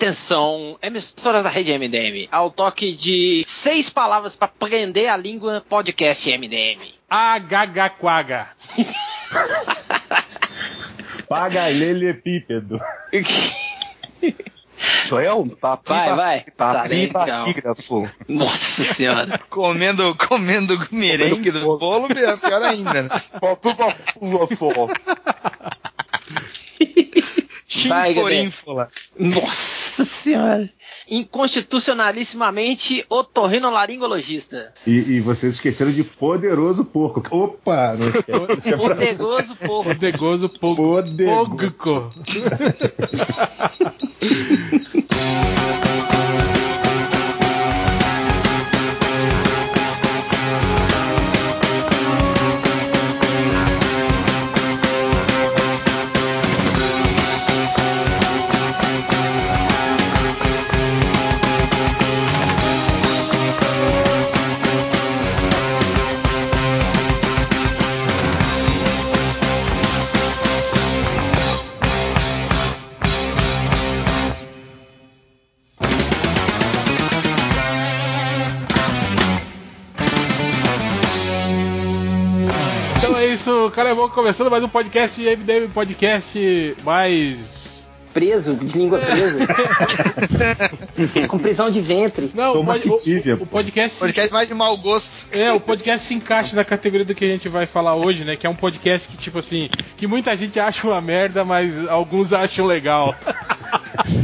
Atenção, emissoras da rede MDM, ao toque de seis palavras para prender a língua podcast MDM. Agagaquaga. Paralelepípedo. Joel, papi, Vai, vai. Tá papi, legal. papígrafo. Nossa senhora. Comendo, comendo merengue do bolo, é pior ainda. Né? Papi, papígrafo. Vai, Chinforínfula. Nossa senhora. Inconstitucionalissimamente otorrinolaringologista. E, e vocês esqueceram de poderoso porco. Opa! Não esquece. Poderoso porco. Poderoso pogo. Podego. Pogo. cara é bom começando mais um podcast MDM Podcast mais. Preso, de língua presa. Com prisão de ventre. Não, o, Toma o- o pô. podcast. se- Podcast mais de mau gosto. É, o podcast se encaixa na categoria do que a gente vai falar hoje, né? Que é um podcast que, tipo assim, que muita gente acha uma merda, mas alguns acham legal.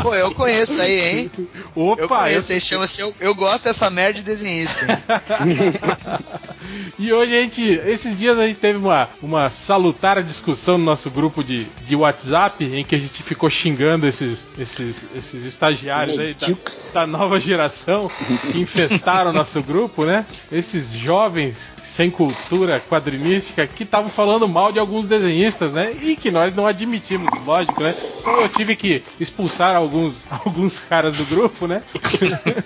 Pô, eu conheço aí, hein? Opa, Eu conheço aí, chama-se eu, eu Gosto dessa merda de desenhista. E hoje a gente, esses dias a gente teve uma, uma salutar discussão no nosso grupo de, de WhatsApp, em que a gente ficou xingando esses, esses, esses estagiários aí da, Medíocres. da nova geração que infestaram o nosso grupo, né? Esses jovens sem cultura quadrinística que estavam falando mal de alguns desenhistas, né? E que nós não admitimos, lógico, né? Então eu tive que expulsar alguns, alguns caras do grupo, né?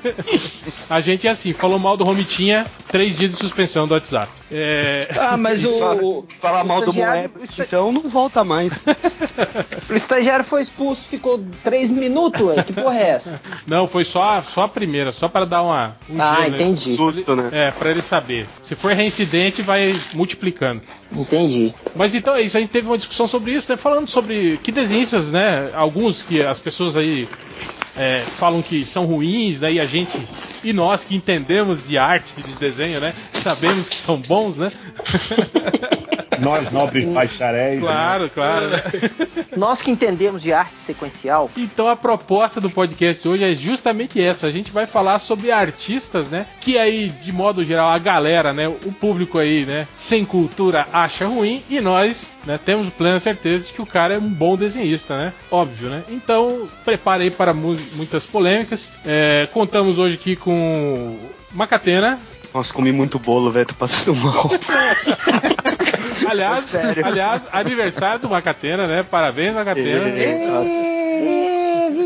a gente é assim, falou mal do Romitinha, três dias de suspensão do WhatsApp. É, Ah, mas o, fala o mal do Moebius, então não volta mais. O estagiário foi expulso, ficou três minutos, ué. Que porra é essa? Não, foi só, a- só a primeira, só para dar uma. Um Ah, gelo, né? entendi. Susto, né? É, pra ele saber. Se for reincidente, vai multiplicando. Entendi. Mas então é isso, a gente teve uma discussão sobre isso, né? Falando sobre que desenhistas, né? Alguns que as pessoas aí é, falam que são ruins, né? E a gente, e nós que entendemos de arte, de desenho, né? Sabemos que são bons, né? Nós, nobres bacharéis. claro, claro. né? Nós que entendemos de arte sequencial, Então a proposta do podcast hoje é justamente essa. A gente vai falar sobre artistas, né? Que aí, de modo geral, a galera, né? O público aí, né? Sem cultura acha ruim e nós, né? Temos plena certeza de que o cara é um bom desenhista, né? Óbvio, né? Então prepare aí para mu- muitas polêmicas. É, contamos hoje aqui com Macatena. Nossa, comi muito bolo, velho, tô passando mal. Aliás, Sério. aliás, aniversário do Macatena, né? Parabéns, Macatena.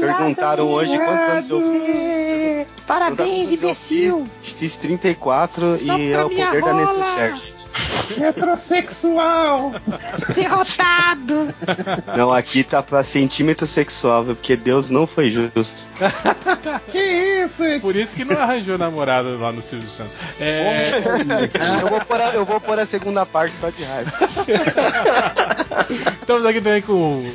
Perguntaram hoje quantos anos eu fiz. Parabéns, imbecil! Fiz 34 e é o poder da necessaire, gente. Heterossexual! Derrotado! Não, aqui tá pra centímetro sexual, viu? porque Deus não foi justo. que isso? Por isso que não arranjou namorado lá no Silvio Santos. É, eu, vou pôr a, eu vou pôr a segunda parte só de raiva. estamos aqui também com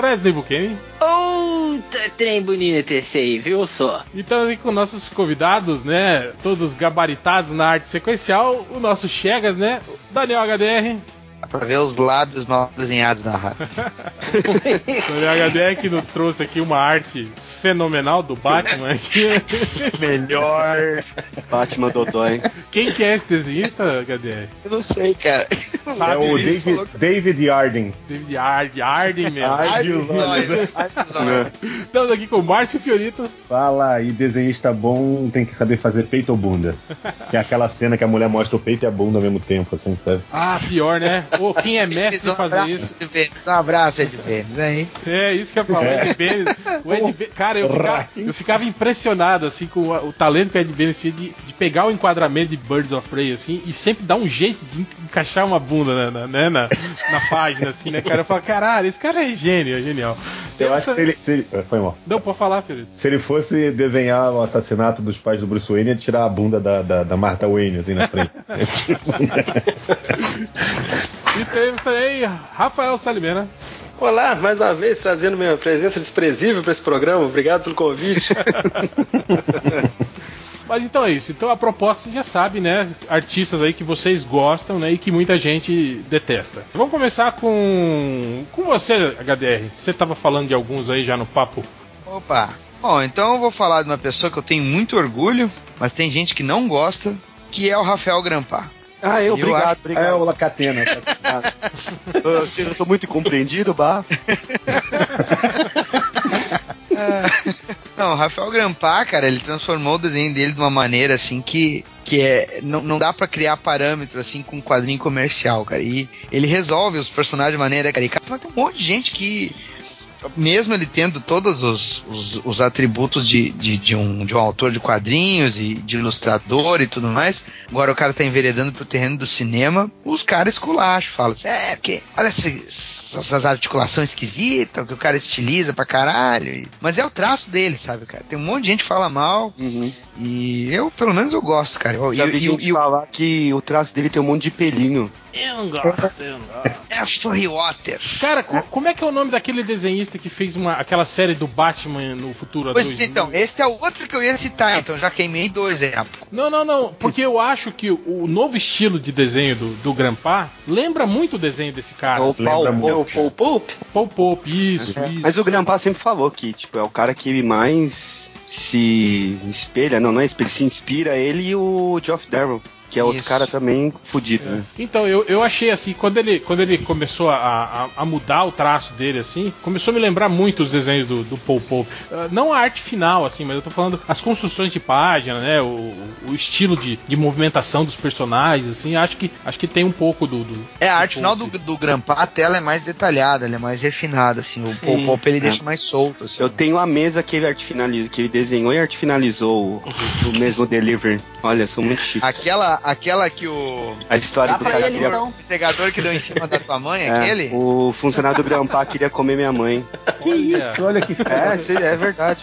Resident Evil Oh, tá trem bonito esse aí, viu só? E estamos aqui com nossos convidados, né? Todos gabaritados na arte sequencial. O nosso Chegas, né? Daniel HDR. Pra ver os lábios mal desenhados na rádio. Daniel HDR que nos trouxe aqui uma arte fenomenal do Batman. aqui. Melhor. Batman Dodói. Quem que é esse desenhista, HDR? Eu não sei, cara. É Sabe? o David, David Yarding. David Yard, Yarden mesmo. Olha, Estamos aqui com o Márcio Fiorito. Fala aí, desenhista bom tem que saber fazer peito ou bunda. Que é aquela cena que a mulher mostra o peito e a bunda ao mesmo tempo, assim, sabe? Ah, pior, né? Pô, quem é mestre em fazer isso? Benes. Um abraço, Ed Benes, hein? É, isso que eu ia falar. O Ed Benes. O Ed Be- Cara, eu ficava, eu ficava impressionado, assim, com o, o talento que o Ed Benes tinha de, de pegar o enquadramento de Birds of Prey, assim, e sempre dar um jeito de encaixar uma bunda na, na, né, na, na página, assim, né, cara? Eu falo, caralho, esse cara é gênio, é genial. Eu acho que se ele. Se ele foi mal. Não, pode falar, Felipe. Se ele fosse desenhar o assassinato dos pais do Bruce Wayne, ia tirar a bunda da, da, da Martha Wayne, assim, na frente. E temos também Rafael Salimena. Olá, mais uma vez trazendo minha presença desprezível para esse programa. Obrigado pelo convite. Mas então é isso. Então a proposta você já sabe, né? Artistas aí que vocês gostam, né? E que muita gente detesta. Vamos começar com. com você, HDR. Você tava falando de alguns aí já no papo. Opa. Bom, então eu vou falar de uma pessoa que eu tenho muito orgulho, mas tem gente que não gosta, que é o Rafael Grampar. Ah, eu, Eu obrigado, acho- obrigado. É o Lacatena. Eu, sou- eu sou muito incompreendido, bah. Não, o Rafael Grampar, cara, ele transformou o desenho dele de uma maneira assim que que é não, não dá pra criar parâmetro assim com um quadrinho comercial, cara. E ele resolve os personagens de maneira caricata, mas tem um monte de gente que mesmo ele tendo todos os, os, os atributos de, de, de um, de um autor de quadrinhos e de ilustrador e tudo mais, agora o cara tá enveredando pro terreno do cinema, os caras esculacham, falam assim, é, porque olha esses- essas articulações esquisitas, que o cara estiliza pra caralho. Mas é o traço dele, sabe, cara? Tem um monte de gente que fala mal, e eu, pelo menos, eu gosto, cara. Eu- Já e- vi e- gente e o- falar que o traço dele tem um monte de pelinho. Eu não gosto, eu não gosto. é Furry Water. Cara, co- como é que é o nome daquele desenhista que fez uma, aquela série do Batman no futuro? Pois dois então, esse é o outro que eu ia citar, então já queimei dois aí. Não, não, não. Porque eu acho que o novo estilo de desenho do, do Grampar lembra muito o desenho desse cara. É o assim. É o Pope. Paul Pope? Paul Pope, isso, isso. Mas o Grandpa sempre falou que, tipo, é o cara que mais se espelha, não, não é espelha, se inspira ele e o Geoff Darrow, que é outro Isso. cara também fudido, né? Então, eu, eu achei assim, quando ele, quando ele começou a, a, a mudar o traço dele, assim, começou a me lembrar muito os desenhos do, do Paul Pope. Ah, não a arte final, assim, mas eu tô falando as construções de página, né? O, o estilo de, de movimentação dos personagens, assim, acho que, acho que tem um pouco do. do É, a arte do final do, do Grampar, a tela é mais detalhada, ela é mais refinada, assim. O Paul. Pope ele É. deixa mais solto, assim. Eu tenho a mesa que ele arte que ele desenhou e arte finalizou o, o mesmo Deliver. Olha, sou muito chique. Aquela, aquela que o A história Dá do pra cara ele queria- então. entregador que deu em cima da tua mãe, É, aquele? O funcionário do Grandpa queria comer minha mãe. que isso? Olha que É, é verdade.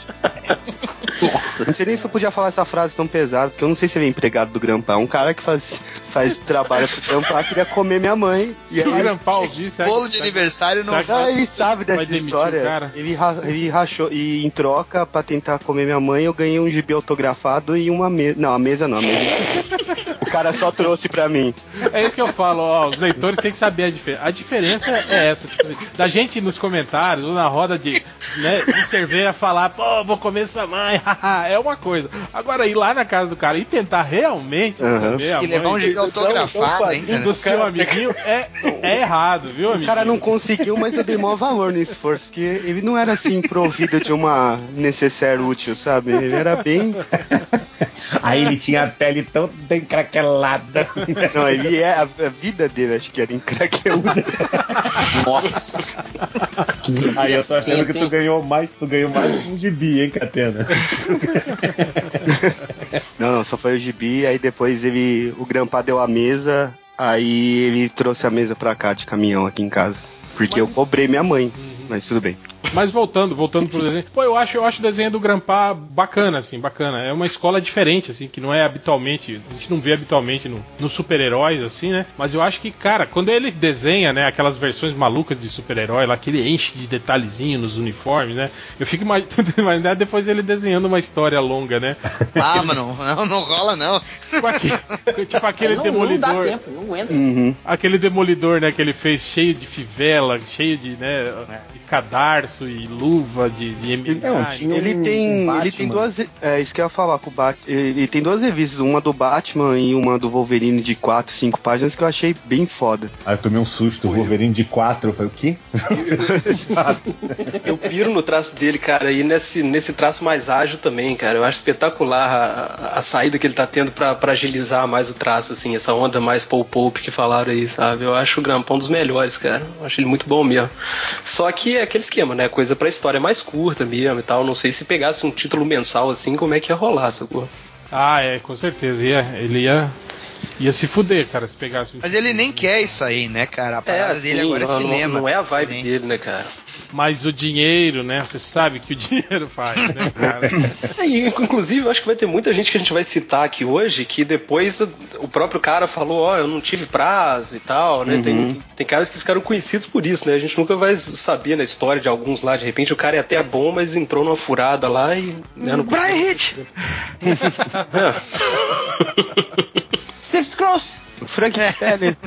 Nossa. Não sei nem se eu podia falar essa frase tão pesada, porque eu não sei se ele é empregado do Grandpa. Um cara que faz, faz trabalho pro Grandpa queria comer minha mãe. E Se o aí, Grampar ouvir, será Bolo de aniversário não Ah, ele sabe Vai dessa demitir história. o? Ele, ra- ele rachou. E em troca, pra tentar comer minha mãe, eu ganhei um gibi autografado e uma mesa. Não, a mesa não, a mesa. o cara só trouxe pra mim. É isso que eu falo, ó, os leitores têm que saber a diferença. A diferença é essa, tipo assim, da gente ir nos comentários ou na roda de, né, de cerveja falar, pô, vou comer sua mãe, haha, é uma coisa. Agora ir lá na casa do cara e tentar realmente Aham. comer a E levar um gibi autografado ainda, né? do seu amiguinho é, é errado, viu, O amigo? cara não conseguiu, mas eu dei maior valor no esforço, porque ele não era assim provido de uma necessaire útil, sabe? Ele era bem. Aí ele tinha a pele tão encraquelada. Não, ele é. A, a vida dele acho que era encraqueluda. Nossa. Que Aí eu tô achando que tu ganhou mais, tu ganhou mais um gibi, hein, Catena? Não, não, só foi o gibi, aí depois ele. O Grampa deu a mesa, aí ele trouxe a mesa pra cá de caminhão aqui em casa. Porque eu cobrei minha mãe, mas tudo bem. Mas voltando, voltando pro desenho. Pô, eu acho, eu acho o desenho do Grampar bacana, assim, bacana. É uma escola diferente, assim, que não é habitualmente. A gente não vê habitualmente no- nos super-heróis, assim, né? Mas eu acho que, cara, quando ele desenha, né, aquelas versões malucas de super-herói lá, que ele enche de detalhezinho nos uniformes, né? Eu fico imag- imaginando depois ele desenhando uma história longa, né? Ah, mano, não, não rola não. Tipo, aquele, tipo aquele não, demolidor. não dá tempo, não aguenta. Uhum. Aquele demolidor, né, que ele fez cheio de fivela, cheio de, né, de cadarço e luva de, de MMA. É, um, tinha Ele um- tem, um ele tem duas. É isso que eu ia falar com o Batman. Ele tem duas revistas, uma do Batman e uma do Wolverine de 4, 5 páginas que eu achei bem foda. Aí eu tomei um susto, o Wolverine de 4, eu falei, o quê? Eu piro no traço dele, cara, e nesse, nesse traço mais ágil também, cara. Eu acho espetacular a, a- saída que ele tá tendo pra, pra agilizar mais o traço, assim, essa onda mais pulp-pulp que falaram aí, sabe? Eu acho o Grampão dos melhores, cara. Eu acho ele muito bom mesmo. Só que é aquele esquema, né? Coisa pra história mais curta mesmo e tal. Não sei se pegasse um título mensal assim, como é que ia rolar, sacou? Ah, é, com certeza. Ia, ele ia, ia se fuder, cara, se pegasse Mas ele nem quer isso aí, né, cara? A parada dele assim, agora é não, não- cinema. Não, é a vibe também. dele, né, cara? Mas o dinheiro, né? Você sabe que o dinheiro faz, né, cara? É, inclusive, eu acho que vai ter muita gente que a gente vai citar aqui hoje que depois o próprio cara falou, ó, eu não tive prazo e tal, né? Tem, tem caras que ficaram conhecidos por isso, né? A gente nunca vai saber na história de alguns lá, de repente o cara é até bom, mas entrou numa furada lá e. Né, não Brian Hitch! Scrooge! Frank Teller.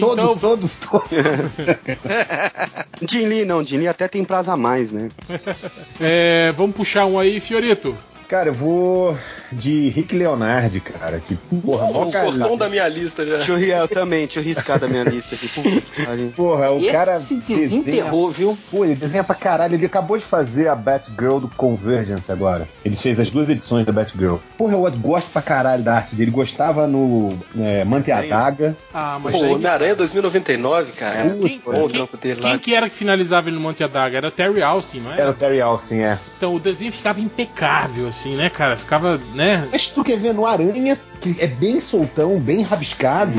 Todos, Então, todos, todos. Jim Lee, não, Jim Lee até tem prazo a mais, né? é, vamos puxar um aí, Fiorito. Cara, eu vou de Rick Leonardi, cara. Que porra, Cortou um cara. da minha lista já. Deixa eu, eu também, deixa eu riscar da minha lista aqui. Porra, o cara. Esse desenha- desenterrou, viu? Pô, ele desenha pra caralho. Ele acabou de fazer a Batgirl do Convergence agora. Ele fez as duas edições da Batgirl. Porra, eu gosto pra caralho da arte dele. Gostava no é, Mante a Daga. Ah, mas Pô, aí- Homem-Aranha 2099, cara. quem, bom o quem- quem lá. que era que finalizava ele no Monte Adaga? Era Terry Austin, não Era era? o Terry Austin, é. Então o desenho ficava impecável, assim, né, cara? Ficava, né? Mas tu quer ver no Aranha, que é bem soltão, bem rabiscado.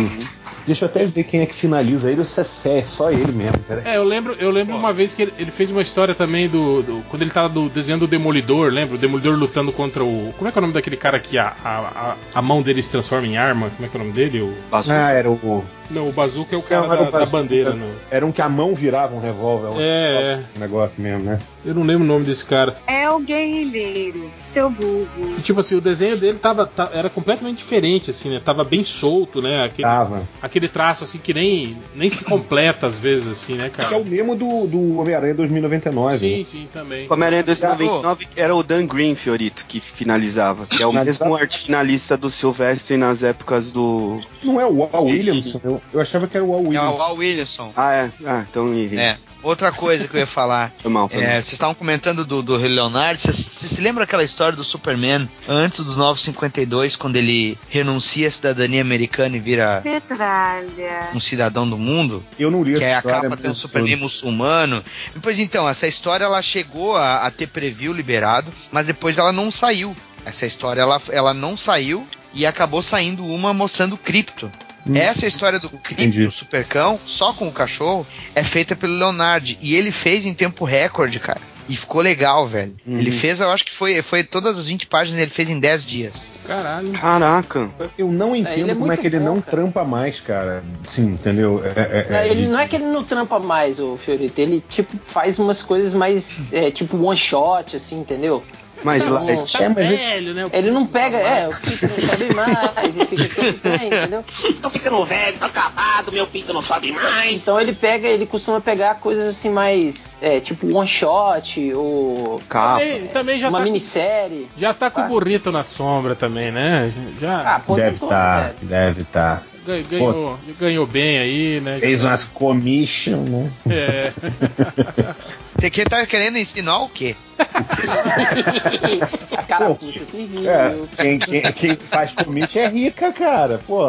Deixa eu até ver quem é que finaliza ele. Isso é, é só ele mesmo, cara. É, eu lembro, eu lembro uma vez que ele, ele fez uma história também do, do- Quando ele tava do, desenhando o Demolidor, lembra? O Demolidor lutando contra o. Como é que é o nome daquele cara que a, a, a, a mão dele se transforma em arma? Como é que é o nome dele? O... Passou. Ah, era o. Não, o Bazooka é o cara Não, era da, o da Bazooka. bandeira. No... Era um que a mão virava um revólver. um- É, é. Um negócio mesmo, né? Eu não lembro o nome desse cara. É o guerrilheiro, seu burro. E, tipo assim, o desenho dele tava, ta- era completamente diferente, assim, né? Tava bem solto, né? Aquele, Tava. aquele traço, assim, que nem, nem se completa às vezes, assim, né, Que é cara? o mesmo do, do Homem-Aranha 2099. Sim, né? sim, também. Homem-Aranha 2099 era o Dan Green, Fiorito, que finalizava. Que é o mesmo tá- arte finalista do Sylvester nas épocas do. Não é o Sim. Williamson? Eu, eu achava que era o Wal É o Williamson. Al Williamson. Ah, é. Ah, então. É. Outra coisa que eu ia falar. Foi mal, foi É, mal. vocês estavam comentando do, do Leonardo. Vocês se lembram aquela história do Superman antes dos 952, quando ele renuncia à cidadania americana e vira Petralha. um cidadão do mundo? Eu não li Que essa é a história, capa um eu Superman muçulmano. Pois então, essa história ela chegou a, a ter preview liberado, mas depois ela não saiu. Essa história ela, ela não saiu e acabou saindo uma mostrando cripto. Hum. Essa história do cripto, Entendi. do supercão, só com o cachorro, é feita pelo Leonardo. E ele fez em tempo recorde, cara. E ficou legal, velho. Uhum. Ele fez, eu acho que foi, foi todas as 20 páginas, ele fez em 10 dias. Caralho. Caraca. Eu não ele entendo é como é que ele bom, não cara. trampa mais, cara. Sim, entendeu? É, é- Não, é- ele de- não é que ele não trampa mais, o Fiorito. Ele, tipo, faz umas coisas mais, é, tipo, one shot, assim, entendeu? Mas lá. Tá É, mas ele- velho, né? Ele não pega, é, o pinto não sobe mais, e fica tudo bem, entendeu? Tô ficando velho, tô acabado, meu pinto não sobe mais. Então ele pega, ele costuma pegar coisas assim mais, é, tipo one shot, ou Capa. Também, também já uma tá, minissérie. já tá com o sabe? burrito na sombra também, né? Já Ah, Deve estar, é. deve estar. ganhou, ganhou, ganhou bem aí, né? Fez umas commission, né? É. Você que tá querendo ensinar o quê? a carapuça civil. É, quem, quem, quem faz commit é rica, cara. Pô,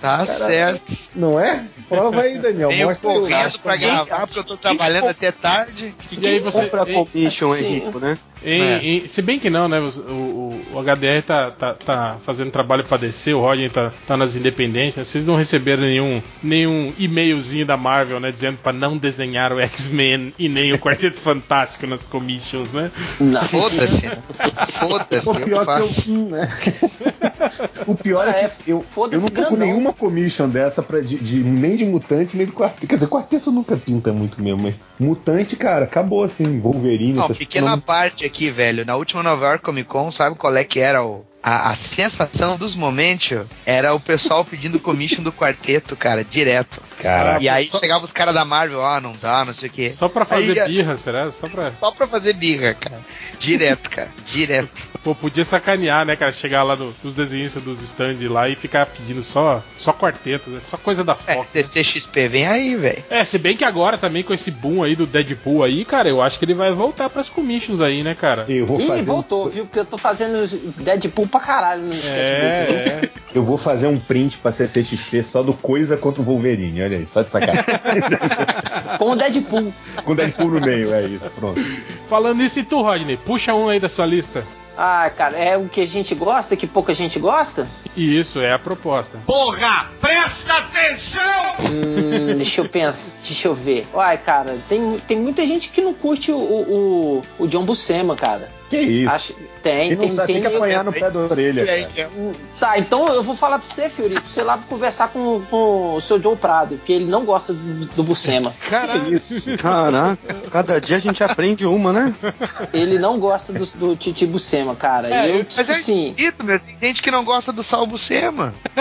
Tá certo. não é? Prova aí, Daniel. Venho Mostra aí. correndo pra gravar porque eu tô trabalhando até tarde. E aí você. Compra commission é rico, né? em- É. em- se bem que não, né? O, o, o HDR tá, tá, tá fazendo trabalho pra descer, o Roger tá, tá nas independentes. né? Vocês não receberam nenhum, nenhum e-mailzinho da Marvel, né? Dizendo pra não desenhar o X-Men e nem o Quarteto Fantástico nas commissions, né? Não. Foda-se. Foda-se, eu pior faço. que eu. né? o pior é Ah, é, que eu, eu não tô com nenhuma commission dessa pra, de, de- nem de mutante, nem de quarteto. Quer dizer, quarteto nunca pinta muito mesmo, mas mutante, cara, acabou assim, Wolverine. Não, pequena coisas. parte aqui, velho. Na última Nova York Comic Con, sabe qual é que era o, a, a sensação dos momentos? Era o pessoal pedindo commission do quarteto, cara, direto. Caraca. E aí só- chegava os caras da Marvel, ah, não dá, não sei o quê. Só pra fazer Aí já- birra, será? Só pra. Só pra fazer birra, cara. Direto, cara. Direto. Pô, podia sacanear, né, cara? Chegar lá no- nos desenhistas dos stand lá e ficar pedindo só, só quarteto, né? Só coisa da É, Fox. né? TCXP, vem aí, velho. É, se bem que agora também com esse boom aí do Deadpool aí, cara, eu acho que ele vai voltar pras commissions aí, né, cara? Eu vou Ih, fazer voltou, viu? Porque eu tô fazendo Deadpool pra caralho no sketchbook, viu? É, é. Eu vou fazer um print pra CCXP só do Coisa contra o Wolverine, olha aí, só de sacanagem. Com o Deadpool. Com o Deadpool no meio, é isso, pronto. Falando nisso, e tu, Rodney? Puxa um aí da sua lista. Ah, cara, é o que a gente gosta, que pouca gente gosta? Isso é a proposta. Hum, deixa eu pensar, deixa eu ver. Uai, cara, tem, tem muita gente que não curte o, o, o John Buscema, cara. Que isso? Acho, tem, não tem, sabe, tem. tem que apanhar no pé da orelha, cara. Tá, então eu vou falar pra você, Fiori, pra você ir lá conversar com, com o seu Joe Prado, porque ele não gosta do, do Buscema. Que isso? Caraca, cada dia a gente aprende uma, né? Ele não gosta do, do Titi Buscema, cara. É, eu, eu- tipo Mas é assim. esquisito, meu. Tem gente que não gosta do Sal Buscema. É.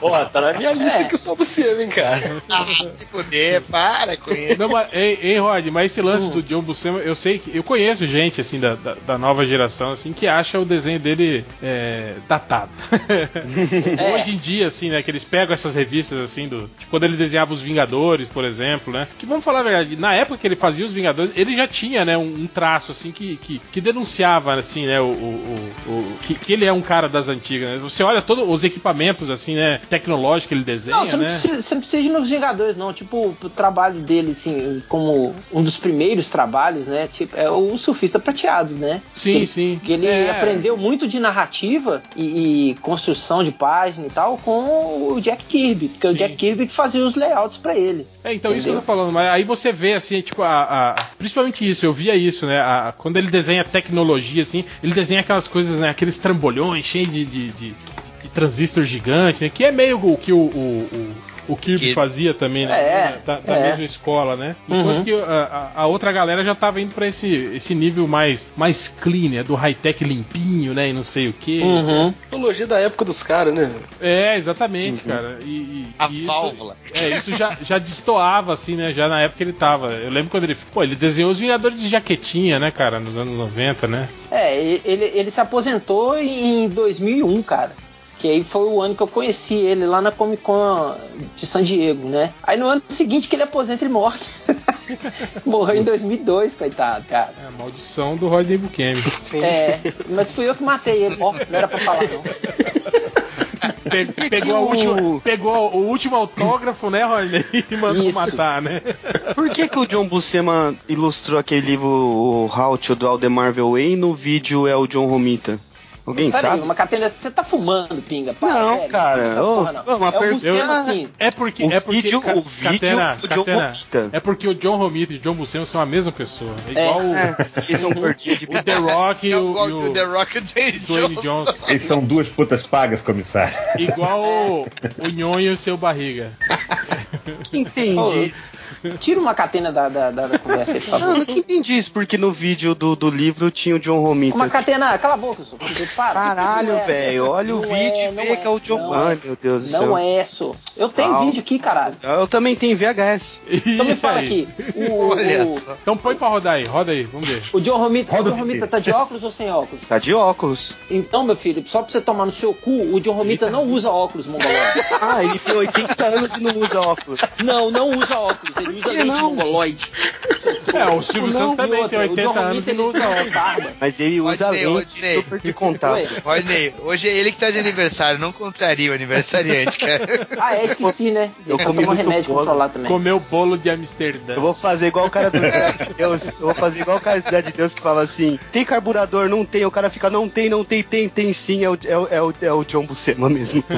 Ó, tá na minha lista É. que eu sou você, hein, cara. Ah, se fuder, para com isso. Não, mas, hein, hein, Rod, mas esse lance do John Buscema, eu sei que. Eu conheço gente, assim, da, da, da nova geração, assim, que acha o desenho dele é, datado. É. Hoje em dia, assim, né, que eles pegam essas revistas, assim, do. Tipo, quando ele desenhava os Vingadores, por exemplo, né? Que vamos falar a verdade, na época que ele fazia os Vingadores, ele já tinha, né, um, um traço, assim, que, que, que denunciava, assim, né, o. o, o- que, que ele é um cara das antigas, né? Você olha todos os equipamentos, assim, né, tecnológicos que ele desenha, Não, você não, né? precisa, você não precisa de Novos Vingadores, não. Tipo, o trabalho dele, assim, como um dos primeiros trabalhos, né? Tipo, é o surfista prateado, né? Sim, que, sim. Que ele É. aprendeu muito de narrativa e, e construção de página e tal com o Jack Kirby, porque Sim. o Jack Kirby fazia os layouts pra ele. É, então isso que eu Entendeu? tô falando, mas aí você vê assim, tipo, a, a- principalmente isso, eu via isso, né? a- quando ele desenha tecnologia, assim, ele desenha aquelas coisas, né? Aqueles trambolhões cheios de, de, de, transistor gigante, né? Que é meio o que o, o, o- o Kirby Kirby. fazia também, né? É, da, da é. mesma escola, né? Enquanto Uhum. que a, a- outra galera já tava indo pra esse, esse nível mais, mais clean, né? Do high-tech limpinho, né? E não sei o que. Uhum. Tecnologia da época dos caras, né? É, exatamente, cara. E, e- A e isso- válvula. é, isso já, já destoava, assim, né? Já na época que ele tava. Eu lembro quando ele. Pô, ele desenhou os Vingadores de jaquetinha, né, cara? Nos anos 90, né? É, ele, ele se aposentou em 2001, cara. Que aí foi o ano que eu conheci ele lá na Comic Con de San Diego, né? Aí no ano seguinte que ele aposenta, ele morre. Morreu em 2002, coitado, cara. É a maldição do Rodney Buchanan. Sim. É, mas fui eu que matei ele. Ó, não era pra falar, não. Pe- pegou, a última, pegou o último autógrafo, né, Rodney? E mandou Isso. matar, né? Por que, que o John Buscema ilustrou aquele livro, o How to do Aldemar Way, e no vídeo é o John Romita? Alguém Peraí, sabe? uma catena. Você tá fumando, pinga? Para, Não, velho. cara, ô, porra, não. uma é o per- eu- assim. É porque. O é porque vídeo- Ca- o vídeo Catena, do John Catena, Romita. É porque o John Romita e o John Buscema são a mesma pessoa. É É. igual É, gordinhos de o, o The Rock e o, e o The Rock e o Dwayne Johnson. Eles são duas putas pagas, comissário. Igual o, o Nhonho e o seu barriga. Que entende Ô, isso? Tira uma catena da, da, da- da conversa aí, por Não, favor. não que entendi isso, porque no vídeo do, do livro tinha o John Romita. Uma catena, cala a boca, só. Para. Caralho, é. velho, olha o vídeo é, e vê que é o John. não Ai, meu Deus do céu. Não é, só. Eu tenho Não. vídeo aqui, caralho. Eu também tenho VHS. Então me fala aí? aqui. O, Olha o, só. Então põe pra rodar aí, roda aí, vamos ver. o John Romita, o John Romita tá de óculos ou sem óculos? Tá de óculos. Então, meu filho, só pra você tomar no seu cu, o John Romita não usa óculos, mongoloide. Ah, ele tem 80 anos e não usa óculos. Não, não usa óculos, ele usa lente não? mongoloide. É, o Silvio Santos também tem outra, o 80 John anos Romita, e não usa óculos. barba. Mas ele usa lente super de contato. Oi. Rodney, hoje é ele que tá de aniversário, não contraria o aniversariante, cara. Ah, é, esqueci, né? Eu que comi muito remédio bolo. controlar também. Comeu bolo de Amsterdã. Eu vou fazer igual o cara do Cidade de Deus. Eu vou fazer igual o cara do Cidade de Deus que fala assim: tem carburador? Não tem. O cara fica, não tem, não tem, tem, tem sim. É o, é o, é o, é o John Buscema mesmo.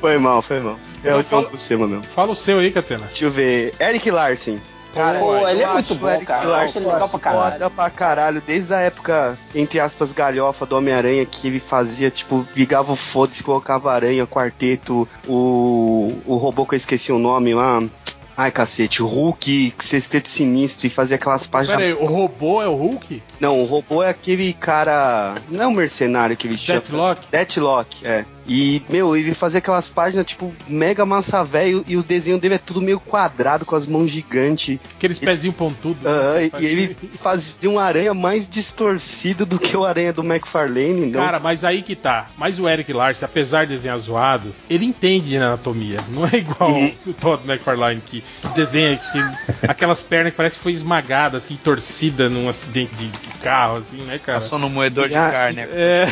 foi mal, foi mal. É o John Buscema mesmo. Fala o seu aí, Catena. Deixa eu ver. Eric Larsen. Cara, Pô, ele é muito o bom, cara. Eu acho ele legal pra caralho. Foda pra caralho, desde a época, entre aspas, galhofa do Homem-Aranha, que ele fazia, tipo, ligava o foda-se, colocava aranha, quarteto, o, o robô que eu esqueci o nome lá. Ai, cacete, o Hulk, sexteto sinistro, e fazia aquelas páginas. Pera aí, o robô é o Hulk? Não, o robô é aquele cara. Não é um mercenário que ele chama. Deathlock? Deathlock, é. E, meu, ele fazia aquelas páginas, tipo, mega massa velho, e o desenho dele é tudo meio quadrado, com as mãos gigantes. Aqueles pezinhos pontudos. Né? e ele fazia um aranha mais distorcido do que o aranha do McFarlane, não? Cara, mas aí que tá. Mas o Eric Larson, apesar de desenhar zoado, ele entende de anatomia. Não é igual Uhum. o Todd McFarlane que, que desenha que, aquelas pernas que parece que foi esmagada, assim, torcida num acidente de, de carro, assim, né, cara? Passou no moedor de Ah, carne. É.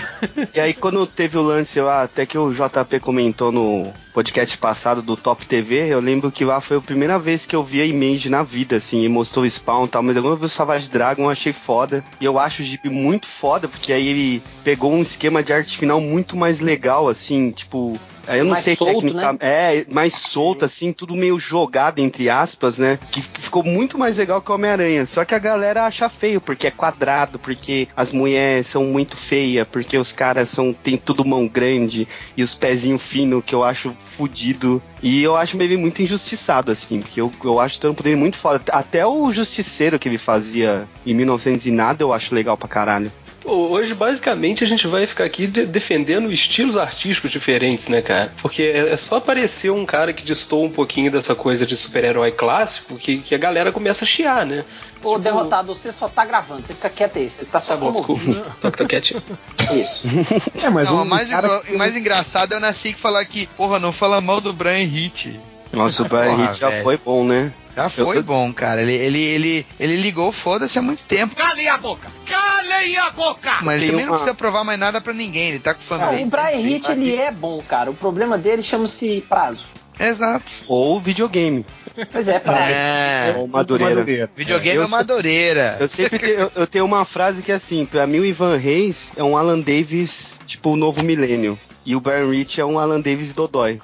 E aí, quando teve o lance lá, até que o JP comentou no podcast passado do Top TV, eu lembro que lá foi a primeira vez que eu vi a Image na vida, assim, e mostrou o Spawn e tal, mas quando eu vi o Savage Dragon eu achei foda, e eu acho o Jeep muito foda, porque aí ele pegou um esquema de arte final muito mais legal, assim, tipo... Eu não Mais sei solto, técnica, né? é, mais solto, assim, tudo meio jogado, entre aspas, né? Que, que ficou muito mais legal que o Homem-Aranha. Só que a galera acha feio, porque é quadrado, porque as mulheres são muito feias, porque os caras são tem tudo mão grande e os pezinhos finos, que eu acho fudido. E eu acho meio muito injustiçado, assim, porque eu, eu acho o trampo dele muito foda. Até o Justiceiro que ele fazia em 1900 e nada, eu acho legal pra caralho. Pô, hoje, basicamente, a gente vai ficar aqui de- defendendo estilos artísticos diferentes, né, cara? Porque é, é só aparecer um cara que distou um pouquinho dessa coisa de super-herói clássico que, que a galera começa a chiar, né? Ô, Tipo, derrotado, você só tá gravando, você fica quieto aí, você tá só Tá bom, desculpa. Tô, tô quietinho. Isso. É, mas Não, um o mais, cara mais engraçado é o Nasci que falar que, porra, não fala mal do Brian Hitch. Nossa, o Brian Hitch já velho. foi bom, né? Já foi eu- bom, cara. Ele, ele, ele, ele ligou foda-se há muito tempo. Calem a boca! Calem a boca! Mas ele Tem também não uma- precisa provar mais nada pra ninguém. Ele tá com Não, fanbase. o Brian. Hitch, ele é bom, cara. O problema dele chama-se prazo. Exato. Ou videogame. Pois é, prazo. É. Ou Madureira. Videogame Eu é, uma madureira. Eu sempre te- eu, eu tenho uma frase que é assim, pra mim o Ivan Reis é um Alan Davis, tipo, o novo milênio. E o Brian Rich é um Alan Davis Dodói.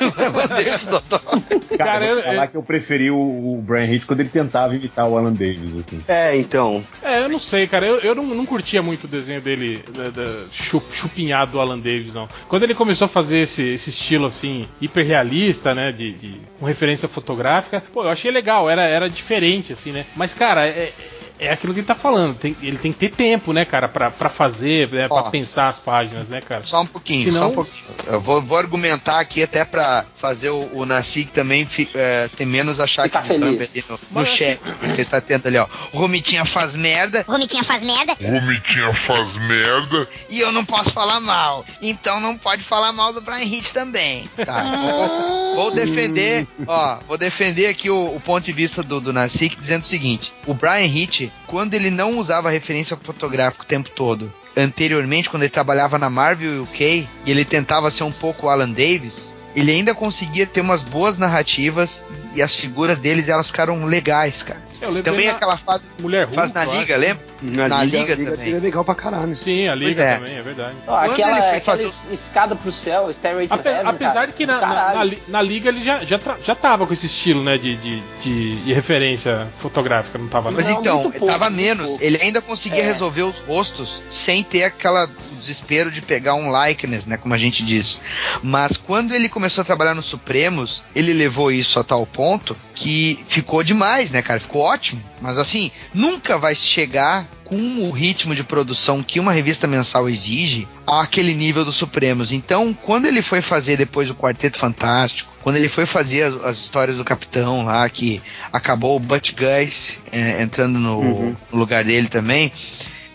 Meu Deus, doutor. Cara, Cara, eu vou falar eu- que eu preferi o, o Brian Hitch quando ele tentava imitar o Alan Davis, assim. É, então. É, eu não sei, cara. Eu, eu não, não curtia muito o desenho dele, da, da chu- chupinhado do Alan Davis, não. Quando ele começou a fazer esse, esse estilo, assim, hiperrealista, né, de, de- com referência fotográfica, pô, eu achei legal, era, era diferente, assim, né. Mas, cara, é, é aquilo que ele tá falando. tem- ele tem que ter tempo, né, cara, pra, pra fazer, né, Ó. pra pensar as páginas, né, cara. Só um pouquinho, Senão- só um pouquinho. Eu vou, vou argumentar aqui até pra fazer o, o Nasci também fi, é, ter menos achar Ficar que feliz. ali no, no chat. Porque ele tá tendo ali, ó. O Romitinha faz merda Romitinha faz merda. Vomitinha faz merda. e eu não posso falar mal. Então não pode falar mal do Brian Hitch também. Tá, vou, vou defender, ó, vou defender aqui o, o ponto de vista do, do Nasik dizendo o seguinte: o Brian Hitch, quando ele não usava referência fotográfica o tempo todo, anteriormente, quando ele trabalhava na Marvel UK e ele tentava ser um pouco o Alan Davis. Ele ainda conseguia ter umas boas narrativas e as figuras deles elas ficaram legais, cara. Lembro Também na aquela fase, Mulher Hulk, fase na eu acho. Liga, lembra? Na, Na liga, Liga também. é legal pra caralho. Sim, a Liga é. também, é verdade. Ó, Quando aquela ele foi aquela fazer es- escada pro céu, Stairway to Ape- Heaven, apesar cara, de que na, na, na li- na liga ele já, já, tra- já tava com esse estilo, né, de, de, de, de referência fotográfica, não tava, não? Mas Não, então, muito pouco, tava menos. pouco. Ele ainda conseguia É. resolver os rostos sem ter aquela o desespero de pegar um likeness, né, como a gente diz. Mas quando ele começou a trabalhar no Supremos, ele levou isso a tal ponto que ficou demais, né, cara? Ficou ótimo. Mas assim, nunca vai chegar com o ritmo de produção que uma revista mensal exige àquele nível do Supremos. Então, quando ele foi fazer depois o Quarteto Fantástico, quando ele foi fazer as, as histórias do Capitão lá, que acabou o Butch Guys é, entrando no, Uhum. no lugar dele também,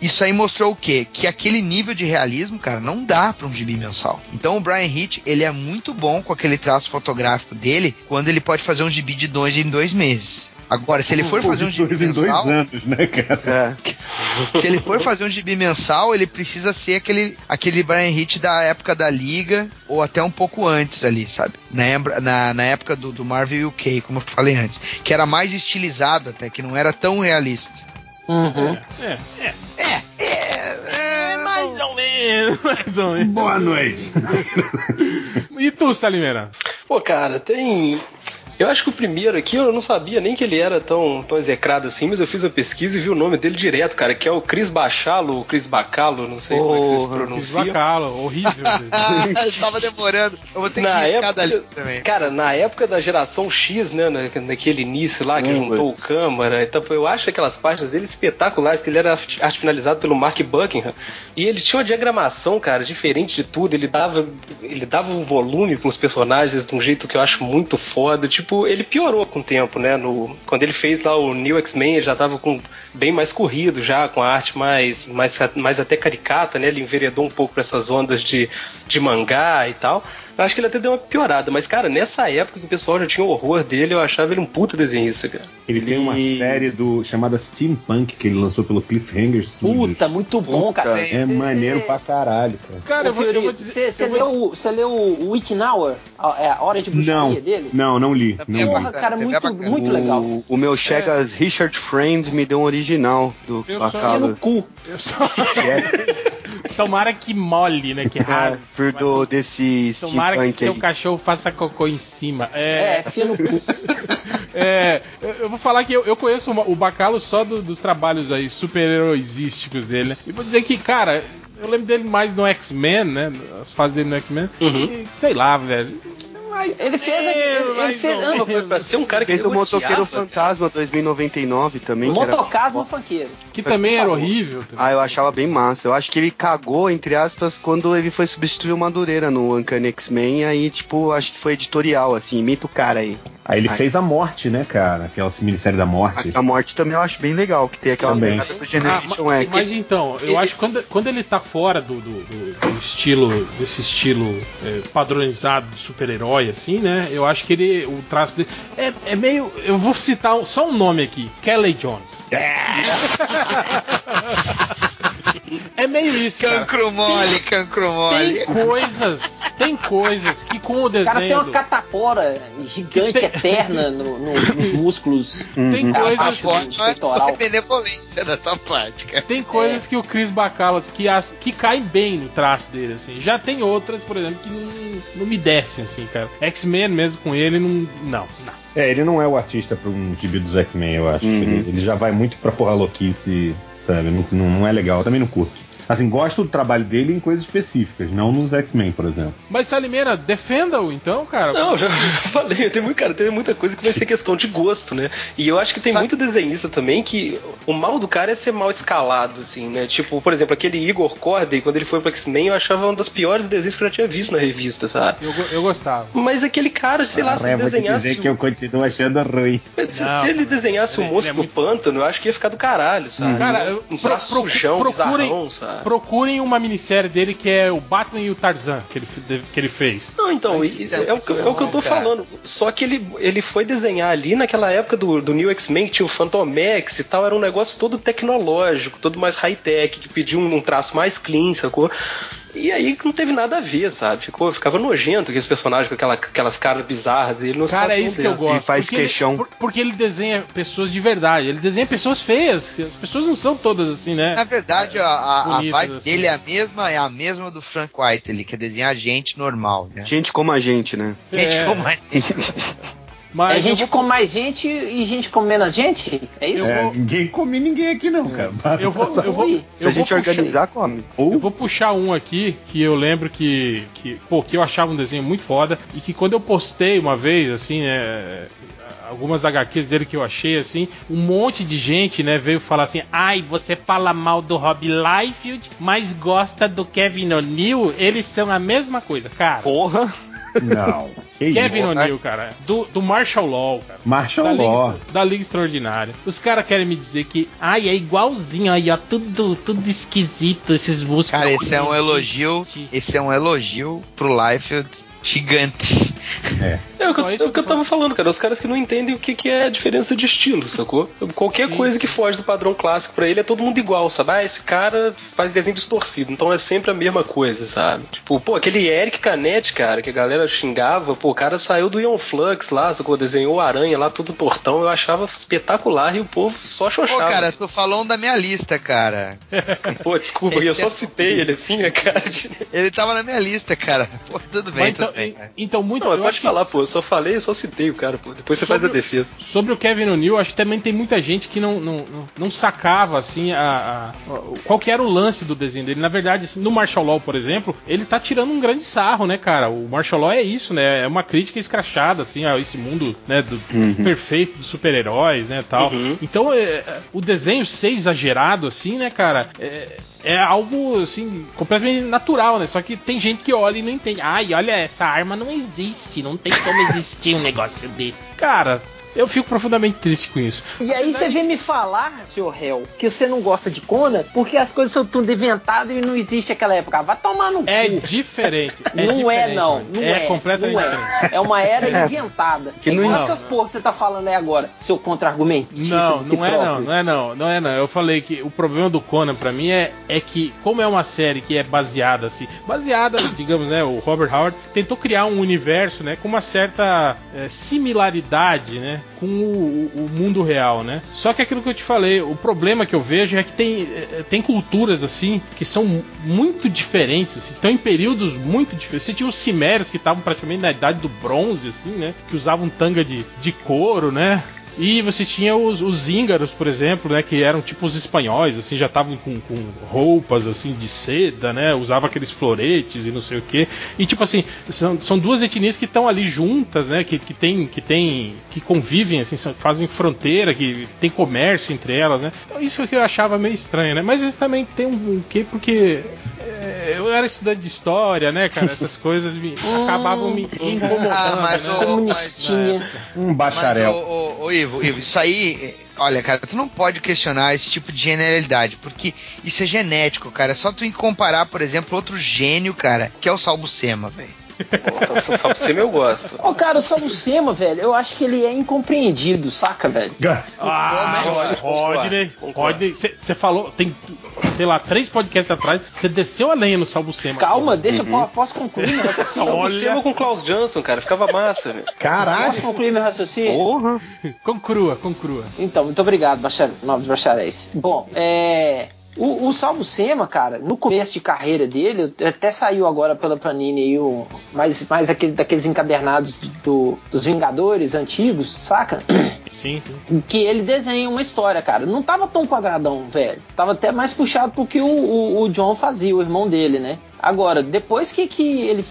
isso aí mostrou o quê? Que aquele nível de realismo, cara, não dá pra um gibi mensal. Então o Brian Hitch, ele é muito bom com aquele traço fotográfico dele, quando ele pode fazer um gibi de dois em dois meses. Agora, se ele for fazer um gibi mensal, anos, né, cara? É. se ele for fazer um gibi mensal, ele precisa ser aquele, aquele Brian Hitch da época da Liga, ou até um pouco antes ali, sabe? Na, embra- na, na época do, do Marvel UK, como eu falei antes. Que era mais estilizado até, que não era tão realista. Uhum. É, é. É, é, Mais ou menos, mais ou menos. Boa noite. E tu, Salimena? Pô, cara, tem. Eu acho que o primeiro aqui eu não sabia nem que ele era tão, tão execrado assim, mas eu fiz a pesquisa e vi o nome dele direto, cara, que é o Chris Bachalo, ou Chris Bacalo, não sei como é que vocês pronunciam. Bacalo, horrível. Eu tava demorando. Eu vou ter que Na riscar época, dali também. cara, na época da geração X, né, na- naquele início lá que Hum, juntou o putz. câmara, então eu acho aquelas páginas dele espetaculares, que ele era arte arte finalizado pelo Mark Buckingham, e ele tinha uma diagramação, cara, diferente de tudo, ele dava ele dava um volume para os personagens de um jeito que eu acho muito foda, tipo, ele piorou com o tempo, né, no quando ele fez lá o New X-Men, ele já tava com bem mais corrido já, com a arte mais mais, mais até caricata, né, ele enveredou um pouco para essas ondas de, de mangá e tal. Eu acho que ele até deu uma piorada, mas, cara, nessa época que o pessoal já tinha horror dele, eu achava ele um puta desenhista, cara. Ele tem uma E- série do chamada Steampunk que ele lançou pelo Cliffhanger Studios. Puta, muito bom, cara. Puta, É Cê- maneiro cê- pra caralho, cara. Cara, eu Ô, vou, eu vou dizer. Você vou- leu, o- você leu o Wittenauer? A, é a Hora de Bruxaria Não, dele? não, não li. Não é li. Porra, bacana, cara, também muito, é muito legal. O, o meu Chegas Richard Friend me deu um original do Eu só- Bacalo. no cu. eu só- Tomara que mole, né? Que raro. Por do, desse Tomara que steampunk seu cachorro faça cocô em cima. É, É. enfia no cu. é, eu- eu vou falar que eu, eu conheço o Bacalo só do- dos trabalhos aí super-heroísísticos dele, né? E vou dizer que, cara, eu lembro dele mais no X-Men, né? As fases dele no X-Men. Uhum. Sei lá, velho. Mais Ele fez. ou Ele, fez. Não, menos. Pra ser um cara que Fez o Motoqueiro odiava, Fantasma 2099 também. o era- motocasmo funkeiro. Que também era horrível. também. Ah, eu achava bem massa. Eu acho que ele cagou, entre aspas, quando ele foi substituir o Madureira no Uncanny X-Men. Aí, tipo, acho que foi editorial, assim, imita o cara aí. Aí ele Ai. fez a morte, né, cara? Aquela minissérie da morte. A, a morte também eu acho bem legal, que tem aquela Também. pegada do Ah, Generation ma- X. mas então, eu Ele- acho que quando, quando ele tá fora do, do- do- do estilo, desse estilo é, padronizado de super-herói, assim, né? Eu acho que ele, o traço dele é, é meio. Eu vou citar só um nome aqui: Kelly Jones. É meio isso, cara. Cancro mole, cancro mole. Tem coisas, tem coisas que com o O cara tem desenho. uma do- catapora gigante, eterna no- no- nos músculos. Tem a coisas. do peitoral. É benevolência da tua parte, cara. Tem coisas que o Chris Bacalas que, as, que caem bem no traço dele, assim. Já tem outras, por exemplo, que não, não me descem, assim, cara. X-Men mesmo com ele, não. Não, não. É, ele não é o artista pra um gibi dos X-Men, eu acho. Uhum. Ele, ele já vai muito pra porra louquice, sabe? Não, não, é legal. Também não curto. Assim, gosto do trabalho dele em coisas específicas, não nos X-Men, por exemplo. Mas Salimeira, defenda-o então, cara. Não, já falei, tem, muito, cara, tem muita coisa que vai ser questão de gosto, né? E eu acho que tem Sabe- muito desenhista também que o mal do cara é ser mal escalado, assim, né? Tipo, por exemplo, aquele Igor Corday, quando ele foi pro X-Men, eu achava uma das piores desenhos que eu já tinha visto na revista, sabe? Eu, eu gostava. Mas aquele cara, sei lá, se ele Ah, desenhasse. dizer que eu continuo achando ruim. Se, Não, se ele desenhasse o monstro ele é do pântano, eu acho que ia ficar do caralho, sabe? Cara, um pro- pro- sujão, procurem- bizarrão, sabe? Procurem uma minissérie dele que é o Batman e o Tarzan, que ele, que ele fez. Não, então, Mas isso é é, o, que- é o que eu tô falando. Só que ele, ele foi desenhar ali naquela época do, do New X-Men, que tinha o Phantomex e tal, era um negócio todo tecnológico, todo mais high-tech, que pedia um, um traço mais clean, sacou? E aí não teve nada a ver, sabe? Ficou, ficava nojento aqueles personagens com aquela, aquelas caras bizarras dele. Cara, é isso que eu gosto. Ele faz porque queixão. por- porque ele desenha pessoas de verdade. Ele desenha pessoas feias. As pessoas não são todas assim, né? Na verdade, a, a, a Bonitas, vibe assim. dele é a mesma, é a mesma do Frank White, ele quer desenhar gente normal, né? Gente como a gente, né? Gente É. como a gente. Mas É eu gente vou- com mais gente e gente com menos gente? É isso? Eu É, ninguém come ninguém aqui, não, cara. Eu vou, eu vou, Ui. Se eu a gente vou puxar- organizar, come. Ou Eu vou puxar um aqui que eu lembro que, que, pô, que eu achava um desenho muito foda e que quando eu postei uma vez, assim, né, algumas HQs dele que eu achei, assim, um monte de gente, né, veio falar assim, ai, você fala mal do Rob Liefeld, mas gosta do Kevin O'Neill, eles são a mesma coisa, cara. Porra! Não. Que Kevin? O'Neill, cara, do, do Marshall Law, cara. Marshall Da Law. Liga, da Liga Extraordinária. Os caras querem me dizer que, ai, é igualzinho aí, ó, tudo, tudo esquisito, esses músculos. Cara, esse é um elogio, esse é um elogio pro Liefeld gigante. É o que, eu- é é o que eu tava falando, cara. Os caras que não entendem o que, que é a diferença de estilo, sacou? Qualquer Sim. coisa que foge do padrão clássico pra ele é todo mundo igual, sabe? Ah, esse cara faz desenho distorcido, então é sempre a mesma coisa, sabe? Tipo, pô, aquele Eric Canetti, cara, que a galera xingava, pô, o cara saiu do Ion Flux lá, sacou? Desenhou o aranha lá, tudo tortão, eu achava espetacular e o povo só Pô, xoxava. cara, tu falou um da minha lista, cara. Pô, desculpa, eu só é- citei ele assim, né, cara? Ele tava na minha lista, cara. Pô, tudo bem, Mas então, Então, velho. então muito. Não, eu pode acho que falar, pô. Eu só falei, eu só citei o cara, pô. Depois você Sobre faz a defesa. Sobre o Kevin O'Neill, acho que também tem muita gente que não, não, não, sacava assim a, a- a- qual que era o lance do desenho dele. Na verdade, assim, no Martial Law, por exemplo, ele tá tirando um grande sarro, né, cara? O Martial Law é isso, né? É uma crítica escrachada assim a esse mundo, né, do perfeito dos super-heróis, né, tal. Uhum. Então, é, o desenho ser exagerado assim, né, cara, é, é algo assim completamente natural, né? Só que tem gente que olha e não entende. Ai, olha, essa arma não existe, não tem como existir um negócio desse. Cara, eu fico profundamente triste com isso. E aí você vem me falar, senhor réu, que você não gosta de Conan porque as coisas são tudo inventadas e não existe aquela época. Vai tomar no É cu. diferente. É não é, diferente, não. mano. Não é, é. completamente não é. diferente. É uma era inventada. Que é não é. essas porra que você tá falando aí agora, seu contra-argumentista Não, de si não é próprio. não, não é não, não é não. Eu falei que o problema do Conan pra mim é, é que, como é uma série que é baseada assim, baseada, digamos, né, o Robert Howard tentou criar um universo, né, com uma certa é, similaridade, né, com o, o mundo real, né. Só que aquilo que eu te falei, o problema que eu vejo é que tem, é, tem culturas assim que são muito diferentes, assim, estão em períodos muito diferentes. Você tinha os cimérios que estavam praticamente na idade do bronze, assim, né, que usavam tanga de, de couro, né. E você tinha os, os íngaros, por exemplo, né? Que eram tipo os espanhóis, assim, já estavam com, com roupas assim de seda, né? Usava aqueles floretes e não sei o que. E tipo assim, são, são duas etnias que estão ali juntas, né? Que, que tem. que tem. que convivem, assim, são- fazem fronteira, que tem comércio entre elas, né? Então, isso que eu achava meio estranho, né? Mas eles também tem um, um quê, porque é, eu era estudante de história, né, cara? Essas coisas me, acabavam me, me incomodando. Ah, mas né? o- Comunistinha. Um bacharel. Mas, ô, ô, ô, Ivo, Ivo, isso aí, olha, cara, tu não pode questionar esse tipo de genialidade, porque isso é genético, cara. É só tu comparar, por exemplo, outro gênio, cara, que é o Salbucema, velho. Pra você eu gosto. Ô, cara, o Salucema, velho, eu acho que ele é incompreendido, saca, velho? Ah, Rodney. Rodney, você falou, tem, sei lá, três podcasts atrás, você desceu a lenha no Salbucema. Calma, deixa, po- posso concluir meu raciocínio? Olha. com o Klaus Johnson, cara. Ficava massa, velho. Posso Caralho! concluir meu raciocínio? Porra. Com crua, com crua. Então, muito obrigado, bachar... nobres bacharéis. Bom, é. O, o Salvo Sema, cara, no começo de carreira dele, até saiu agora pela Panini aí, o, mais, mais aquele, daqueles encadernados do, dos Vingadores antigos, saca? Sim, sim. que ele desenha uma história, cara. Não tava tão quadradão, velho. Tava até mais puxado pro que o, o, o John fazia, o irmão dele, né? Agora, depois que, que ele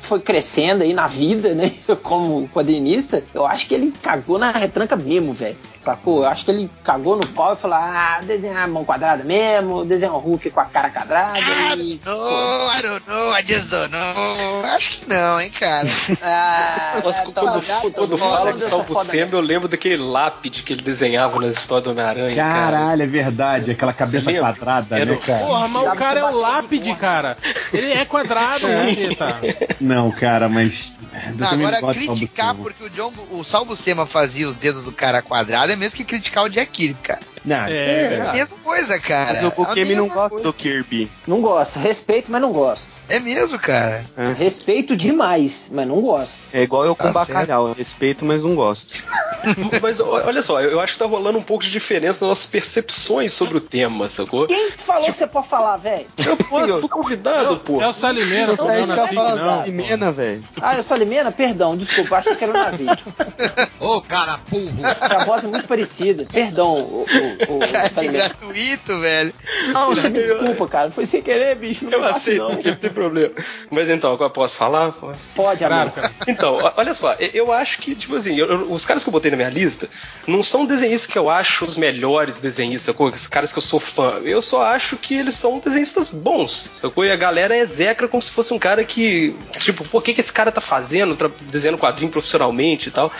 foi crescendo aí na vida, né? Como quadrinista, eu acho que ele cagou na retranca mesmo, velho. Sacou? Eu acho que ele cagou no pau e falou: ah, desenhar a mão quadrada mesmo, desenhar um Hulk com a cara quadrada. I e, don't know, I don't know, I just don't know. Acho que não, hein, cara. Ah, Nossa, tá quando, quando fala dessa Salvo foda Sema, eu lembro daquele lápide que ele desenhava nas histórias do Homem-Aranha. cara. Caralho, é verdade. Aquela cabeça quadrada, Era né, o- cara? Porra, mas o cara é o lápide, cara. Ele é quadrado, né, tá? Não, cara, mas. Não, agora criticar porque o John, o Salbucema fazia os dedos do cara quadrado é mesmo que criticar o Jack Kirby, cara. Não, É, É a verdade. mesma coisa, cara. Mas o Bukemi A não gosta coisa. do Kirby. Não gosto. Respeito, mas não gosto. É mesmo, cara. Respeito demais, mas não gosto. É igual eu com Tá bacalhau. Eu respeito, mas não gosto. Mas olha só, eu acho que tá rolando um pouco de diferença nas nossas percepções sobre o tema, sacou? Quem falou que você pode falar, velho? Eu posso, fui convidado, pô. É o Salimena, é não, não, assim, escapado não. da Limena, velho. Ah, eu sou Limena? Perdão, desculpa, achei que era o Nazik. Ô, cara burro. A voz é muito parecida. Perdão, o, o, o Cara, Salimena. gratuito, velho. Não, você me desculpa, cara. Foi sem querer, bicho. Não Eu aceito, não. não tem problema. Mas então, agora posso falar? Pode, amor. Claro, cara. Então, olha só, eu- acho que, tipo assim, eu- os caras que eu botei na minha lista não são desenhistas que eu acho os melhores desenhistas, sacou? Os caras que eu sou fã. Eu só acho que eles são desenhistas bons, sacou? E a galera execra como se fosse um cara que, tipo, pô, o que, que esse cara tá fazendo, tra- desenhando quadrinho profissionalmente e tal.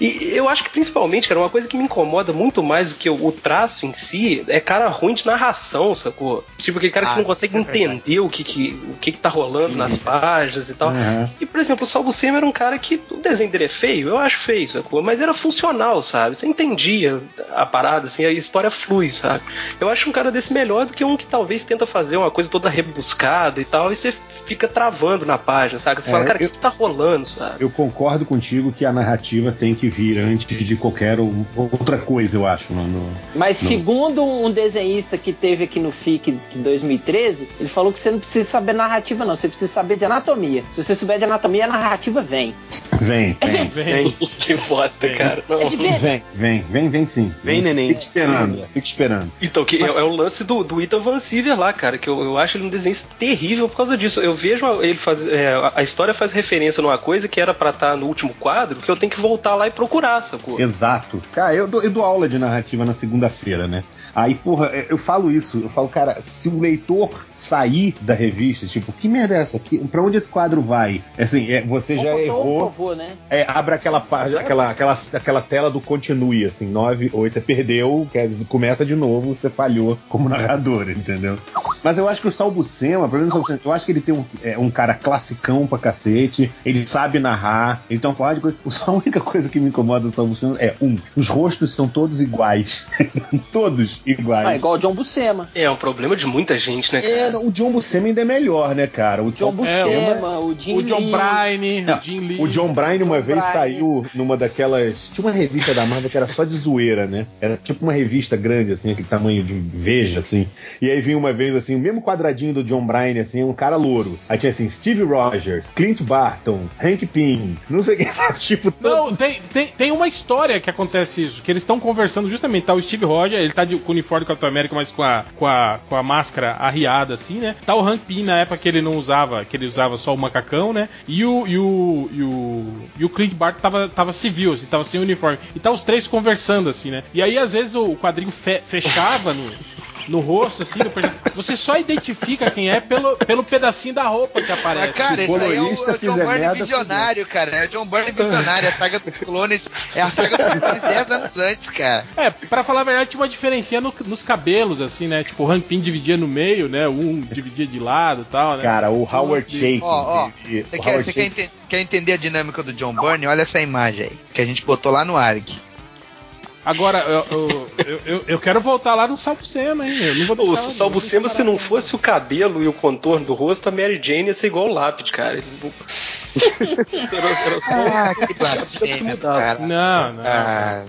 E eu acho que principalmente, cara, uma coisa que me incomoda muito mais do que o, o traço em si é cara ruim de narração, sacou? Tipo, aquele cara que Ah, você não consegue é entender o que, que, o que, que tá rolando nas páginas e tal. Uhum. E, por exemplo, o Salvo Sema era um cara que o desenho dele é feio, eu acho feio, sacou? Mas era funcional, sabe? Você entendia a parada, assim, a história flui, sabe? Eu acho um cara desse melhor do que um que talvez tenta fazer uma coisa toda rebuscada e tal, e você fica travando na página, sabe? Você É, fala, cara, o que, que tá rolando, sabe? Eu concordo contigo que a narrativa tem que vir antes de qualquer o- outra coisa, eu acho. No, no- Mas no- segundo um desenhista que teve aqui no FIC de 2013, ele falou que você não precisa saber narrativa, não. Você precisa saber de anatomia. Se você souber de anatomia, a narrativa vem. Vem, vem. Vem. que bosta, cara. Não. É. Vem, vem, vem, vem sim. Vem, neném. Fica esperando, fica esperando. Então, que é, é o lance do, do Ethan Van Siever lá, cara, que eu, eu acho ele um desenho terrível por causa disso. Eu vejo ele faz. é, a- a história faz referência numa coisa que era pra estar no último quadro, que eu tenho que voltar lá e procurar, sacou? Exato. Cara, eu dou, eu dou aula de narrativa na segunda-feira, né? Aí, porra, é, eu falo isso, eu falo, cara, se o leitor sair da revista, tipo, que merda é essa aqui? Pra onde esse quadro vai? Assim, é, você já errou. provô, né? É, abre aquela, página, aquela, aquela, aquela tela do continue, assim, 9, 8, você perdeu, quer dizer, começa de novo, você falhou como narrador, entendeu? Mas eu acho que o Salbucema, pelo menos eu acho que ele tem um, é, um cara classicão pra cacete, ele sabe narrar, ele tem uma porrada de coisa. A única coisa que me incomoda do Salbucema é, um, os rostos são todos iguais. todos iguais. Ah, igual o John Buscema. É um problema de muita gente, né, cara? É, o John Buscema ainda é melhor, né, cara? O John É, o- Buscema, o Jim O John Lee. Bryan, Não, o Jim Lee. O John Bryan uma John vez Bryan. saiu numa daquelas. Tinha uma revista da Marvel que era só de zoeira, né? Era tipo uma revista grande, assim, aquele tamanho de veja, assim. E aí vinha uma vez, assim, o mesmo quadradinho do John Bryan, assim, um cara louro. Aí tinha assim, Steve Rogers, Clint Barton, Hank Pym, não sei o que, sabe? tipo, Não, todos. tem, tem, tem uma história que acontece isso, que eles estão conversando justamente, tá o Steve Rogers, ele tá de, com o uniforme do Capitão América, mas com a, com, a, com a máscara arriada, assim, né? Tá o Hank Pym na época que ele não usava, que ele usava só o macacão, né? E o, e o, e o, e o Clint Barton tava, tava civil, assim, tava sem uniforme. E tá os três conversando, assim, né? E aí, às vezes, o quadrinho fe- fechava no, no rosto, assim, do personagem. você só identifica quem é pelo, pelo pedacinho da roupa que aparece. Mas, cara, Se isso aí é o, é o John Byrne visionário, cara. É o John Byrne visionário. A saga dos clones é a saga dos clones 10 anos antes, cara. É, pra falar a verdade, tinha uma diferença no- nos cabelos, assim, né? Tipo, o Hank Pym dividia no meio, né? Um dividia de lado e tal, né? Cara, o Howard Nossa, Shake. Ó, ó, ele- Você, quer, Howard quer entender a dinâmica do John Byrne? Olha essa imagem aí, que a gente botou lá no ARG. Agora, eu, eu, eu, eu- quero voltar lá no Salbucema, hein? Eu não vou O deixar- Salbucema, não se não fosse o cabelo e o contorno do rosto, a Mary Jane ia ser igual o lápide, cara. Ah, que blasfêmia, cara. Não, não. Ah,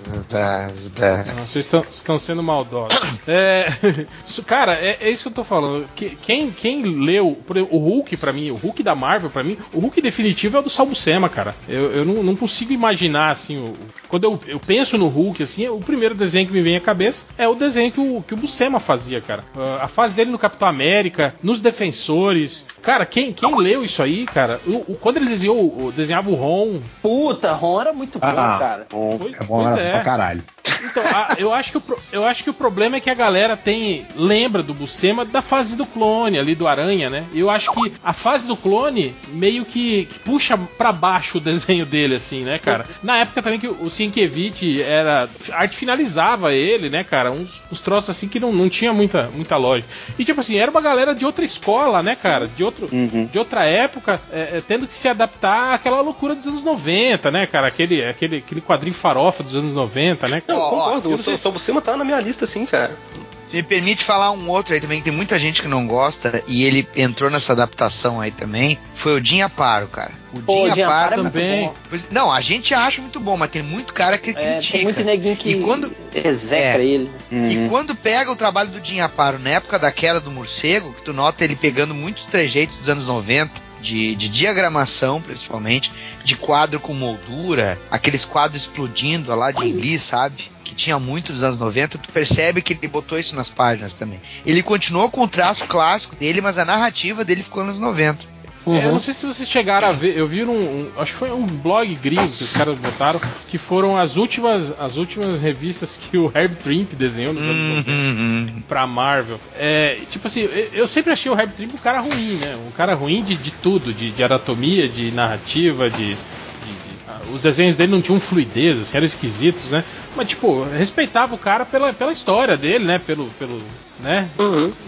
vocês estão, estão sendo maldosos. É, cara, é, é isso que eu tô falando. Que- quem, quem leu por exemplo, o Hulk pra mim, o Hulk da Marvel pra mim, o Hulk definitivo é o do Salbucema, cara. Eu, eu não, não consigo imaginar assim. o- quando eu, eu penso no Hulk, assim, o primeiro desenho que me vem à cabeça é o desenho que o, que o Buscema fazia, cara. Ah, a fase dele no Capitão América, nos Defensores. Cara, quem, quem leu isso aí, cara? O, o- quando ele desenhou, desenhava o Ron. Puta, Ron era muito bom, Ah, cara. Pois, É bom pois pra caralho. Então, a- eu, acho que o, eu acho que o problema é que a galera tem. Lembra do Buscema da fase do clone, ali do Aranha, né? Eu acho que a fase do clone meio que, que puxa pra baixo o desenho dele, assim, né, cara? Na época também que o Sienkiewicz era. A arte finalizava ele, né, cara? Uns, uns troços assim que não, não tinha muita, muita lógica. E tipo assim, era uma galera de outra escola, né, cara? De, outro, Uhum. de outra época, é, é, tendo que se adaptar àquela loucura dos anos 90, né, cara? Aquele, aquele, aquele quadrinho farofa dos anos 90, né? Não, Ó, ó, concordo. eu o Salbucema tá na minha lista, sim, cara. Se me permite falar um outro aí também, que tem muita gente que não gosta, e ele entrou nessa adaptação aí também, foi o Jim Aparo, cara. O Pô, Jim Jim Aparo Aparo é muito também. bom. Pois- Não, a gente acha muito bom, mas tem muito cara que É, critica. tem muito neguinho que E quando- execra É. ele. E quando pega o trabalho do Jim Aparo na época da queda do morcego, que tu nota ele pegando muitos trejeitos dos anos 90, de, de diagramação principalmente, de quadro com moldura, aqueles quadros explodindo lá de Lee, sabe? Que tinha muito dos anos 90, tu percebe que ele botou isso nas páginas também. Ele continuou com o traço clássico dele, mas a narrativa dele ficou nos 90. É, Eu não sei se vocês chegaram a ver, eu vi um, um- acho que foi um blog gringo que os caras botaram, que foram as últimas, as últimas revistas que o Herb Trimp desenhou nos anos 90 Uhum. pra Marvel. É, tipo assim, eu- eu sempre achei o Herb Trimp um cara ruim, né? Um cara ruim de, de tudo, de, de anatomia, de narrativa, de. Os desenhos dele não tinham fluidez, assim, eram esquisitos, né? Mas, tipo, respeitava o cara pela, pela história dele, né? Pelo. pelo né?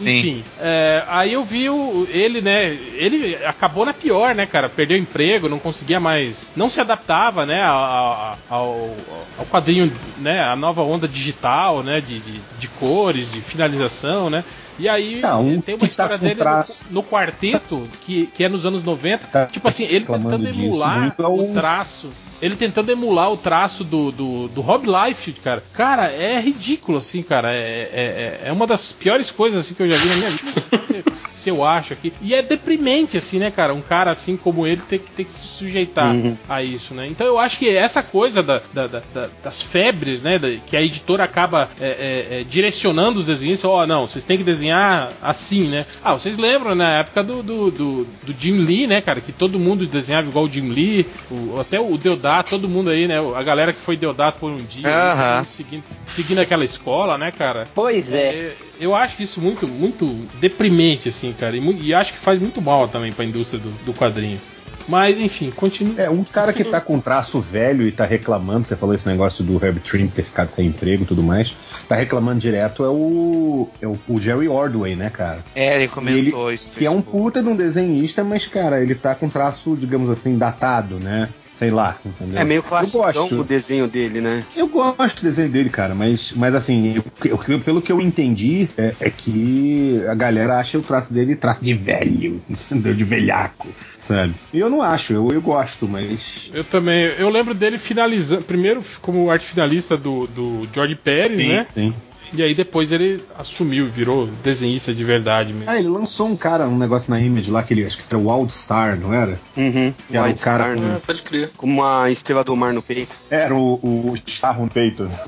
Enfim. é, aí eu vi o, ele, né? Ele acabou na pior, né, cara? Perdeu emprego, não conseguia mais. Não se adaptava, né? Ao, ao, ao quadrinho, né? A nova onda digital, né? De, de, de cores, de finalização, né? E aí Ah, um tem uma tá história com dele no, no quarteto, que, que é nos anos 90. Tá tipo assim, ele tentando disso emular muito, é o traço. Ele tentando emular o traço do, do, do Rob Life, cara. Cara, é ridículo, assim, cara. É, é, é- é uma das piores coisas assim, que eu já vi na minha vida. se, se eu acho aqui. E é deprimente, assim, né, cara? Um cara assim como ele ter que, ter que se sujeitar Uhum. a isso, né? Então eu acho que essa coisa da- da- da- da- das febres, né? que a editora acaba é, é, é, direcionando os desenhistas, ó, não, vocês têm que desenhar assim, né? Ah, vocês lembram na época do, do, do, do Jim Lee, né, cara? Que todo mundo desenhava igual o Jim Lee, o- até o Deodato, todo mundo aí, né? A galera que foi Deodato por um dia, Aham. todo mundo seguindo, seguindo aquela escola, né, cara? Pois é. É, eu acho isso muito, muito deprimente, assim, cara. E, e acho que faz muito mal também pra indústria do, do quadrinho. Mas, enfim, continua. É, um cara que tá com traço velho e tá reclamando, você falou esse negócio do Herb Trim ter ficado sem emprego e tudo mais, tá reclamando direto é o, é o, o Jerry Ordway, né, cara? É, ele comentou isso. no Que é um puta de um desenhista, mas, cara, ele tá com traço, digamos assim, datado, né? Sei lá, entendeu? É meio Eu classicão gosto. o desenho dele, né? Eu gosto do desenho dele, cara, mas, mas assim, eu- eu- pelo que eu entendi, é, é que a galera acha o traço dele traço de velho, entendeu? De velhaco, sabe? E eu não acho, eu, eu gosto, mas. Eu também. Eu lembro dele finalizando. Primeiro como arte finalista do, do George Pérez, né? sim. E aí depois ele assumiu, virou desenhista de verdade mesmo. Ah, ele lançou um cara, um negócio na Image lá, que ele, acho que era o Wild Star, não era? Uhum. Que era o White cara Star, com- né? Pode crer. Com uma estrela do mar no peito. Era o, o charro no peito.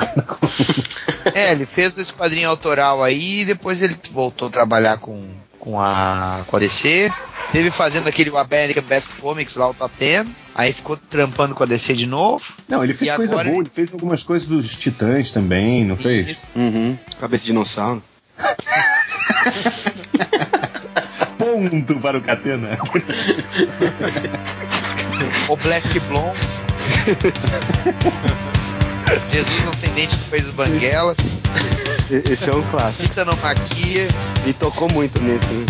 É, ele fez esse quadrinho autoral aí e depois ele voltou a trabalhar com, com, a, com a DC. Teve fazendo aquele American Best Comics lá, o Top 10. Aí ficou trampando com a DC de novo. Não, ele fez E coisa agora boa, ele- ele fez algumas coisas dos Titãs também, não fez? Uhum. Cabeça de dinossauro. Ponto para o Catena. O Black Blonde. Jesus não tem dente que fez banguelas. Esse é um clássico. Cita não maquia. E tocou muito nesse, né?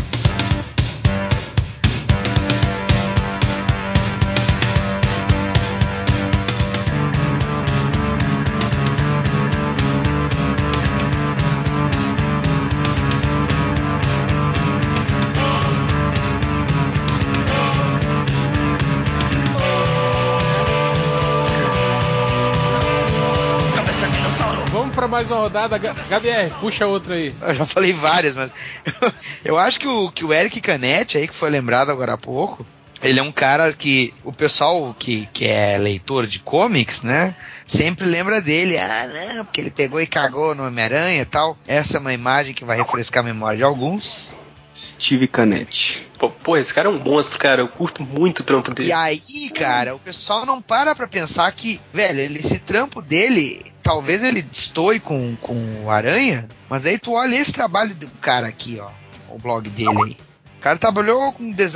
Mais uma rodada. HDR, puxa outra aí. Eu já falei várias, mas eu acho que o, que o Eric Canetti aí, que foi lembrado agora há pouco, ele é um cara que o pessoal que, que é leitor de comics, né, sempre lembra dele. Ah, não, porque ele pegou e cagou no Homem-Aranha e tal. Essa é uma imagem que vai refrescar a memória de alguns. Steve Canetti. Pô, pô, esse cara é um monstro, cara. Eu curto muito o trampo dele. E aí, cara, o pessoal não para pra pensar que, velho, esse trampo dele, talvez ele destoie com, com o Aranha, mas aí tu olha esse trabalho do cara aqui, ó, o blog dele aí. O cara trabalhou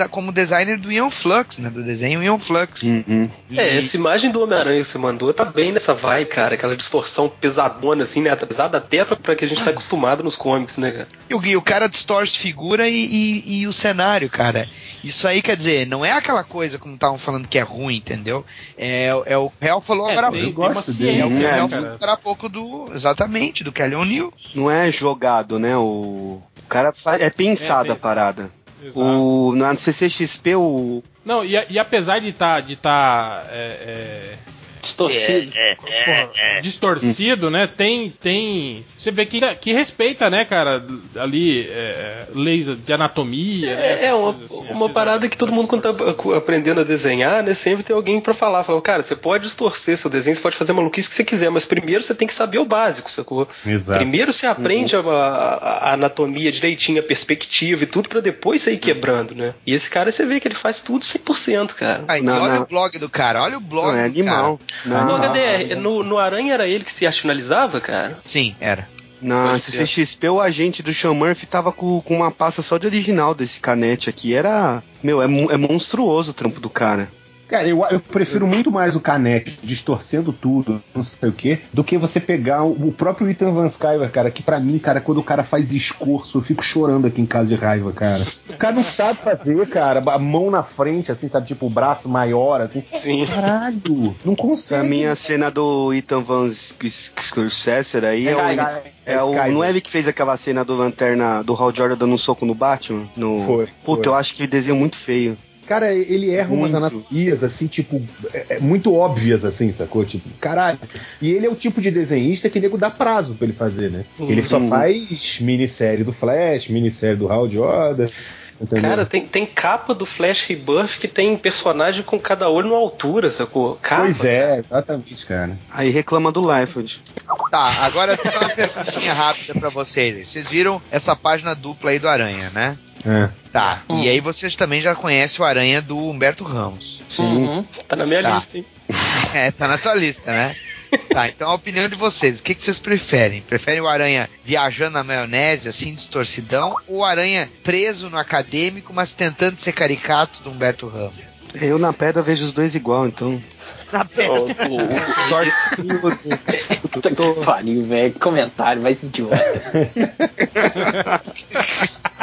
como designer do Ian Flux, né? Do desenho Ian Flux. Uhum. E- É, essa imagem do Homem-Aranha que você mandou tá bem nessa vibe, cara. Aquela distorção pesadona, assim, né? Pesada até pra, pra que a gente tá acostumado nos comics, né, cara? E o, e o cara distorce figura e, e- e o cenário, cara. Isso aí quer dizer, não é aquela coisa como estavam falando que é ruim, entendeu? É, é o Real falou É, agora. eu tem uma gosto dele. É o né, falou agora há pouco do. Exatamente, do Kelly O'Neill. Não é jogado, né? O, o cara fa- é pensado É, a parada. Exato. O, na CCXP, o. Não, e, e apesar de estar de tá, é, Distorcido. é, porra, distorcido, né? Tem, tem. Você vê que, que respeita, né, cara? Ali, é, leis de anatomia. né, É, é uma, assim, uma parada que todo mundo, quando tá aprendendo a desenhar, né, sempre tem alguém pra falar. Fala, cara, você pode distorcer seu desenho, você pode fazer a maluquice que você quiser, mas primeiro você tem que saber o básico, sacou? Exato. Primeiro você aprende a, a- a anatomia direitinho, a perspectiva e tudo, pra depois sair quebrando, né? E esse cara, você vê que ele faz tudo 100%, cara. Aí, Não, olha não. o blog do cara, olha o blog Não, é do cara. Animal. No HDR, no, no Aranha era ele que se finalizava, cara? Sim, era. na. CCXP, o agente do Sean Murphy tava com, com uma pasta só de original desse canete aqui. Era. Meu, é, é monstruoso o trampo do cara. Cara, eu, eu prefiro muito mais o Canete distorcendo tudo, não sei o quê, do que você pegar o, o próprio Ethan Van Sciver, cara, que pra mim, cara, quando o cara faz escorço, eu fico chorando aqui em casa de raiva, cara. cara não sabe fazer, cara. A mão na frente, assim, sabe? Tipo, o braço maior, assim. Sim. Caralho, não Pra consegue. mim, a cena do Ethan Van Scorsese aí é, É o, é é o. Sky, Não é né? ele que fez aquela cena do Lanterna do Hal Jordan dando um soco no Batman? No... Foi, Puta, foi. eu acho que desenho muito feio. Cara, ele erra umas Muito. anatomias, assim, tipo, é- é muito óbvias, assim, sacou? Tipo, caralho. E ele é o tipo de desenhista que nego dá prazo pra ele fazer, né? Que ele só Uhum. faz minissérie do Flash, minissérie do Hal Jordan. Entendeu? Cara, tem, tem capa do Flash Rebirth que tem personagem com cada olho numa altura, sacou? Capa. pois é, exatamente, cara. Aí reclama do Liefeld. Tá, agora tem uma perguntinha rápida pra vocês. Vocês viram essa página dupla aí do Aranha, né? É. Tá, e aí vocês também já conhecem o Aranha do Humberto Ramos. Uhum. Tá na minha Tá. lista, hein? É, tá na tua lista, né? Tá, então a opinião de vocês, o que, que vocês preferem? Preferem o Aranha viajando na maionese, assim, distorcidão, ou o Aranha preso no acadêmico, mas tentando ser caricato do Humberto Ramos? Eu na pedra vejo os dois igual, então. Na pedra. O, o, Puta que pariu, velho. Comentário, vai idiota.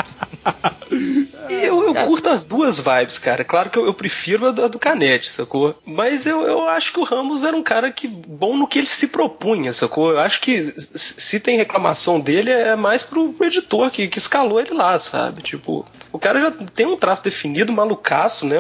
Eu, eu curto as duas vibes, cara. Claro que eu, eu prefiro a do, a do Canete, sacou? Mas eu, eu acho que o Ramos era um cara que bom no que ele se propunha, sacou? Eu acho que se tem reclamação dele é mais pro, pro editor que, que escalou ele lá, sabe? Tipo, o cara já tem um traço definido, malucaço, né?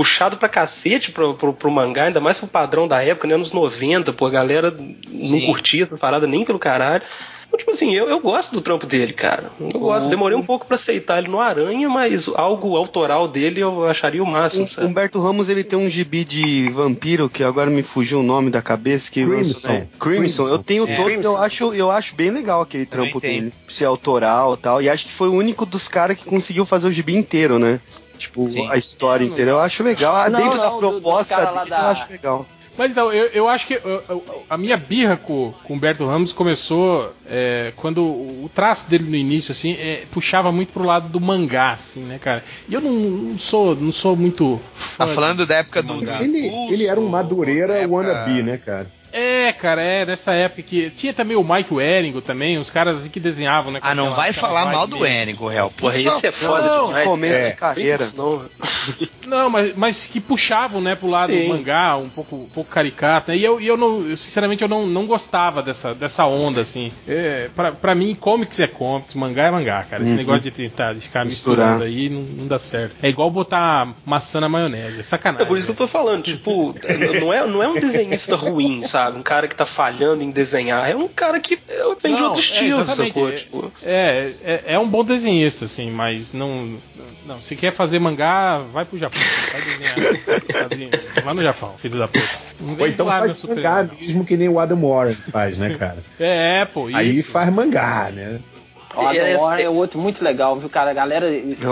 Um- Puxado pra cacete pro, pro, pro mangá, ainda mais pro padrão da época, né? Anos 90, pô, a galera não curtia essas paradas nem pelo caralho. Então, tipo assim, eu, eu gosto do trampo dele, cara. Eu gosto. Demorei um pouco pra aceitar ele no Aranha, mas algo autoral dele eu acharia o máximo, O sabe? Humberto Ramos ele tem um gibi de vampiro que agora me fugiu o nome da cabeça que Crimson. lançou, né? Crimson. Eu tenho É. todos, Crimson. eu acho, eu acho bem legal aquele Também trampo tem. dele, ser autoral, e tal. E acho que foi o único dos caras que conseguiu fazer o gibi inteiro, né? Tipo, Sim. a história inteira. Eu acho legal. Ah, Não, Dentro não, da do- do proposta cara lá dele, da- eu acho legal. Mas então, eu, eu acho que eu- eu- a minha birra com, com o Humberto Ramos começou é, quando o, traço dele no início, assim, é, puxava muito pro lado do mangá, assim, né, cara? E eu não, não sou não sou muito fã Tá falando da época do. mangá. do Ele, ele era um madureira época- wannabe, né, cara? É, cara, é nessa época que tinha também o Mike Waringo também, uns caras assim que desenhavam, né? Ah, não vai falar mal do Enigo, réu. Porra, esse é foda Não, demais. começo cara. de carreira. Não, Não, mas, mas que puxavam, né, pro lado Sim. do mangá, um pouco, um pouco caricato, né? E eu, e eu não, eu, sinceramente, eu não, não gostava dessa, dessa onda, assim. É, pra, pra mim, comics é comics, mangá é mangá, cara. Esse Uhum. negócio de tentar de ficar Misturar. misturando aí não, não dá certo. É igual botar maçã na maionese, é sacanagem. É por isso que eu tô falando, tipo, não é, não é um desenhista ruim, sabe? Um cara que tá falhando em desenhar. É um cara que é, vem de Não, outro é, estilo, exatamente, sacou? é- Tipo, É, é, é um bom desenhista, assim, mas não. Não, se quer fazer mangá, vai pro Japão. Vai desenhar. lá no Japão, filho da puta. Não vem então faz mangá mesmo que nem o Adam Warren faz, né, cara? É, pô. Aí isso. faz mangá, né? O Adam É, Warren é- é outro muito legal, viu, cara? A galera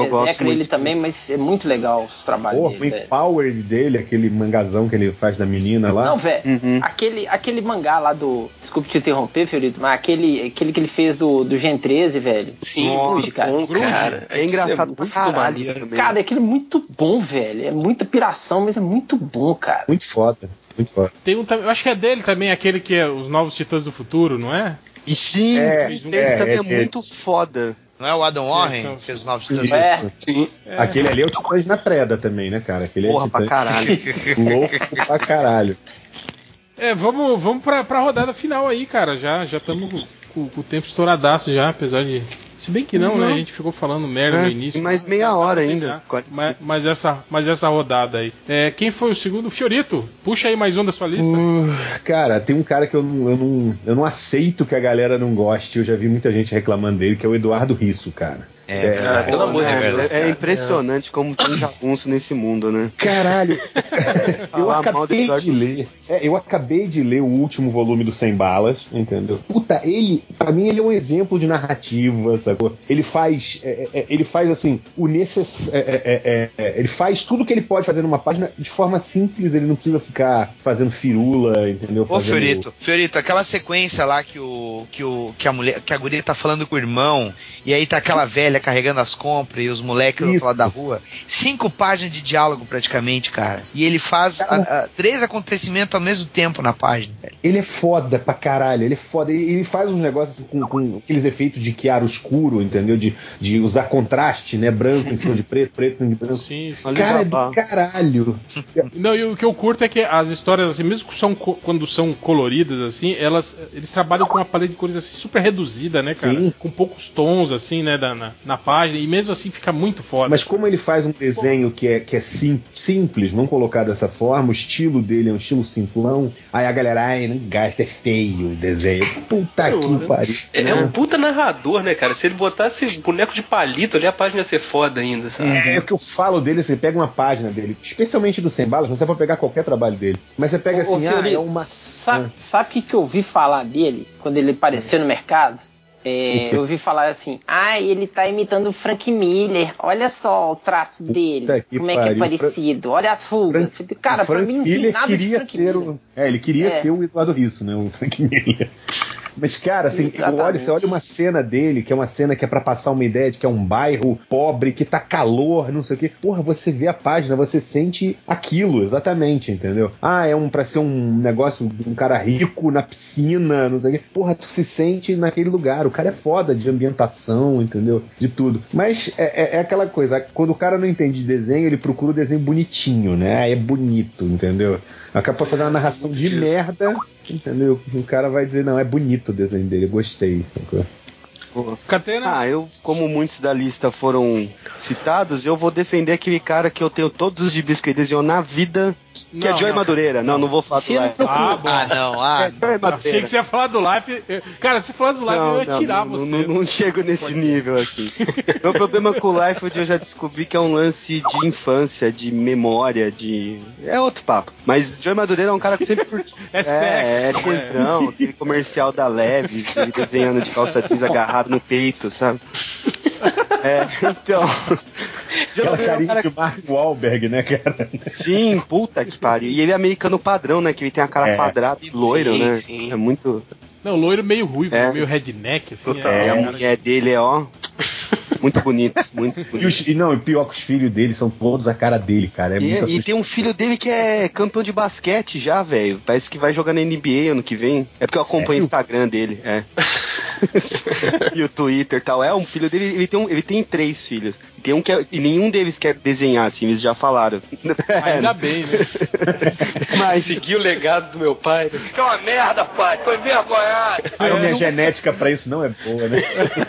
gosto execra ele também, mas é muito legal os trabalhos Porra, o dele. velho. Empowered dele, aquele mangazão que ele faz da menina lá. Não, velho, Uhum. aquele, aquele mangá lá do. Desculpe te interromper, Fiorito, mas aquele, aquele que ele fez do, do Gen 13, velho. sim, Nossa, cara. bom, cara. É engraçado pra muito caralho. Cara, aquele é muito bom, velho. É muita piração, mas é muito bom, cara. Muito foda, muito foda. Tem um, eu acho que é dele também, aquele que é os Novos Titãs do Futuro, não é? E sim, É, é, também é, é, é. muito foda. Não é o Adam Warren são- que fez os novos titãs? É. Sim. Aquele ali é o Titãs na Preda também, né, cara? Aquele Porra é pra caralho. louco pra caralho. É, vamos, vamos pra, pra rodada final aí, cara. Já já estamos com, com- o tempo estouradaço já, apesar de. Se bem que não, Não. né? A gente ficou falando merda É, no início. mais mas meia hora ainda. Mas, mas essa, mas essa rodada aí. É, quem foi o segundo? Fiorito. Puxa aí mais um da sua lista. Uh, cara, tem um cara que eu não, eu, não, eu não aceito que a galera não goste. Eu já vi muita gente reclamando dele, que é o Eduardo Risso, cara. É, Ah, pelo amor de é É, verdade. é impressionante como tem jagunço nesse mundo, né? Caralho, eu acabei de ler. É, eu acabei de ler o último volume do Sem Balas, entendeu? Puta, ele, pra mim, ele é um exemplo de narrativa, sacou? Ele faz, é, é, ele faz assim, o necess... é, é, é, é, ele faz tudo que ele pode fazer numa página de forma simples, ele não precisa ficar fazendo firula, entendeu? Ô, Fazendo- Fiorito, Fiorito, aquela sequência lá que o que o que a mulher, que a guria tá falando com o irmão e aí tá aquela velha carregando as compras e os moleques do outro Isso. lado da rua. cinco páginas de diálogo praticamente, cara. E ele faz a- a- três acontecimentos ao mesmo tempo na página, velho. Ele é foda pra caralho, ele é foda. Ele, ele faz uns negócios assim, com, com aqueles efeitos de chiaro escuro, entendeu? De, de usar contraste, né? Branco em cima de preto, preto em cima de branco. Sim, sim. Cara, é do caralho. Não, e o que eu curto é que as histórias, assim, mesmo são quando são coloridas, assim, elas eles trabalham com uma paleta de cores assim, super reduzida, né, cara? Sim. Com poucos tons, assim, né, da- na, na página, e mesmo assim fica muito foda. Mas como ele faz um desenho que é, que é sim- simples, vamos colocar dessa forma, o estilo dele é um estilo simplão, aí a galera, ai, não gasta, é feio o desenho. Puta que pariu. É, é um puta narrador, né, cara? Se ele botasse boneco de palito ali, a página ia ser foda ainda, sabe? É, o que eu falo dele, você pega uma página dele, especialmente do Sem Balas, você pode pegar qualquer trabalho dele. Mas você pega Ô, assim, ah, Fiorito, é uma. sa- Sabe o que, que eu ouvi falar dele quando ele apareceu no mercado? É, eu ouvi falar assim, ah, ele tá imitando o Frank Miller. Olha só o traço dele, como é que é parecido. Olha as rugas. Cara, o pra Frank mim não tem Miller nada queria Frank ser Miller. o. É, ele queria É. ser o Eduardo Risso, né? O Frank Miller. Mas, cara, assim, Exatamente. olha, você olha uma cena dele, que é uma cena que é pra passar uma ideia de que é um bairro pobre, que tá calor, não sei o quê. Porra, você vê a página, você sente aquilo, exatamente, entendeu? Ah, é um pra ser um negócio de um cara rico na piscina, não sei o quê. Porra, tu se sente naquele lugar. O cara é foda de ambientação, entendeu? De tudo. Mas é, é- é aquela coisa, quando o cara não entende de desenho, ele procura o desenho bonitinho, né? Ah, é bonito, entendeu? Acaba fazer uma narração de merda, entendeu? O cara vai dizer, não, é bonito o desenho dele, gostei. sacou? Catena? Ah, eu, como muitos da lista foram citados, eu vou defender aquele cara que eu tenho todos os gibis que desenhou na vida, que é Não, Joey não. Madureira. Não, não vou falar do Life. Ah, bom. Ah, não, ah, É Achei que você ia falar do live. eu- Cara, se falar do live, eu ia tirar não, você. Não, não chego nesse nível assim. Meu problema com o Life eu já descobri que é um lance de infância, de memória, de. É outro papo. Mas Joey Madureira é um cara que sempre. É É, é sexo. tesão, aquele comercial da Leves, ele desenhando de calça jeans agarrado no peito, sabe? É, então. Aquela é carinha cara de Mark Wahlberg, né, cara? Sim, puta que pariu. E ele é americano padrão, né? Que ele tem a cara É. quadrada e loiro, Sim, né? sim. É muito. Não, loiro meio ruivo, É. meio redneck, assim. Total. é- E a é- mulher dele é, ó. Muito bonito, muito E, bonito. os, e não, e pior que os filhos dele são todos a cara dele, cara. É muito E, e tem um filho dele que é campeão de basquete já, velho. Parece que vai jogar na NBA ano que vem. É porque eu acompanho o Instagram dele, é. e o Twitter e tal. É um filho dele, ele tem, um- ele tem três filhos. E, tem um que é- e nenhum deles quer desenhar, assim, eles já falaram. Ainda bem, né? Mas Segui o legado do meu pai. né? Que é uma merda, pai. Tô envergonhado. A minha genética pra isso não é boa, né?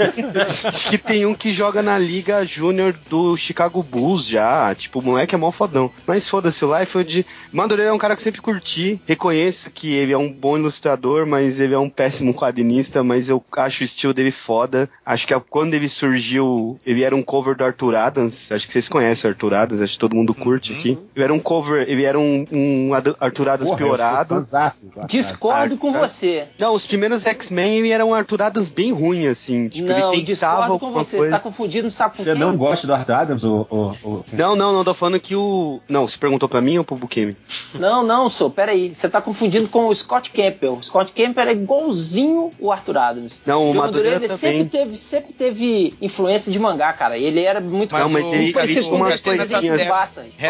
Acho que tem um que joga na Liga Júnior do Chicago Bulls já. Tipo, o moleque é mó fodão. Mas foda-se, o Liefeld. Madureira é um cara que eu sempre curti. Reconheço que ele é um bom ilustrador, mas ele é um péssimo quadrinista. Mas eu acho o estilo dele foda. Acho que quando ele surgiu, ele era um cover do Arthur Adams. Acho que vocês conhecem o Arthur Adams, acho que todo mundo curte aqui. Ele era um cover, ele era um, um Arthur Adams Porra, piorado. Arthur. Discordo com você. Não, os primeiros X-Men ele era um Arthur Adams bem ruim, assim. Tipo, não, ele tentava discordo com você. coisa. Você tá confundindo, com Você não gosta do Arthur Adams? Ou, ou, ou- Não, não, não, tô falando que o. Não, você perguntou pra mim ou pro Bukemi? Não, não, sou. Peraí. Você tá confundindo com o Scott Campbell. O Scott Campbell é igualzinho o Arthur Adams. Não, o Madureira ele também. sempre teve, sempre teve influência de mangá, cara. Ele era muito Mas Não, mas ele- ele com umas coisinhas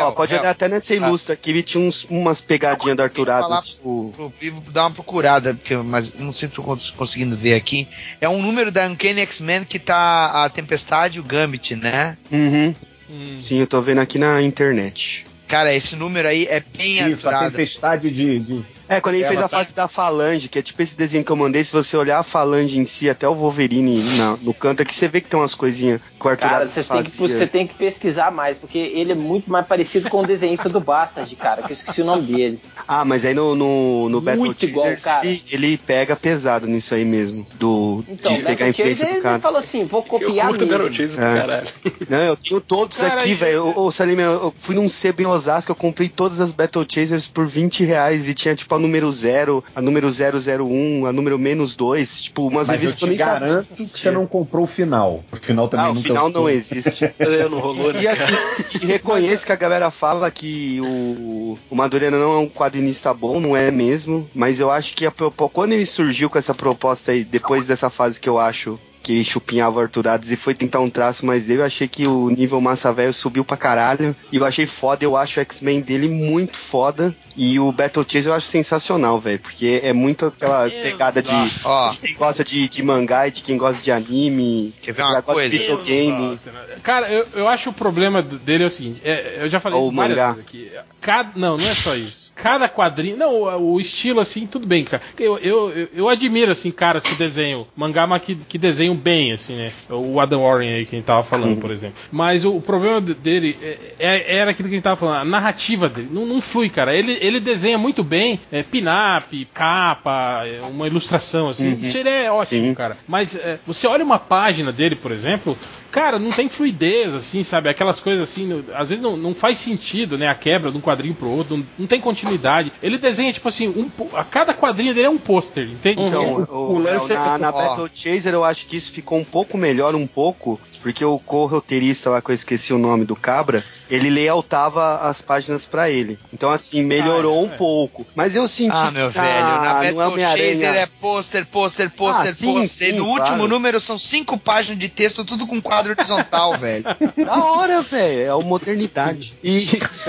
Ó, pode olhar até nessa ilustra que ele tinha uns, umas pegadinhas do Arthur Adams. Tipo, pro Vivo dar uma procurada, porque, eu- mas não sei se tô cons- conseguindo ver aqui. É um número da Uncanny X-Men que tá a Tempestade e o Gambit, né? uhum. Hum. Sim, eu tô vendo aqui na internet. Cara, esse número aí é bem Isso, a tempestade de. de- É, quando ele Ela fez a tá- fase da falange, que é tipo esse desenho que eu mandei, se você olhar a falange em si, até o Wolverine na- no canto, aqui você vê que tem umas coisinhas que o Arthur Cara, você tem, que, você tem que pesquisar mais, porque ele é muito mais parecido com o desenhista do Bastard, cara, que eu esqueci o nome dele. Ah, mas aí no, no, no Battle Muito igual, cara. Ele, ele pega pesado nisso aí mesmo, do, Então, de pegar a influência Chasers, do ele cara. falou assim, vou Eu copiar curto mesmo. Battle Chase pra É. caralho. Não, eu tenho todos Cara, aqui, velho. Ô, Salim, eu eu fui num sebo em Osasco, eu comprei todas as Battle Chasers por 20 reais e tinha, tipo, a número 0, a número 001, a número menos 2, tipo, umas Mas eu revistas que eu te nem garanto que que você não comprou o final. O final também Ah, o final não existe. É, não rolou, né? E assim, e reconheço que a galera fala que o, o Madureira não é um quadrinista bom, não é mesmo, mas eu acho que a quando ele surgiu com essa proposta aí, depois dessa fase que eu acho que chupinhava Arturados e foi tentar um traço dele, eu achei que o nível massa velho subiu pra caralho. E eu achei foda, eu acho o X-Men dele muito foda. E o Battle Chase eu acho sensacional, velho. Porque é muito aquela pegada de, Ó. de quem gosta de, de mangá e de quem gosta de anime. Quer ver uma coisa? de videogame. Cara, eu, eu acho o problema dele é o seguinte: é, eu já falei Ou isso várias mangá. vezes aqui. Cada, não, não é só isso. Cada quadrinho. Não, o, estilo, assim, tudo bem, cara. Eu, eu, eu, admiro, assim, caras que desenham mangá, mas que, que desenham bem, assim, né? O Adam Warren aí, quem tava falando, por exemplo. Mas o, o problema de- dele é, é- era aquilo que a gente tava falando, a narrativa dele. Não, não flui, cara. Ele, ele desenha muito bem, é, pin-up, capa, é, uma ilustração, assim. Uhum. Isso ele é ótimo, Sim. cara. Mas é, você olha uma página dele, por exemplo, cara, não tem fluidez, assim, sabe? Aquelas coisas assim, no- às vezes não, não faz sentido, né? A quebra de um quadrinho pro outro, não, não tem continuidade. Ele desenha, tipo assim, um, a cada quadrinho dele é um pôster, entende? Então, o o- lance na, é- na ó. Battle Chaser eu acho que isso ficou um pouco melhor, um pouco, porque o co-roteirista lá, que eu esqueci o nome do Cabra, ele layoutava as páginas pra ele. Então, assim, melhorou Ah, é, um é. pouco. Mas eu senti Ah, meu que velho, na no Battle Chaser é pôster, pôster, pôster, Ah, sim, pôster. sim, no claro. último número são cinco páginas de texto, tudo com quadro horizontal, velho. Da hora, velho. É a modernidade. E,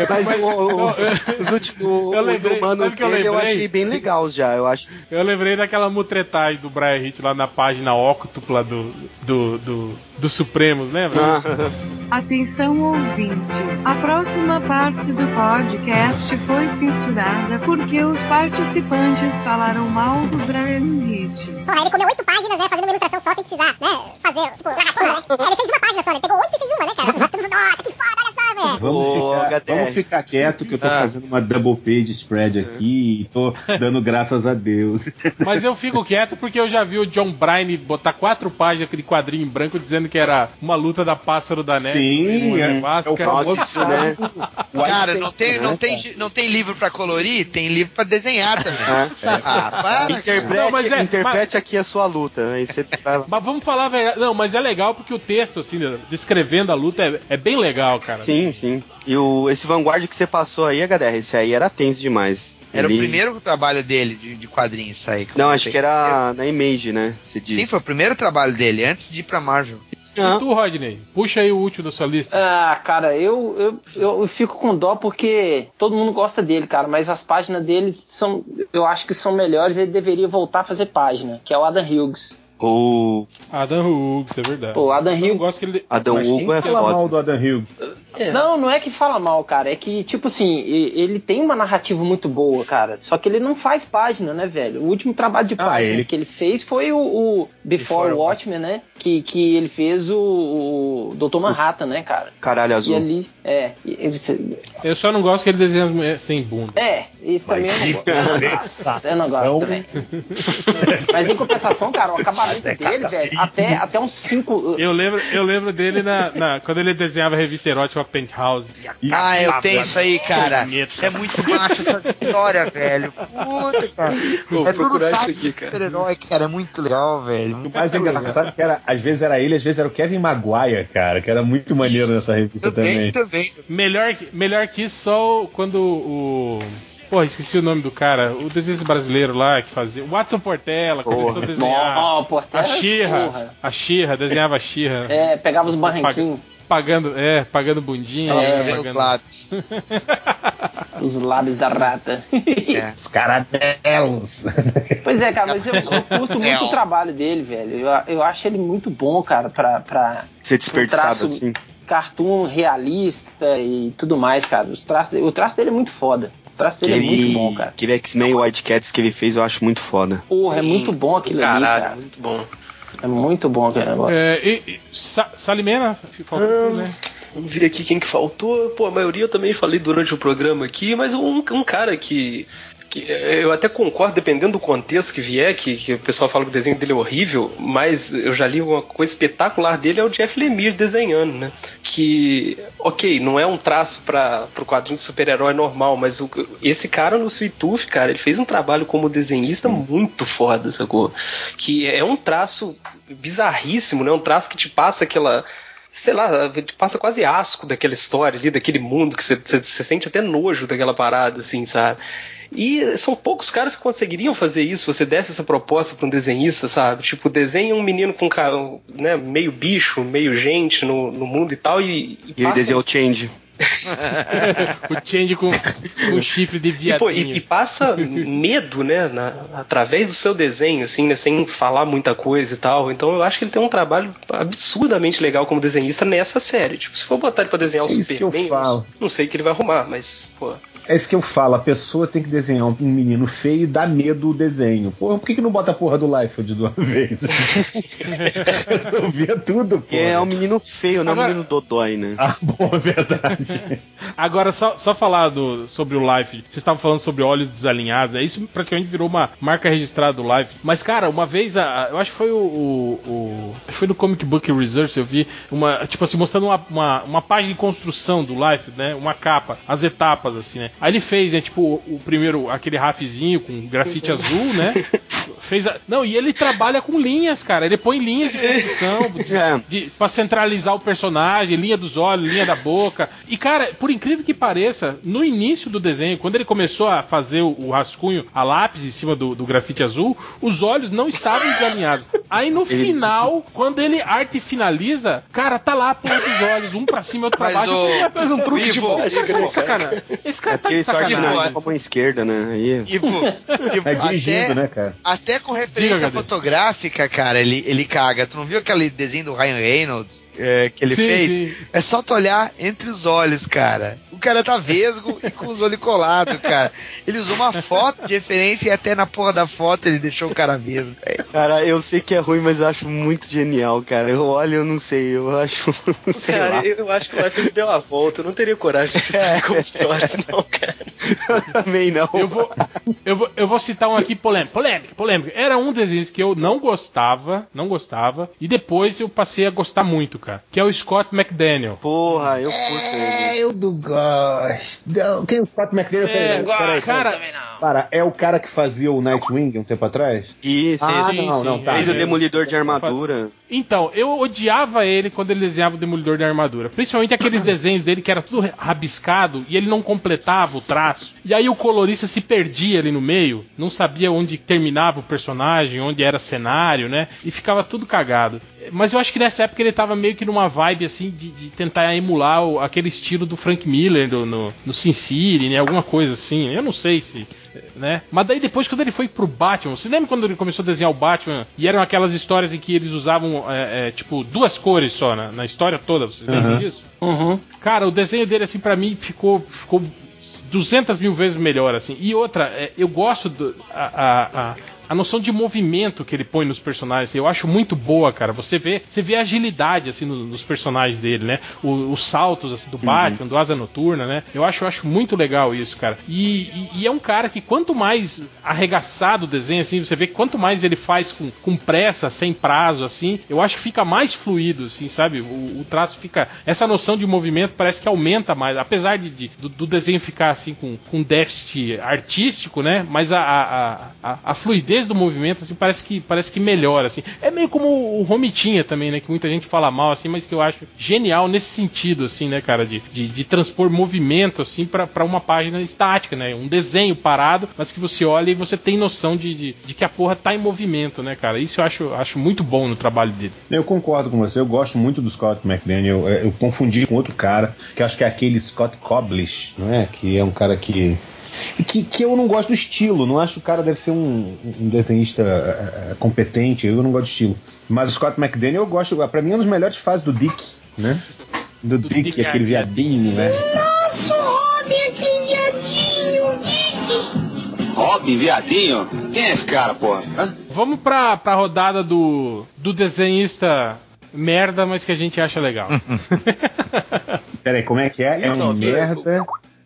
mas o, o- os últimos eu lembrei- os humanos eu dele eu lembrei? achei bem legal já. Eu acho Eu lembrei daquela mutretagem do Brian Hitch lá na página óctupla do, do, do, do Supremos, lembra? Atenção ouvinte, a próxima parte do podcast foi censurada porque os participantes falaram mal do Brian Hitch. Porra, ele comeu oito páginas, né? Fazendo uma ilustração só sem precisar, né? Fazer, tipo, narrativa, né? Ele fez uma página só, né? Pegou oito e fez uma, né, cara? Todo mundo, nossa, que foda, olha só, velho. Vamos, Ô, ficar, HDR. vamos ficar quieto que eu tô Ah. fazendo uma double page spread aqui e tô dando graças a Deus. Mas eu fico quieto porque eu já vi o John Bryan botar quatro páginas aquele quadrinho em branco dizendo que era uma luta da pássaro da neve. Sim, uma é, é o famoso né? Cara, não tem, não, né, tem, não tem livro pra colorir? Tem livro pra desenhar também. Ah, para. Interprete, Não, mas é- interprete aqui a sua luta. Aí você Mas vamos falar a verdade. Não, mas é legal porque o texto, assim, descrevendo a luta é, é bem legal, cara. Sim, sim. E o, esse Vanguard que você passou aí, HDR, esse aí era tenso demais. Era Ele- o primeiro trabalho dele de, de quadrinhos, isso aí. Não, acho que era na Image, né? Você disse. Sim, foi o primeiro trabalho dele, antes de ir pra Marvel. E tu, Rodney? Puxa aí o último da sua lista. Ah, cara, eu, eu, eu fico com dó porque todo mundo gosta dele, cara, mas as páginas dele são, eu acho que são melhores ele deveria voltar a fazer página, que é o Adam Hughes. O Adam Hughes, é verdade. Pô, Adam Eu Hughes. gosto que ele. Adão Mas Hugo é fala mal foda. do Adam Hughes? Não, não é que fala mal, cara. É que, tipo assim, e- ele tem uma narrativa muito boa, cara. Só que ele não faz página, né, velho? O último trabalho de Ah, página ele- que ele fez foi o, o Before, Before Watchmen, né? Que, que ele fez o, o Dr. Manhattan, né, cara? Caralho E azul. ali, é. e- e- Eu só não gosto que ele desenha as mulheres sem bunda. É, isso também eu não gosto. Eu não gosto também. Mas em compensação, cara, o acabamento dele, velho, até, até uns 5. Eu lembro, eu lembro dele na, na- quando ele desenhava a revista erótica Penthouse. Ah, eu tenho isso aí, cara. É muito massa essa história, velho. Puta, cara. Vou é tudo procurar isso aqui, de cara. super-herói, cara. É muito legal, velho. O mais engraçado é que era, às vezes era ele, às vezes era o Kevin Maguire, cara, que era muito maneiro nessa revista Também, também. também. Melhor, que- melhor que isso, só quando o. Pô, esqueci o nome do cara. O desenho brasileiro lá que fazia. O Watson Portela começou a desenhar. Ó, Portela, a Xirra. porra. A Xirra, desenhava a Xirra. É, pegava os barranquinhos, Pagando, é, pagando bundinha. É, pagando... lábios. os lábios da rata. É. Os caramelos. Pois é, cara, mas eu, eu curto muito o trabalho dele, velho. Eu, eu acho ele muito bom, cara, pra, pra Ser desperdiçado traço- assim. cartoon realista e tudo mais, cara. Os traços o traço dele é muito foda. O traço dele é muito Aquele, bom, cara. aquele X-Men Wildcats que ele fez eu acho muito foda. Porra, é Sim, muito bom aquilo ali, Caralho, cara. muito bom. É muito bom aquele negócio. É, e, e Sa- Salimena, faltou tu, né? Vamos ver aqui quem que faltou. Pô, a maioria eu também falei durante o programa aqui, mas um, um cara que, que eh, eu até concordo, dependendo do contexto que vier, que, que o pessoal fala que o desenho dele é horrível, mas eu já li uma coisa espetacular dele, é o Jeff Lemire desenhando, né? Que, ok, não é um traço para o quadrinho de super-herói normal, mas o- esse cara no Sweet Tooth, cara, ele fez um trabalho como desenhista muito foda, sacou? Que é um traço bizarríssimo, né? Um traço que te passa aquela sei lá, te passa quase asco daquela história ali, daquele mundo que você sente até nojo daquela parada, assim, sabe? E são poucos caras que conseguiriam fazer isso. Você desse essa proposta pra um desenhista, sabe? Tipo, desenha um menino com né, meio bicho, meio gente no, no mundo e tal, e, E ele passa- desenhou o Change. o Change com, com chifre de E, pô, viadinho. e- e passa medo, né, na- através do seu desenho, assim, né, sem falar muita coisa e tal. Então eu acho que ele tem um trabalho absurdamente legal como desenhista nessa série. Tipo, se for botar ele pra desenhar o É isso que eu Superman, falo. não sei o que ele vai arrumar, mas, pô. É isso que eu falo, a pessoa tem que desenhar um menino feio e dá medo o desenho. Porra, por que, que não bota a porra do Liefeld de uma vez? Resolvia tudo, Porque porra. é um menino feio, não é um menino dodói, né? Ah, bom, é verdade. Agora, só, só falar do, sobre o Life. Vocês estavam falando sobre olhos desalinhados, né? Isso praticamente virou uma marca registrada do Life. Mas, cara, uma vez, a- eu acho que foi o, o- o- acho que foi no Comic Book Research, eu vi uma, tipo assim, mostrando uma, uma, uma página de construção do Life, né? Uma capa, as etapas, assim, né? Aí ele fez, né? Tipo, o, o primeiro, aquele rafezinho com grafite azul, né? Fez a, não, e ele trabalha com linhas, cara. Ele põe linhas de construção É. de, de, pra centralizar o personagem, linha dos olhos, linha da boca. E, cara, por incrível que pareça, no início do desenho, quando ele começou a fazer o, o rascunho a lápis em cima do, do grafite azul, os olhos não estavam desalinhados. Aí no Ele- final, quando ele arte finaliza, cara, tá lá a porra dos olhos, um pra cima, outro pra Mas baixo. o- Ué, faz um truque de Ivo, bola. Ivo, Sacanagem. Esse cara É tá de sacanagem. na com a mão esquerda, né? Aí... Ivo, Ivo, É dirigindo, até, né, cara? até com referência Diga, fotográfica, cara, ele, ele caga. Tu não viu aquele desenho do Ryan Reynolds é, que ele Sim, fez? sim. É só tu olhar entre os olhos, cara. O cara tá vesgo e com os olhos colados, cara. Ele usou uma foto de referência e até na porra da foto ele deixou o cara vesgo. Cara, eu sei que é ruim, mas eu acho muito genial, cara. Eu olho, eu não sei, eu acho. sei cara, lá. eu acho que o Life deu a volta. Eu não teria coragem de citar ele como os piores, não, cara. Eu também não. Eu vou, eu, vou, eu vou citar um aqui polêmico. Polêmica, polêmica. Era um desenho que eu não gostava, não gostava, e depois eu passei a gostar muito, cara. Que é o Scott McDaniel. Porra, eu curto ele. eu não gosto. Não, Quem é o Scott McDaniel? É, Peraí, peraí, cara, Para, é o cara que fazia o Nightwing um tempo atrás? Isso, Ah, sim, não, sim. não, tá. Fez o é. demolidor de armadura. Então, eu odiava ele quando ele desenhava o Demolidor da Armadura. Principalmente aqueles desenhos dele que era tudo rabiscado e ele não completava o traço. E aí o colorista se perdia ali no meio, não sabia onde terminava o personagem, onde era cenário, né? E ficava tudo cagado. Mas eu acho que nessa época ele tava meio que numa vibe assim de, de tentar emular o- aquele estilo do Frank Miller do- no, no Sin City, né? Alguma coisa assim. Eu não sei se. Né? Mas daí depois, quando ele foi pro Batman, você lembra quando ele começou a desenhar o Batman e eram aquelas histórias em que eles usavam, é, é, tipo, duas cores só na, na história toda? Vocês lembram disso? Uhum. Cara, o desenho dele, assim, pra mim ficou. ficou 200 mil vezes melhor, assim. E outra, é, eu gosto do. A, a, a, a noção de movimento que ele põe nos personagens, eu acho muito boa, cara. Você vê, você vê a agilidade assim no- nos personagens dele, né? O- os saltos assim do Batman, do Asa Noturna, né? Eu acho, eu acho muito legal isso, cara. E, e- e é um cara que quanto mais arregaçado o desenho assim, você vê que quanto mais ele faz com, com pressa, sem prazo assim, eu acho que fica mais fluido assim, sabe? O, o traço fica essa noção de movimento parece que aumenta mais, apesar de, de- do, do desenho ficar assim com, com déficit artístico, né? Mas a, a, a, a fluidez do movimento assim parece que parece que melhora assim. É meio como o Romitinha também, né? Que muita gente fala mal assim, mas que eu acho genial nesse sentido assim, né, cara, de, de, de transpor movimento assim pra uma página estática, né? Um desenho parado, mas que você olha e você tem noção de, de, de que a porra tá em movimento, né, cara? Isso eu acho, acho muito bom no trabalho dele. Eu concordo com você, eu gosto muito do Scott McDaniel. Eu, eu confundi com outro cara, que acho que é aquele Scott Coblish, não é? Que é um cara que. Que, que eu não gosto do estilo, não acho que o cara deve ser um, um desenhista eh, eh, competente, eu não gosto do estilo. Mas o Scott McDaniel eu gosto, pra mim é uma das melhores fases do Dick, né? Do, Dick, Dick aquele Arquette. viadinho, né? Robin, viadinho? Quem é esse cara, porra? Hã? Vamos pra, pra rodada do, do desenhista merda, mas que a gente acha legal. Peraí, como é que é? É um merda. É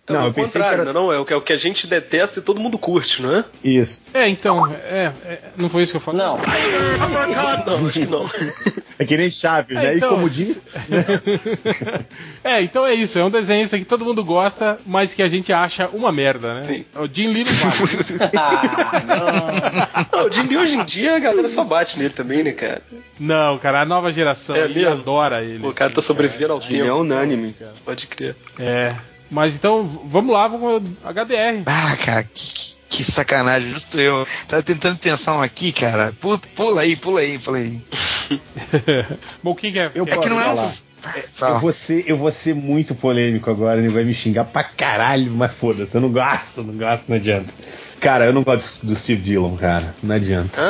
Não, o pensei que contrário, era. não, é o que, é o que a gente detesta e todo mundo curte, não é? Isso. é, então, é, é, não foi isso que eu falei? Não. Não, acho que não. É que nem Chaves, É, né? então- E como diz. é, então é isso, é um desenhista que todo mundo gosta, mas que a gente acha uma merda, né? Sim. O Jim Lee não vale. Ah, Não, o Jim Lee hoje em dia a galera só bate nele também, né, cara? não, cara, a nova geração É mesmo? adora ele. O cara tá sobrevivendo ao Ele é tempo. unânime. Pode crer. É. Mas então, vamos lá, vamos HDR. Ah, cara, que, que- sacanagem, justo eu. Tava tentando pensar um aqui, cara. Pula, pula aí, pula aí. Falei. Bom, o que, que é? Eu É que não é um. Eu vou, ser, eu vou ser muito polêmico agora, ele vai me xingar pra caralho, mas foda-se, eu não gosto, não gosto, não adianta. Cara, eu não gosto do Steve Dillon, cara, não adianta.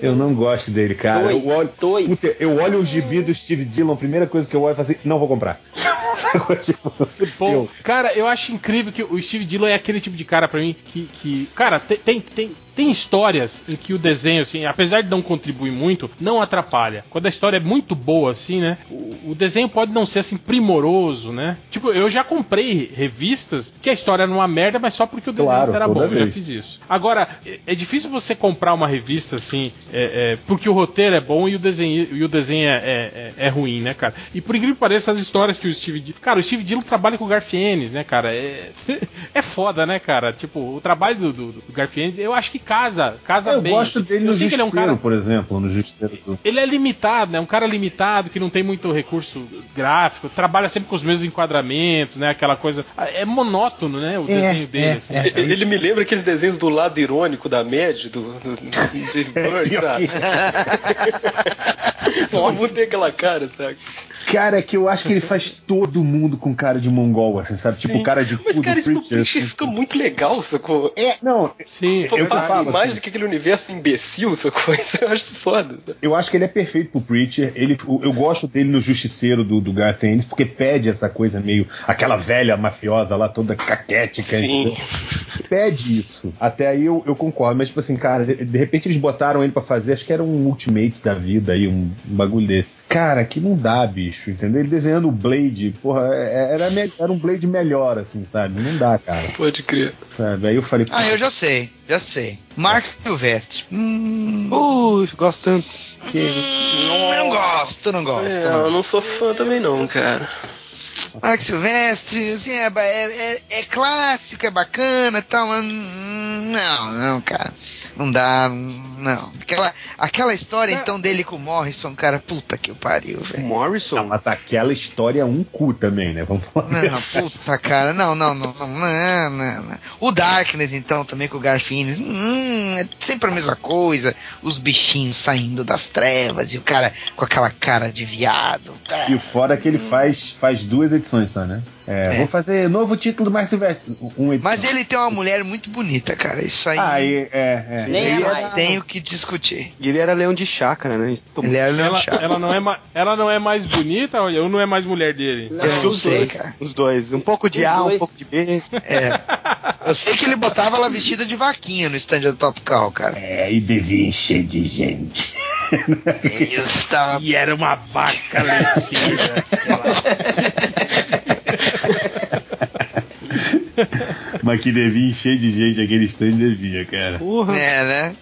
Eu não gosto dele, cara. Dois, eu, olho, dois. Puta, eu olho o gibi do Steve Dillon, a primeira coisa que eu olho é assim, não vou comprar. tipo, Bom, eu, cara, eu acho incrível que o Steve Dillon é aquele tipo de cara pra mim que. que cara, tem, tem, tem, histórias em que o desenho, assim, apesar de não contribuir muito, não atrapalha. Quando a história é muito boa, assim, né? O, o desenho pode não ser assim primoroso, né? Tipo, eu já comprei revistas que a história era uma merda, mas só porque o desenho Claro, era bom. Eu já vez. fiz isso. Agora, é, é difícil você comprar uma revista assim, é, é, porque o roteiro é bom e o desenho, e o desenho é, é, é ruim, né, cara? E por incrível que pareça, as histórias que o Steve Dillon. Cara, o Steve Dillon trabalha com o Garfienes, né, cara? É, é foda, né, cara? Tipo, o trabalho do, do, do Garfienes, eu acho que casa, casa eu bem. gosto dele eu no sei que ele é um Justiceiro, cara. por exemplo, no Justiceiro do... Ele é limitado, né? Um cara limitado que não tem muito recurso gráfico, trabalha sempre com os mesmos enquadramentos, né? Aquela coisa. É monótono, né? O desenho dele, é, assim. é. Ele me lembra aqueles desenhos do lado irônico da Mad, do, do, do Dave Bird, Pior sabe? Vamos ter aquela cara, sabe? Cara, é que eu acho que ele faz todo mundo com cara de mongol, assim, sabe? Tipo, Sim. cara de Mas, cara, isso no Preacher, Preacher assim. fica muito legal, sacou? É, não, Sim, eu passa imagem assim. do que aquele universo imbecil, sacou? Isso eu acho isso foda. Eu acho que ele é perfeito pro Preacher. Ele, eu gosto dele no Justiceiro do, do Garth Ennis, porque pede essa coisa meio. aquela velha mafiosa lá, toda caquética. Sim. entendeu? Pede isso. Até aí eu, eu concordo. Mas, tipo assim, cara, de, de repente eles botaram ele pra fazer, acho que era um Ultimates da vida aí, um, um bagulho desse. Cara, que não dá, bicho, entendeu? Ele desenhando o Blade, porra, é- era, me- era um Blade melhor, assim, sabe? Não dá, cara. Pode crer. Sabe? Aí eu falei, Ah, eu já sei, já sei. Mark Silvestre. Hum, Uh, gosto tanto. hum, não gosto, não gosto. É, não. eu não sou fã também não, cara. Mark Silvestre, assim, é, é, é- é clássico, é bacana e tal, mas hum, não, não, cara. Não dá, não. Aquela, aquela história, então, dele com o Morrison, cara, puta que o pariu, velho. Morrison? Não, mas aquela história é um cu também, né? Vamos falar. Não, puta, cara, não, não, não, não, não, não, não. O Darkness, então, também com o Garfines, hum, é sempre a mesma coisa. Os bichinhos saindo das trevas e o cara com aquela cara de viado. tá. E o fora é que ele faz, faz duas edições só, né? É, É. Vou fazer novo título do Mark Silvestre. Um edição. Mas ele tem uma mulher muito bonita, cara. Isso aí Ah, e- é, é. Nem é eu mais. tenho que discutir. Ele era leão de chácara, né? Isso tomou- Ele é leão Ela, chato. ela, não é ma- ela não é mais bonita ou não é mais mulher dele? Não, Eu não sei, dois, cara. Os dois. Um pouco de Os A, um dois. pouco de B. É. Eu sei que ele botava ela vestida de vaquinha no stand do Top Call, cara. É, e devia encher de gente. E era uma vaca leiteira. Mas que devia encher de gente aquele stand devia, cara. Porra. É, né?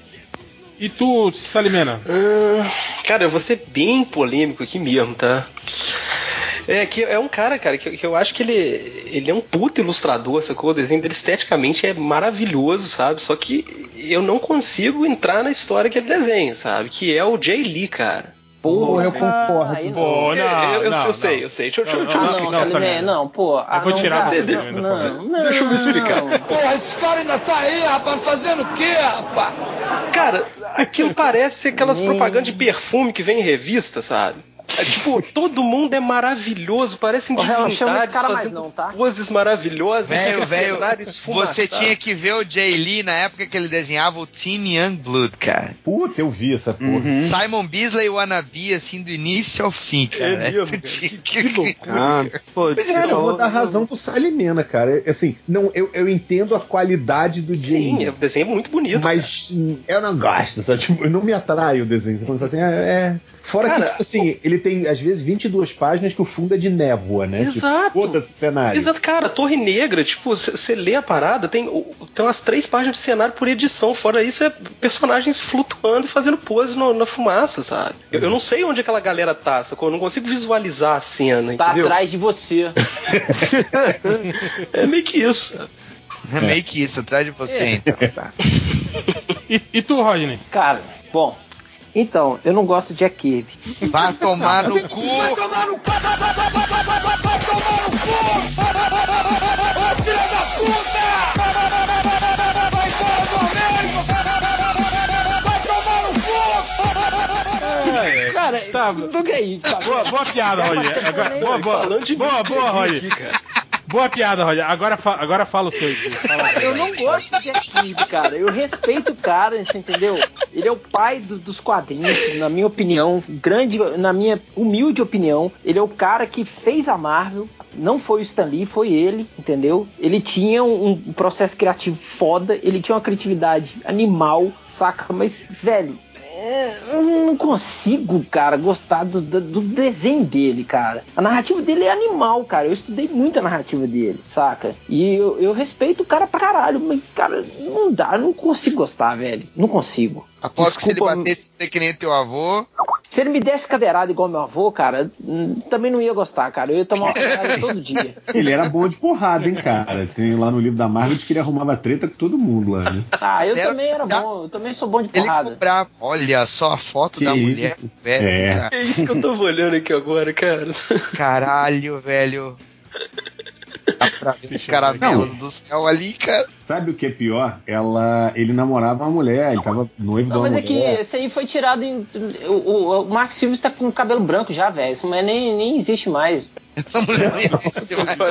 E tu, Salimena? Ah, cara, eu vou ser bem polêmico aqui mesmo, tá? É que é um cara, cara, que, que eu acho que ele, ele é um puto ilustrador, sacou? O desenho dele esteticamente é maravilhoso, sabe? Só que eu não consigo entrar na história que ele desenha, sabe? Que é o Jay Lee, cara. Pô, eu concordo. aí não. Pô, não, eu, eu, não, eu sei, não. eu sei. Deixa, eu- deixa, eu- Não, deixa eu me não, não, explicar. não, não, pô. Ah, Eu vou não, tirar não, ainda, não, não, Deixa eu me explicar. não. Porra, esse cara ainda tá aí, rapaz, fazendo o quê, rapaz? Cara, aquilo parece ser aquelas propagandas de perfume que vem em revista, sabe? É, tipo, todo mundo é maravilhoso, parecem cara mais fazendo não, tá? poses maravilhosas, Velho, velho, você tinha que ver o Jay Lee na época que ele desenhava o Team Youngblood, cara. Puta, eu vi essa porra. Simon Beasley Wannabe, assim, do início ao fim, cara. É mesmo, cara. tinha Que loucura. Ah, pô, Mas, cara, eu vou dar razão pro Salimena, cara. Assim, não, eu, eu entendo a qualidade do Sim, Jay. o desenho é muito bonito. Mas hum, eu não gosto, sabe? Tipo, eu não me atrai o desenho. Quando assim, é, é- Fora Cara, que, tipo assim, ele tem, às vezes, 22 páginas que o fundo é de névoa, né? Exato. Tipo, Foda-se o cenário. Exato, cara, Torre Negra, tipo, você lê a parada, tem, tem umas três páginas de cenário por edição, fora isso é personagens flutuando e fazendo pose no- na fumaça, sabe? Eu, eu não sei onde aquela galera tá, sacou? Eu não consigo visualizar a cena, Tá entendeu? atrás de você. É meio que isso. É meio que isso, atrás de você, É. então. Tá. E, e tu, Rodney? Cara, bom. Então, eu não gosto de Jack Kirby. Vai tomar no cu! Vai tomar no cu! Vai tomar no cu! Vai Filha da puta! Vai embora do cu! Vai tomar no cu! Cara, tá. tudo gay. Tá. Boa, boa piada, Roger. Agora, boa, boa, boa, boa, Roger. Boa piada, Roger. Agora, fa agora fala o seu. Fala. Eu não gosto de Jack cara. Eu respeito o cara, você entendeu? Ele é o pai do- dos quadrinhos, na minha opinião, grande, na minha humilde opinião. Ele é o cara que fez a Marvel. Não foi o Stan Lee, foi ele, entendeu? Ele tinha um, processo criativo foda, ele tinha uma criatividade animal, saca? Mas, velho, eu não consigo, cara, gostar do, do- do desenho dele, cara. A narrativa dele é animal, cara. Eu estudei muito a narrativa dele, saca? E eu, eu respeito o cara pra caralho, mas, cara, não dá, eu não consigo gostar, velho. Não consigo. Aposto que se ele batesse você que nem teu avô. Se ele me desse cadeirada igual meu avô, cara, hum, também não ia gostar, cara. Eu ia tomar uma cadeirada todo dia. Ele era bom de porrada, hein, cara. Tem lá no livro da Marvel que ele arrumava treta com todo mundo lá, né? Ah, eu Era- também era bom, eu também sou bom de Ele porrada. comprava. Olha só a foto Que da isso? mulher, velho. É. cara. É isso que eu tava olhando aqui agora, cara. Caralho, velho. Dá pra ver os caramelos do céu ali, cara. Sabe o que é pior? Ela, ele namorava uma mulher, ele tava noivo Não, de uma mas é que mulher. esse aí foi tirado em. O, o, o Mark Silvers tá com cabelo branco já, velho. Essa mulher nem, nem existe mais. Essa mulher não existe. Ele tá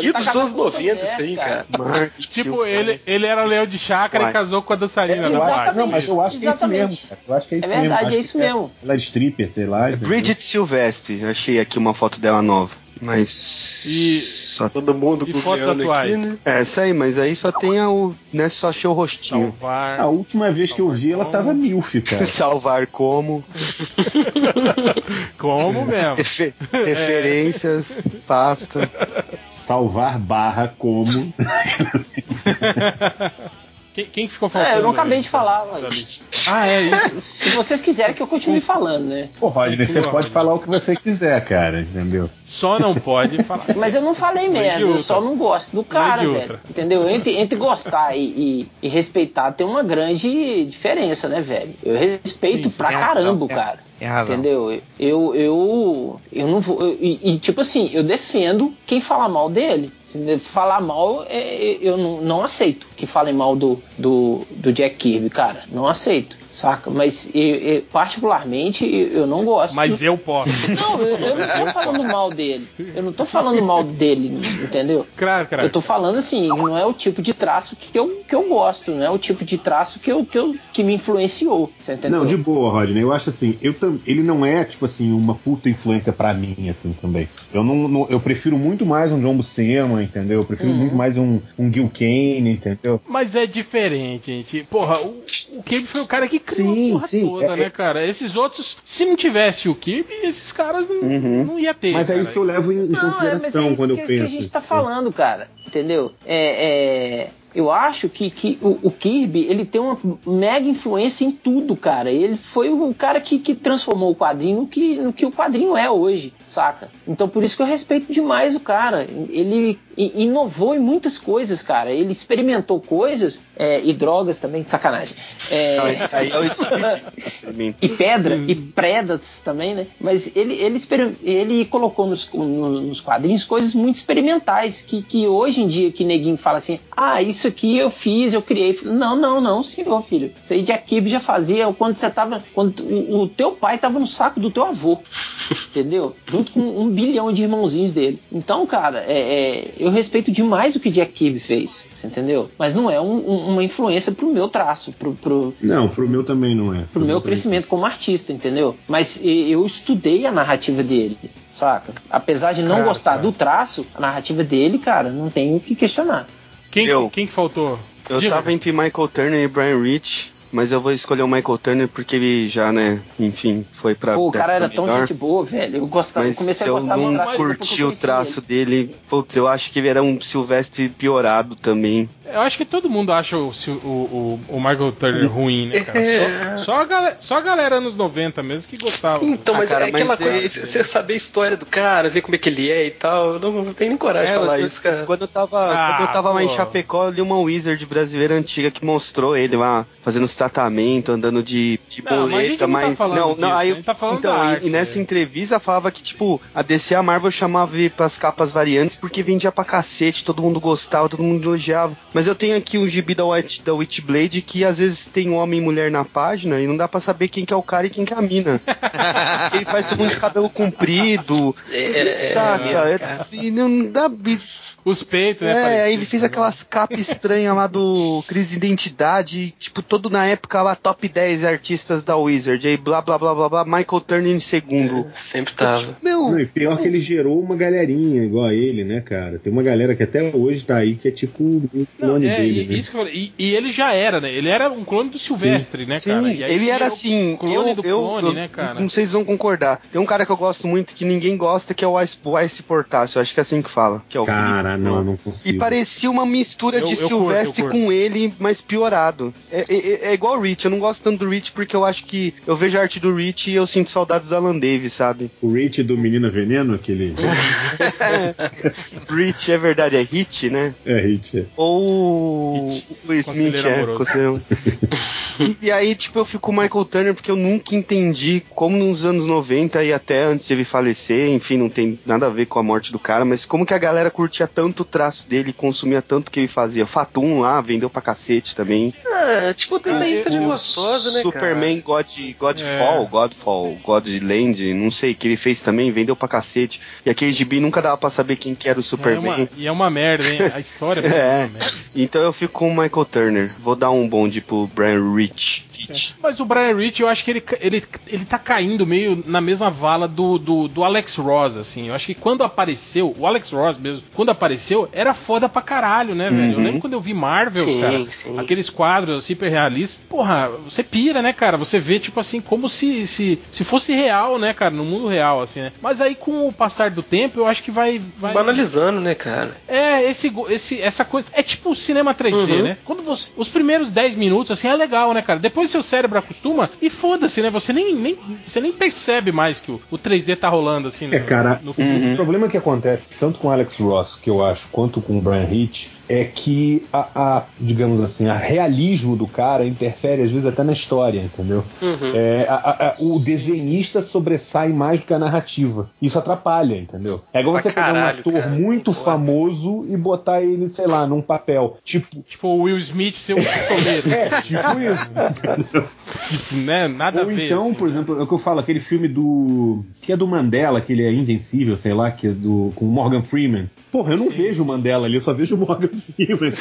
ele E tá dos anos com outra 90, mulher, isso aí, cara. cara. Tipo, ele, ele era leão de chácara e casou com a dançarina da acho- parte. não, mas eu acho que é isso Exatamente. mesmo, cara. Eu acho que é É isso mesmo. verdade, Acho é isso mesmo. Ela é stripper, sei lá. Bridget Silvestre, achei aqui uma foto dela nova. Mas. E- Só... Todo mundo E fotos atuais? aqui, né? É, essa aí, mas aí só tem a, o. Né, só achei o rostinho. Salvar. A última vez que eu vi, ela tava milf, cara. Salvar como. Como mesmo? refe- referências, pasta. Salvar barra como. Quem, quem ficou faltando? É, eu não acabei aí? de falar, ué. Ah, é isso. Se vocês quiserem que eu continue falando, né? Pô, Rodney, você pode Rodney. falar o que você quiser, cara, entendeu? Só não pode falar. Mas eu não falei merda, eu só não gosto do cara, de velho. Entendeu? Entre, entre gostar e, e- e respeitar tem uma grande diferença, né, velho? Eu respeito Sim, sim, pra razão, caramba o tem- cara. Tem razão. Entendeu? Eu, eu, eu não vou. eu- e, e, tipo assim, eu defendo quem fala mal dele. Se falar mal, é, é, eu não, não aceito que falem mal do, do, do Jack Kirby, cara. Não aceito, saca? Mas eu- eu, particularmente eu não gosto. Mas eu posso. Não, eu, eu não tô falando mal dele. Eu não tô falando mal dele, entendeu? Claro, cara. Eu tô falando assim, não é o tipo de traço que eu, que eu gosto, não é o tipo de traço que, eu, que, eu, que me influenciou. Você entendeu? Não, de boa, Rodney. Eu acho assim, eu tam- ele não é, tipo assim, uma puta influência pra mim, assim, também. Eu não, não- eu prefiro muito mais um John Buscema, entendeu? Eu prefiro Uhum. muito mais um, um Gil Kane, entendeu? Mas é diferente, gente. Porra, o, o Kirby foi o cara que criou Sim, a porra sim, toda, é- né, cara? Esses outros, se não tivesse o Kirby, esses caras não, Uhum. não ia ter. Mas é cara. isso que eu levo em, Não, é, mas consideração é isso quando que, eu que penso. a gente tá falando, cara. Entendeu? É, é, eu acho que, que o, o Kirby ele tem uma mega influência em tudo, cara. Ele foi o cara que, que transformou o quadrinho no que, no que o quadrinho é hoje, saca? Então por isso que eu respeito demais o cara. Ele i- inovou em muitas coisas, cara. Ele experimentou coisas é, e drogas também, de sacanagem. É, Não, esse aí é o e pedra e predas também, né? Mas ele, ele, ele colocou nos, no- nos quadrinhos coisas muito experimentais que, que hoje em dia que neguinho fala assim, ah, isso aqui eu fiz, eu criei. Não, não, não, senhor, filho. Isso aí Jack Kirby já fazia quando você tava, quando o, o teu pai tava no saco do teu avô, entendeu? Junto com um bilhão de irmãozinhos dele. Então, cara, é, é, eu respeito demais o que Jack Kirby fez, você entendeu? Mas não é um- um- uma influência pro meu traço, pro, pro, Não, pro meu também não é. pro meu crescimento como artista, entendeu? Mas eu estudei a narrativa dele, saca? Apesar de não Cara, gostar cara. do traço, a narrativa dele, cara, não tem o que questionar. Quem, Eu. quem que faltou? Eu Diga. tava entre Michael Turner e Brian Rich, mas eu vou escolher o Michael Turner porque ele já, né, enfim, foi pra. Pô, o cara era décima tão melhor. gente boa, velho. Eu gostava, eu Mas comecei se a eu gostar do não curti eu o traço ele. dele, putz, eu acho que ele era um Silvestre piorado também. Eu acho que todo mundo acha o, o, o, o Michael Turner ruim, né, cara? Só, só, a galera, só a galera anos 90 mesmo que gostava. Então, Ah, mas cara, é aquela mas coisa, é- você saber a história do cara, ver como é que ele é e tal. Eu não, não tenho nem coragem de falar eu- isso, cara. Quando eu tava, Ah, quando eu tava lá em. Chapecó, eu li uma Wizard brasileira antiga que mostrou ele lá fazendo os desatamento, andando de, de Não, mas boleta, não tá mas. não, não, disso, aí. tá então, e- arte, e nessa né? entrevista falava que, tipo, a DC a Marvel chamava pras capas variantes porque vendia pra cacete, todo mundo gostava, todo mundo elogiava. Mas eu tenho aqui um gibi da, White, da Witchblade que às vezes tem homem e mulher na página e não dá pra saber quem que é o cara e quem que é a mina. Ele faz todo mundo de cabelo comprido, É, saca? é, É- cara. e não dá. Os peitos, né? É, aí ele fez né? aquelas capas estranhas lá do Crise de Identidade, tipo, todo na época lá, top 10 artistas da Wizard, aí blá blá blá blá blá, Michael Turner em segundo. Sempre tava. Meu, Não, e pior que ele gerou uma galerinha igual a ele, né, cara? Tem uma galera que até hoje tá aí que é tipo o Não, clone é, dele, e, né? isso que eu falei. E, e ele já era, né? Ele era um clone do Silvestre, né, Sim, cara? E aí ele era assim, Clone eu, do eu, clone, eu- né, cara? não sei se vão concordar. Tem um cara que eu gosto muito que ninguém gosta, que é o Ice, o Ice Portácio, acho que é assim que fala. Que é o Cara, Felipe. não, não consigo. E parecia uma mistura Eu- de eu Silvestre curto. com ele, mas piorado. É, é- é igual o Rich, eu não gosto tanto do Rich porque eu acho que eu vejo a arte do Rich e eu sinto saudades do Alan Davis, sabe? O Rich do Menina Veneno, aquele. Rich é verdade, é Hit, né? é, Rich. é. Ou o Will Smith, é. e, e aí, tipo, eu fico com o Michael Turner porque eu nunca entendi como nos anos 90 e até antes de ele falecer, enfim, não tem nada a ver com a morte do cara, mas como que a galera curtia tanto o traço dele, consumia tanto que ele fazia. Fatum lá, vendeu pra cacete também. É, tipo desenhista de O gostosa, né, Superman God, Godfall, É. Godfall, Godland, não sei, que ele fez também, vendeu pra cacete. E aquele gibi nunca dava pra saber quem que era o É Superman. uma, e é uma merda, hein? A história é É. uma merda. Então eu fico com o Michael Turner. Vou dar um bonde pro Brian Rich. Rich. Mas o Brian Rich, eu acho que ele, ele, ele tá caindo meio na mesma vala do, do, do Alex Ross, assim. Eu acho que quando apareceu, o Alex Ross mesmo, quando apareceu, era foda pra caralho, né, velho? Eu Uhum. lembro quando eu vi Marvel, cara, sim. aqueles quadros hiper realistas. Porra, você pira, né, cara? Você vê, tipo assim, como se, se, se fosse real, né, cara? No mundo real, assim, né? Mas aí, com o passar do tempo, eu acho que vai. vai... Banalizando, né, cara? É, esse, esse, essa coisa. É tipo o cinema 3D, Uhum. né? Quando você. Os primeiros 10 minutos, assim, é legal, né, cara? Depois seu cérebro acostuma e foda-se, né? Você nem, nem, você nem percebe mais que o, o 3D tá rolando, assim, É, no- cara, no filme. o né? problema que acontece tanto com o Alex Ross, que eu acho, quanto com o Brian Hitch, é que a, a, digamos assim, a realismo do cara interfere às vezes até na história, entendeu? Uhum. É, a- a- a- o desenhista sobressai mais do que a narrativa. Isso atrapalha, entendeu? É igual Pra você pegar um caralho, ator cara, muito famoso e botar ele, sei lá, num papel. Tipo, Tipo o Will Smith ser um pistoleiro. é, tipo isso. Tipo, né? Nada Ou a ver. então, assim. por exemplo, é o que eu falo, aquele filme do. que é do Mandela, que ele é invencível, sei lá, que é do. com o Morgan Freeman. Porra, eu não vejo o Mandela ali, eu só vejo o Morgan Freeman.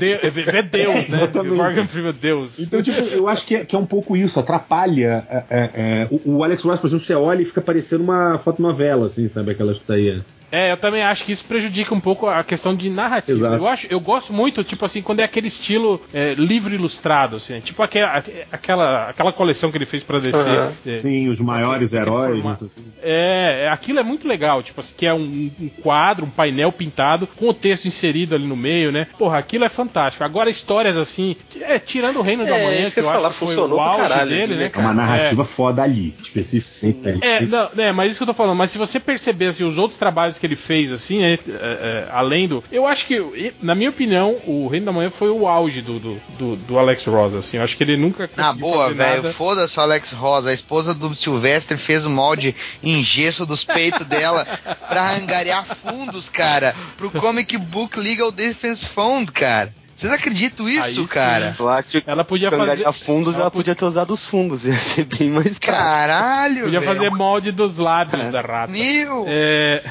É, é Deus, né? exatamente. Morgan Freeman, Deus. Então, tipo, eu acho que é, que é um pouco isso, atrapalha. é, é, é, o, o Alex Ross, por exemplo, você olha e fica parecendo uma fotonovela, assim, sabe? Aquelas que saía. É, eu também acho que isso prejudica um pouco a questão de narrativa. Exato. Eu acho, eu gosto muito, tipo assim, quando é aquele estilo é, livro ilustrado, assim, tipo aquela, aquela, aquela coleção que ele fez pra descer. Aham. É, Sim, os maiores aquele heróis. É, é, aquilo é muito legal, tipo assim, que é um, um quadro, um painel pintado com o texto inserido ali no meio, né? Porra, aquilo é fantástico. Agora histórias assim, é, tirando o Reino da É, Manhã, isso que que eu ia acho falar, que foi o auge caralho dele, né, É uma narrativa foda ali, especificamente. É, não, é, mas isso que eu tô falando. Mas se você perceber assim, os outros trabalhos que ele fez, assim, é, é, é, além do. Eu acho que, na minha opinião, o Reino da Manhã foi o auge do, do, do, do Alex Ross, assim. Eu acho que ele nunca. Na conseguiu boa, velho, foda-se o Alex Rosa. A esposa do Silvestre fez o molde em gesso dos peitos dela pra angariar fundos, cara, pro Comic Book Legal Defense Fund, cara. Vocês acreditam Aí isso, sim. cara? Eu acho que Ela podia fazer. fundos, ela podia ter usado os fundos, ia ser bem mais caro. Caralho, Podia velho. fazer molde dos lábios da rata. Meu, É.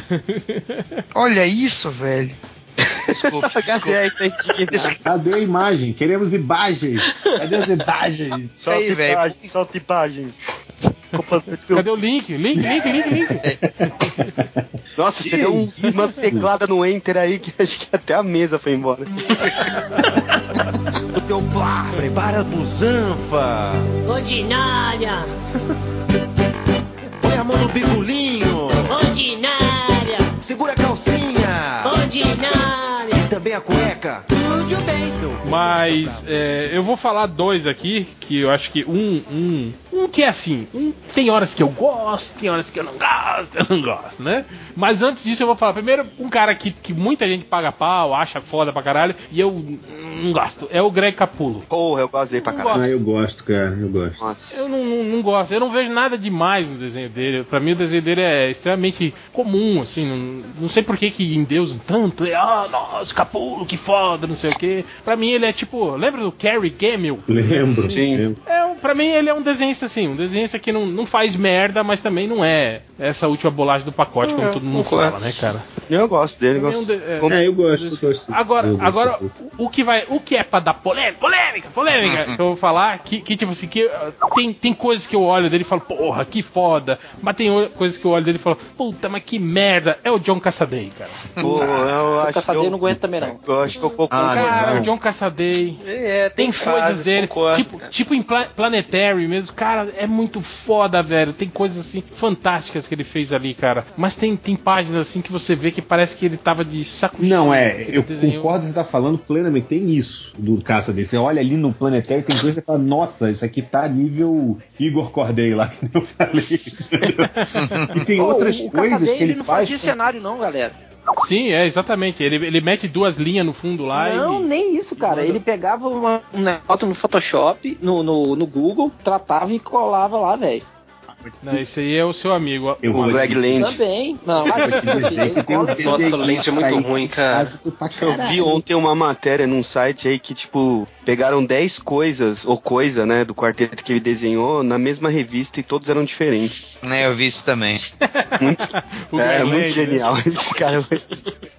olha isso, velho. Desculpa, Cadê desculpa. aí? Cadê a imagem? Queremos imagens. Cadê as imagens? Isso aí, velho. solta imagem. Cadê o link? Link, link, link, link. Nossa, você deu um- uma teclada no Enter aí que acho que até a mesa foi embora. Escutei um blá. Prepara a busanfa. Ordinária, Põe a mão no bigolinho. ordinária, Segura a calcinha. ordinária. Também a cueca. Tudo bem. Mas é, eu vou falar dois aqui, que eu acho que um, um, um que é assim, um tem horas que eu gosto, tem horas que eu não gosto, eu não gosto, né? Mas antes disso eu vou falar primeiro um cara que, que muita gente paga pau, acha foda pra caralho, e eu não gosto. É o Greg Capulo. Porra, eu gostei pra caralho. Ah, eu gosto, cara, eu gosto. Nossa. Eu não, não, não gosto, eu não vejo nada demais no desenho dele. Pra mim, o desenho dele é extremamente comum, assim. Não, não sei por que que em Deus tanto. É, ah, nossa, Capulo, que foda, não sei o que. Pra mim, ele é tipo. Lembra do Carrie Gamel? Lembro. Sim. É, um- pra mim, ele é um desenhista, assim. Um desenhista que não, não faz merda, mas também não é essa última bolacha do pacote, como É, todo mundo fala, né, cara? Eu gosto dele, mim é gosto. de- é- Como- É, eu gosto, eu gosto. Agora, Eu gosto agora pouco. o que vai, o que é pra dar polêmica, polêmica, polêmica, que eu vou falar, que, que tipo assim, que uh, tem, tem coisas que eu olho dele e falo, porra, que foda, mas tem o- coisas que eu olho dele e falo, puta, mas que merda, é o John Cassaday, cara. Pô, eu acho que Caçadeiro eu, não aguenta também, não. eu acho que eu concordo. Ah, cara, não. o John Cassaday, É, tem, coisas fases, dele, concordo, tipo, cara. tipo em Pla- Planetary mesmo, cara, é muito foda, velho, tem coisas assim, fantásticas que ele fez ali, cara, mas tem, tem páginas assim que você vê que parece que ele tava de saco Não, é, ele eu desenhou. concordo que você tá falando plenamente. Tem isso do caça dele. Você olha ali no planetário tem coisa que fala, nossa, isso aqui tá nível Igor Corday lá, que eu falei. e tem Pô, outras o, o coisas que ele, não faz. fazia cenário, não, galera. Sim, é, exatamente. Ele, ele mete duas linhas no fundo lá Não, e. nem isso, cara. manda- Ele pegava uma, uma foto no Photoshop, no, no, no Google, tratava e colava lá, velho. Não, esse aí é o seu amigo. Eu O Greg Land. Também. Não, eu vou te dizer que tem Nossa, desenho Land é muito ruim, cara. Eu vi ontem uma matéria num site aí que, tipo, pegaram 10 coisas, ou coisa, né, do quarteto que ele desenhou na mesma revista e todos eram diferentes. É, eu vi isso também. Muito, O é, Greg muito Land, né? genial esse cara.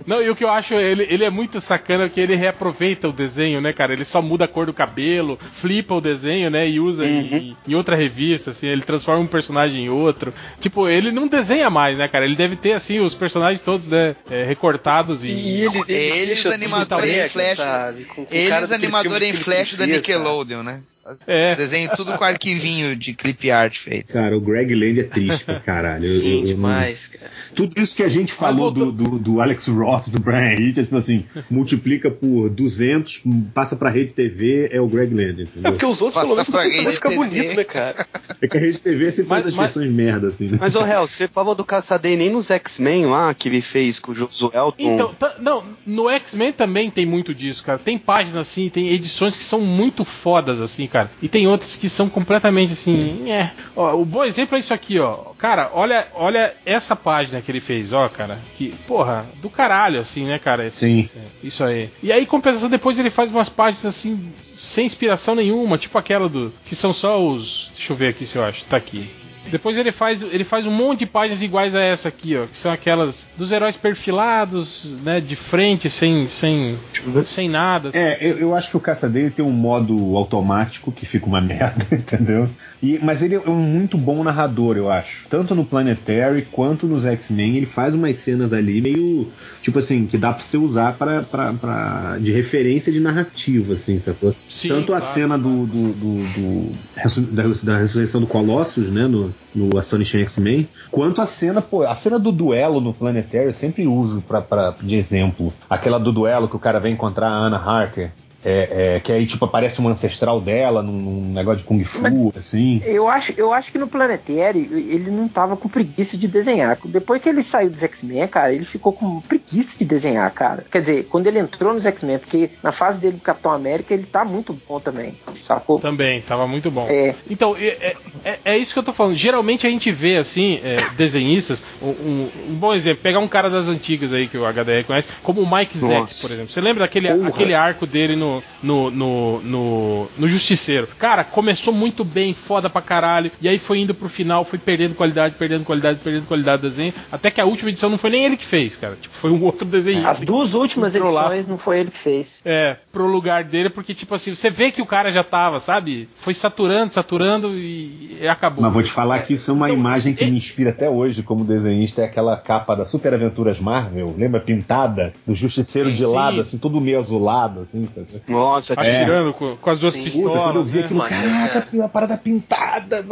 Não, e o que eu acho, ele, ele é muito sacana que ele reaproveita o desenho, né, cara? Ele só muda a cor do cabelo, flipa o desenho, né, e usa em, em outra revista, assim, ele transforma um personagem em outro. Tipo, ele não desenha mais, né, cara? Ele deve ter, assim, os personagens todos, né, é, recortados e... E ele, ele Eles, deixa tudo animadores em flash. sabe? Com- com Eles, cara daquele animador filme em flash ele da Nickelodeon, né? É. Desenho tudo com arquivinho de clip art feito. Cara, o Greg Land é triste pra caralho. Eu- Sim, eu- eu não- demais, cara. Tudo isso que a gente falou do, do, do Alex Ross, do Brian Hitch, é tipo assim, multiplica por 200, passa pra rede TV, é o Greg Land, É entendeu? porque os outros, pelo Passa menos, pra TV. bonito, né, cara? É que a rede TV sempre faz Mas- as mas- versões merda, assim, né? Mas, ô, Hel, você falou do Caçadei nem nos X-Men lá, que ele fez com o Josuelton. Então, tá- não, no X-Men também tem muito disso, cara. Tem páginas assim, tem edições que são muito fodas, assim, cara. E tem outras que são completamente assim. É. Ó, o bom exemplo é isso aqui, ó. Cara, olha, olha essa página que ele fez, ó, cara. Que, porra, do caralho, assim, né, cara? Esse- Sim. esse- isso aí. E aí, compensação, depois ele faz umas páginas assim, sem inspiração nenhuma, tipo aquela do. Que são só os. Deixa eu ver aqui se eu acho. Tá aqui. Depois ele faz, ele faz um monte de páginas iguais a essa aqui, ó, que são aquelas dos heróis perfilados, né, de frente, sem sem sem nada. assim. É, eu, eu acho que o caça dele tem um modo automático que fica uma merda, entendeu? E, mas ele é um muito bom narrador, eu acho. Tanto no Planetary quanto nos X-Men, ele faz umas cenas ali meio. Tipo assim, que dá pra você usar pra, pra, pra- de referência de narrativa, assim, sacou? Sim, Tanto a claro, cena do, do, do- do- da, da ressurreição do Colossus, né? No, no Astonishing X-Men, quanto a cena, pô, a cena do duelo no Planetary eu sempre uso pra, pra, de exemplo. Aquela do duelo que o cara vem encontrar a Anna Harker. É, é, que aí, tipo, aparece um ancestral dela num, num negócio de Kung Fu, assim. Eu acho, eu acho que no Planetary ele não tava com preguiça de desenhar. Depois que ele saiu dos X-Men, cara, ele ficou com preguiça de desenhar, cara. Quer dizer, quando ele entrou nos X-Men, porque na fase dele do Capitão América ele tá muito bom também, sacou? Também, tava muito bom. É. Então, é, é- é- é isso que eu tô falando. Geralmente a gente vê, assim, é, desenhistas, um, um- um bom exemplo, pegar um cara das antigas aí que o HDR conhece, como o Mike Zeck, Nossa. por exemplo. Você lembra daquele Porra. aquele arco dele no, no, no, no, no Justiceiro? Cara, começou muito bem, foda pra caralho, e aí foi indo pro final, foi perdendo qualidade, perdendo qualidade, perdendo qualidade do desenho, até que a última edição não foi nem ele que fez, cara. Tipo, foi um outro desenhista. As duas últimas entrou lá. edições não foi ele que fez. É, pro lugar dele, porque, tipo assim, você vê que o cara já tava, sabe? Foi saturando, saturando e, e acabou. Mas vou te falar que isso é uma Então, imagem que me inspira até hoje como desenhista, é aquela capa da Super Aventuras Marvel, lembra? Pintada, do Justiceiro Sim, de sim. lado, assim, todo meio azulado, assim. sabe? Nossa, Atirando com, com as duas Sim. Puta, quando eu pistolas. vi né? aquilo, caraca, cara. a parada pintada.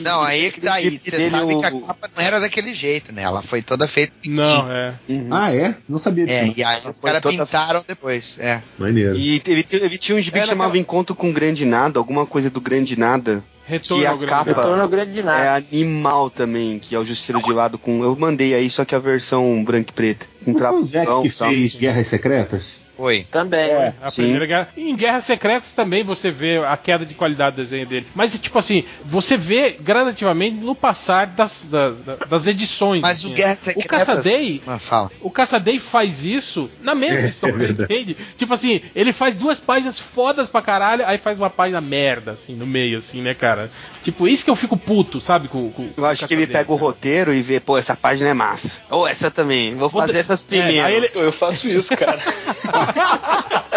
Não, aí é que tá aí. Você sabe o- que a capa não era daquele jeito, né? Ela foi toda feita Não, é. Uhum. Ah, é? Não sabia disso. É, não. e aí os caras toda- pintaram depois. É. Maneiro. E ele, ele tinha um gibi É, que chamava Encontro com o Grande Nada, alguma coisa do Grande Nada. Retorno Que a ao grande. capa- Retorno ao grande de É animal também, que é o Justiceiro de lado com. Eu mandei aí, só que a versão branca e preta. Com Não foi o Zack tradução que e fez Guerras Secretas? Foi. Também. É, A Sim. primeira guerra. Em Guerras Secretas também você vê a queda de qualidade do desenho dele. Mas, tipo assim, você vê gradativamente no passar das, das, das edições. Mas assim, o Guerra O Secretas... Caçadei, Ah, fala. o Caçadei faz isso na mesma É, história, é verdade. entende? Tipo assim, ele faz duas páginas fodas pra caralho, aí faz uma página merda, assim, no meio, assim, né, cara? Tipo, isso que eu fico puto, sabe? Com, com, Eu acho que ele pega o roteiro e vê, pô, essa página é massa. Ou essa também. Vou fazer essas É, primeiras. aí ele- Eu faço isso, cara.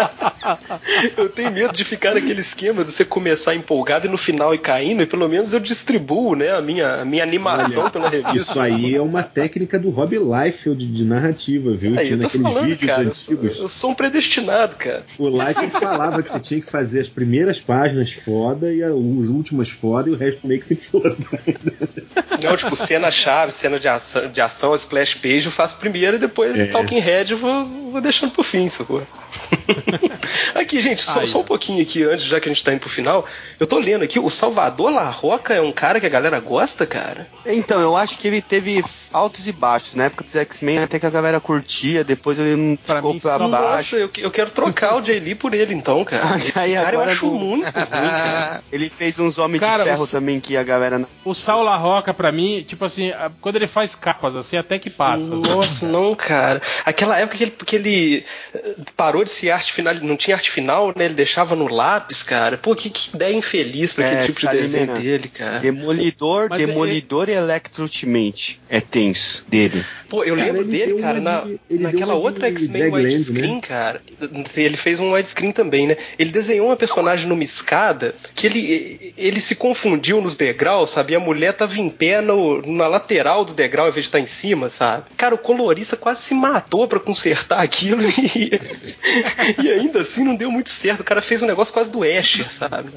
eu tenho medo de ficar naquele esquema de você começar empolgado e no final ir caindo, e pelo menos eu distribuo, né, a minha, a minha animação pela revista. Isso aí é uma técnica do Rob Liefeld de narrativa, viu? Aí, Tinha naqueles falando, vídeos cara, eu sou, antigos. eu sou um predestinado, cara. O Liefeld falava que você tinha que fazer as primeiras páginas foda e as últimas foda e o resto meio que se foda. Não, tipo, cena-chave, cena de ação, de ação, splash page, eu faço primeiro e depois É. Talking Head eu vou, vou deixando pro fim, sacou? aqui, gente, só, Aí, só um pouquinho aqui, antes, já que a gente tá indo pro final. Eu tô lendo aqui, o Salvador La Roca é um cara que a galera gosta, cara? Então, eu acho que ele teve altos e baixos. Na época dos X-Men, até que a galera curtia, depois ele não Pra ficou mim, pra só- baixo. Nossa, eu, eu quero trocar o Jay Lee por ele, então, cara. Esse Aí, cara eu acho não- muito ruim, cara. Ele fez uns Homens Cara, de Ferro o- também que a galera. O Saul La Roca, pra mim, tipo assim, quando ele faz capas, assim, até que passa. Nossa, não, cara. Aquela época que ele, que ele eh, parou de ser arte final, não tinha arte final, né? Ele deixava no lápis, cara. Pô, que, que ideia infeliz pra aquele É, tipo de desenho dele, cara. Demolidor, Mas Demolidor e Electro Ultimate. É tenso dele. Pô, eu Cara, lembro ele dele, cara, na, de- ele naquela outra X-Men widescreen, né? cara. Ele fez um widescreen também, né? Ele desenhou uma personagem numa escada que ele, ele se confundiu nos degraus, sabe? E a mulher tava em pé no, na lateral do degrau em vez de estar em cima, sabe? Cara, o colorista quase se matou pra consertar aquilo e, e ainda assim não deu muito certo. O cara fez um negócio quase do Asher, sabe?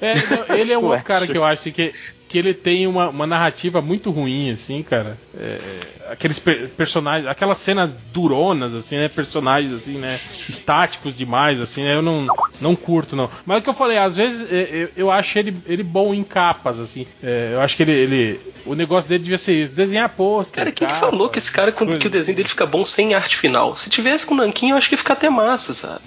É, não, ele é um Ué. cara que eu acho que, que ele tem uma, uma narrativa muito ruim, assim, cara. É, aqueles per- personagens, aquelas cenas duronas, assim, né? Personagens, assim, né? Estáticos demais, assim, né? Eu não, não curto, não. Mas o que eu falei, às vezes é, eu, eu acho ele, ele bom em capas, assim. É, eu acho que ele, ele. O negócio dele devia ser isso: desenhar pôster. Cara, quem capa, falou que esse cara, quando- que o desenho dele fica bom sem arte final? Se tivesse com o Nanquinho, eu acho que ia ficar até massa, sabe?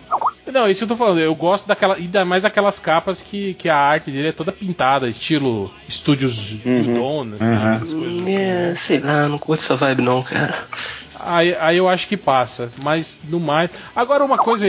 Não, isso eu tô falando. Eu gosto daquela. Ainda mais daquelas capas que, que a arte dele é toda pintada, estilo estúdios Udon, assim, Uhum. essas coisas. assim, É, né? sei lá, não curto essa vibe não, cara. Aí, aí eu acho que passa, mas no mais. Agora, uma coisa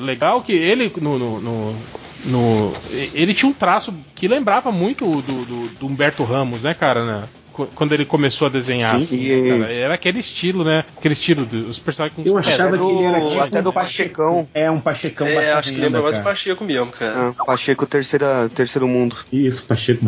legal que ele no. no, no- no- ele tinha um traço que lembrava muito o do, do, do Humberto Ramos, né, cara? né? Qu- Quando ele começou a desenhar. Sim, assim, e- né, cara? Era aquele estilo, né? Aquele estilo dos personagens com Eu achava que ele era tipo até um do Pachecão. É, um Pachecão É, acho que lembra mais o cara. Pacheco mesmo, cara. Ah, Pacheco, terceira, terceiro mundo. Isso, Pacheco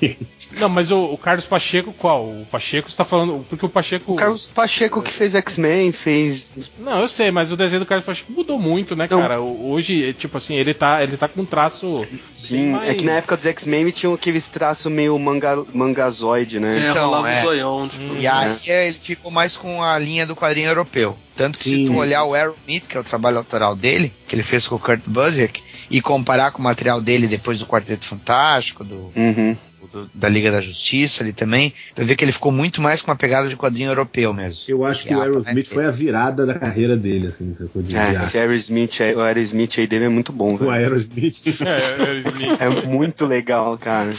renda. Não, mas o, o Carlos Pacheco, qual? O Pacheco você tá falando. Porque o Pacheco. O Carlos Pacheco que fez X-Men, fez. Não, eu sei, mas o desenho do Carlos Pacheco mudou muito, né, Não. cara? Hoje, é, tipo assim, ele tá, ele tá com um traço. bem Sim, mais- é que na época dos X-Men tinham aqueles traços meio manga, mangazoide, né? É, Então, rolava é. o zoião, tipo. E aí é, ele ficou mais com a linha do quadrinho europeu. Tanto que se Sim. tu olhar o Aerosmith, que é o trabalho autoral dele, que ele fez com o Kurt Busiek, e comparar com o material dele depois do Quarteto Fantástico, do, Uhum. do- da Liga da Justiça ali também, tu vê que ele ficou muito mais com uma pegada de quadrinho europeu mesmo. Eu acho que o Ah, Aerosmith né? foi a virada da carreira dele, assim, se eu É, dizer. esse Aerosmith, aí- o Aerosmith aí dele é muito bom, O velho. Aerosmith. É, Aerosmith. É muito legal, cara.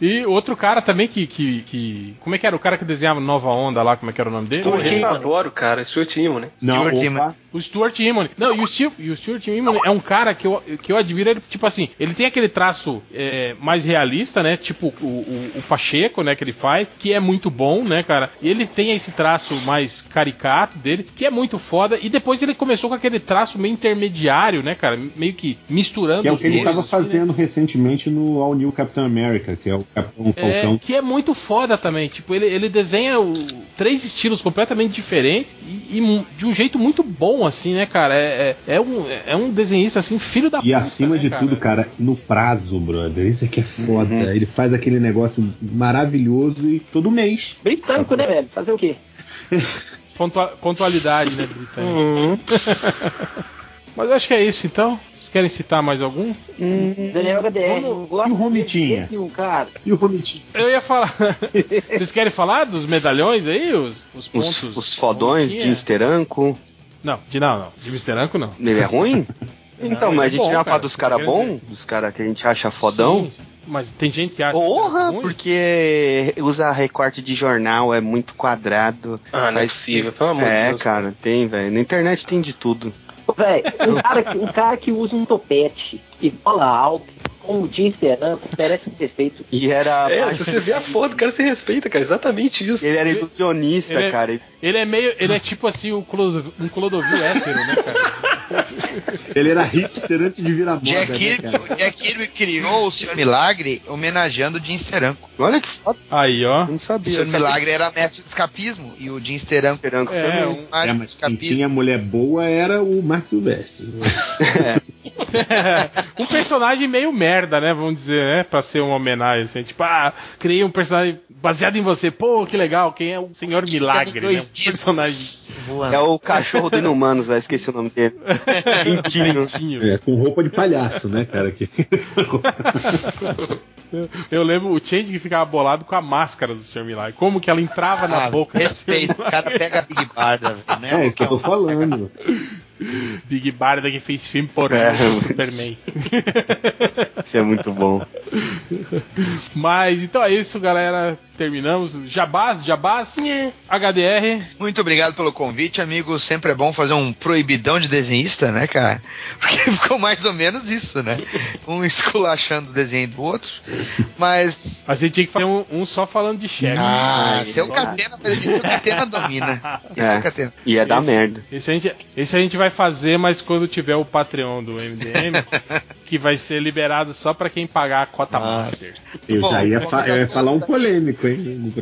E outro cara também que, que, que- Como é que era? O cara que desenhava Nova Onda lá, como é que era o nome dele? Pô, esse eu adoro, cara. Stuart Immonen. Não, Stuart Immonen. O Stuart Immonen. Não, e o, Steve, e o Stuart Immonen é um cara que eu, que eu admiro ele, tipo assim, ele tem aquele traço é, mais realista, né? Tipo o, o, o Pacheco, né, que ele faz, que é muito bom, né, cara? E ele tem esse traço mais caricato dele, que é muito foda. E depois ele começou com aquele traço meio intermediário, né, cara? Meio que misturando que é o que ele estava assim, né? fazendo recentemente no All New Captain America, que é o Capitão É, Falcão. que é muito foda também. Tipo, ele, ele desenha o- três estilos completamente diferentes e, e de um jeito muito bom, assim, né, cara? É, é, é um, é um desenhista, assim, filho da E acima né, de tudo, cara, no prazo, brother. Isso aqui é foda. Uhum. Ele faz aquele negócio maravilhoso e todo mês. Britânico, né, velho? Fazer o quê? Pontua- pontualidade, né, britânica. Uhum. Mas eu acho que é isso, então. Vocês querem citar mais algum? Daniel HDR. não E o Romitinha? cara. E o Romitinho? Eu ia falar. Vocês querem falar dos medalhões aí? Os, os pontos? Os, os fodões, Romitinha? Jeans Teranco. Não, de não, não. De Mr. Anko, não. Ele é ruim? Então, Não, mas a é gente bom, já fala dos caras bons, dos caras que a gente acha fodão. Sim, mas tem gente que acha. Porra, ruim. porque usa recorte de jornal, é muito quadrado. Ah, não é possível, pelo amor de É, Deus. cara, tem, velho. Na internet tem de tudo. Véi, um cara, que- um cara que usa um topete e bola alto, como o Jim Seranco, merece respeito. E era. É, se você vê a foto, o cara se respeita, cara. Exatamente isso. Ele era ilusionista, Ele é- cara. Ele é meio. Ele é tipo assim um, clodovil, um clodovil hétero, né, cara? Ele era hipster antes de virar moda, Jack né, Kirby, o Jack Kirby criou o Senhor Milagre homenageando o Jim Steranko. Olha que foda. Aí, ó. Não O sabia. Senhor eu sabia Milagre era mestre de escapismo e o Jim Steranko Steranko É, também. um- É, mas quem tinha mulher boa era o Mark Silvestre. um personagem meio merda, né? Vamos dizer, né? Pra ser uma homenagem. Assim, tipo, ah, criei um personagem baseado em você. Pô, que legal. Quem é o Senhor Milagre? Né? Um personagem voando. É o cachorro do Inumanos, lá, esqueci o nome dele. Quintinho. dentinho. É, com roupa de palhaço, né, cara? Que... Eu, lembro o Change que ficava bolado com a máscara do Senhor Milagre. Como que ela entrava na Ah, boca do Respeito, Sr. o cara pega a Big Barda, velho, né? É, isso que eu tô falando. Big Barda que fez filme pornô É, Superman. Isso é muito bom. Mas então é isso, galera. Terminamos. Jabás, Jabás, HDR. Muito obrigado pelo convite, amigo. Sempre é bom fazer um proibidão de desenhista, né, cara? Porque ficou mais ou menos isso, né? Um esculachando o desenho do outro. Mas. A gente tinha que fazer um, um só falando de chefe. Ah, Ah, seu isso. Catena, esse o Catena domina. Esse é É. o Catena. E é da Esse- merda. Esse a, gente, esse a gente vai fazer, mas quando tiver o Patreon do MDM, que vai ser liberado só pra quem pagar a cota master. Eu Bom, já ia, fa- eu ia falar um polêmico, hein?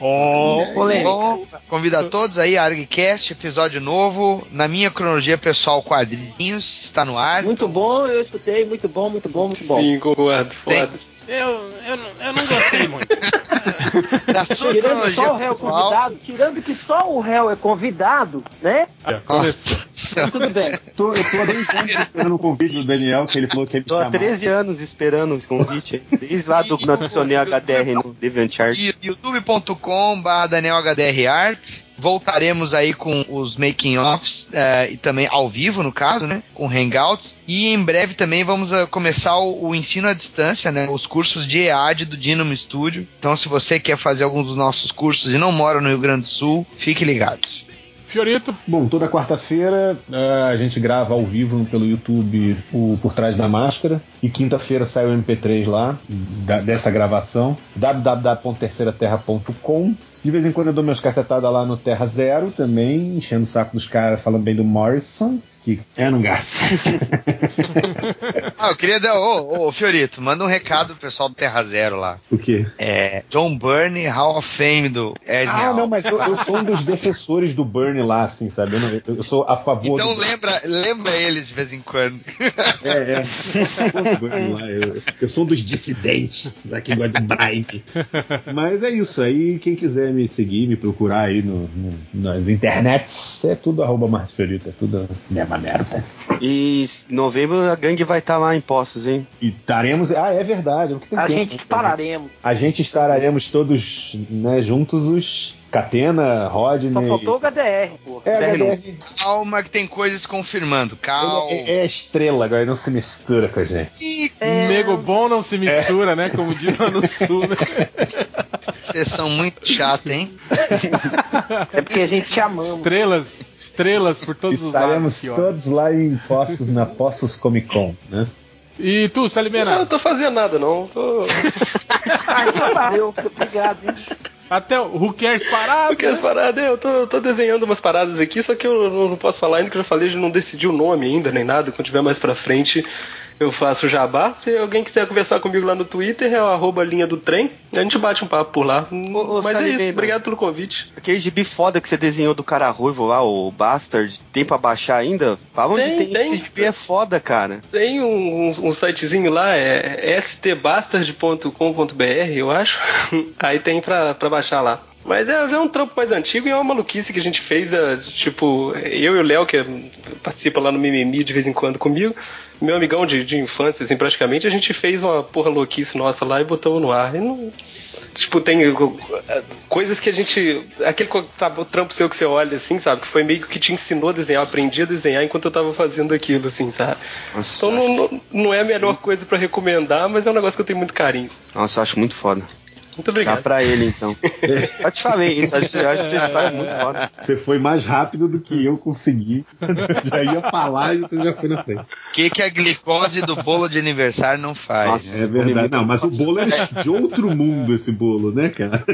Oh, Bom, convido a todos aí, ArgCast, episódio novo. Na minha cronologia pessoal, quadrinhos, está no ar. Muito bom, eu escutei, muito bom, muito bom, muito bom. Sim, concordo. Foda. eu, eu, não- eu não gostei muito. Na sua Tirando cronologia só o réu pessoal. convidado, tirando que só o réu é convidado, né? Nossa, Tudo bem. Tô, eu tô há dois anos esperando o convite do Daniel, que ele falou que me Tô há chamar. 13 anos esperando esse convite. aí. Desde lá do eu adicionei HDR no DeviantArt. youtube.com.br DanielHDRArt. Voltaremos aí com os making offs eh, e também ao vivo, no caso, né? Com hangouts. E em breve também vamos a começar o, o ensino à distância, né? Os cursos de EAD do Dynamo Studio. Então, se você quer fazer algum dos nossos cursos e não mora no Rio Grande do Sul, fique ligado. Fiorito, Bom, toda quarta-feira ah, a gente grava ao vivo pelo YouTube o Por Trás da Máscara. E quinta-feira sai o MP3 lá, da- dessa gravação, www.terceiraterra.com. De vez em quando eu dou meus cacetadas lá no Terra Zero também, enchendo o saco dos caras, falando bem do Morrison, que é no gás. Ah, eu queria dar. Ô, ô, Fiorito, manda um recado pro pessoal do Terra Zero lá. o quê? É. John Byrne, Hall of Fame do Esne Ah, Hall. não, mas eu, eu sou um dos defensores do Burn lá, assim, sabe? Eu, não- eu sou a favor Então do lembra, lembra eles de vez em quando. É, é. Eu. Eu, eu sou um dos dissidentes daqui gosta do Bribe. Mas é isso aí. Quem quiser me seguir, me procurar aí no, no- nas internets, é tudo arroba Marcos Fiorito, é tudo merda. E em novembro a gangue vai estar lá em Poços, hein? E estaremos. Ah, é verdade. A tempo, gente dispararemos. A gente estaremos todos né, juntos, os Catena, Rodney. Só faltou o HDR, pô. É, HDR. HDR. Calma que tem coisas confirmando. Calma. É, é estrela agora, não se mistura com a gente. Ih, É. nego bom não se mistura, né? Como diz lá no sul, né? Vocês são muito chatos, hein? É porque a gente te amamos. Estrelas, estrelas por todos os lados. Estaremos todos lá em Poços, na Poços Comic Con, né? E tu, Eu não Salimena? tô fazendo nada, não. Tô... Ah, então valeu, obrigado, hein? Até o Who Cares parado? Porque as né? paradas, eu tô, tô desenhando umas paradas aqui, só que eu não, não posso falar ainda, que eu já falei, a gente não decidiu o nome ainda, nem nada. Quando tiver mais pra frente, eu faço jabá. Se alguém quiser conversar comigo lá no Twitter, é o arroba linha do trem. A gente bate um papo por lá. ô, Mas é Salimena. isso, obrigado pelo convite. Aquele gibi foda que você desenhou do cara ruivo lá, o Bastard, tem pra baixar ainda? Fala onde Tem, tem, tem. esse gibi é foda, cara. Tem um, um, um sitezinho lá, é stbastard.com.br, eu acho. Aí tem pra, pra baixar lá. Mas é, é um trampo mais antigo e é uma maluquice que a gente fez, é, tipo, eu e o Léo, que participa lá no Mimimi de vez em quando comigo, meu amigão de, de infância, assim, praticamente, a gente fez uma porra louquice nossa lá e botamos no ar. E não, tipo, tem é, coisas que a gente. Aquele tra- trampo seu que você olha, assim, sabe? Que foi meio que te ensinou a desenhar, eu aprendi a desenhar enquanto eu tava fazendo aquilo, assim, sabe? então não, não, não é a melhor coisa pra recomendar, mas é um negócio que eu tenho muito carinho. Nossa, eu acho muito foda. Muito obrigado. Dá pra ele, então. eu te falei isso, acho, eu acho que essa história é muito foda. Você foi mais rápido do que eu consegui. já ia falar e você já foi na frente. O que, que a glicose do bolo de aniversário não faz? É verdade. Não, mas o bolo é de outro mundo, esse bolo, né, cara?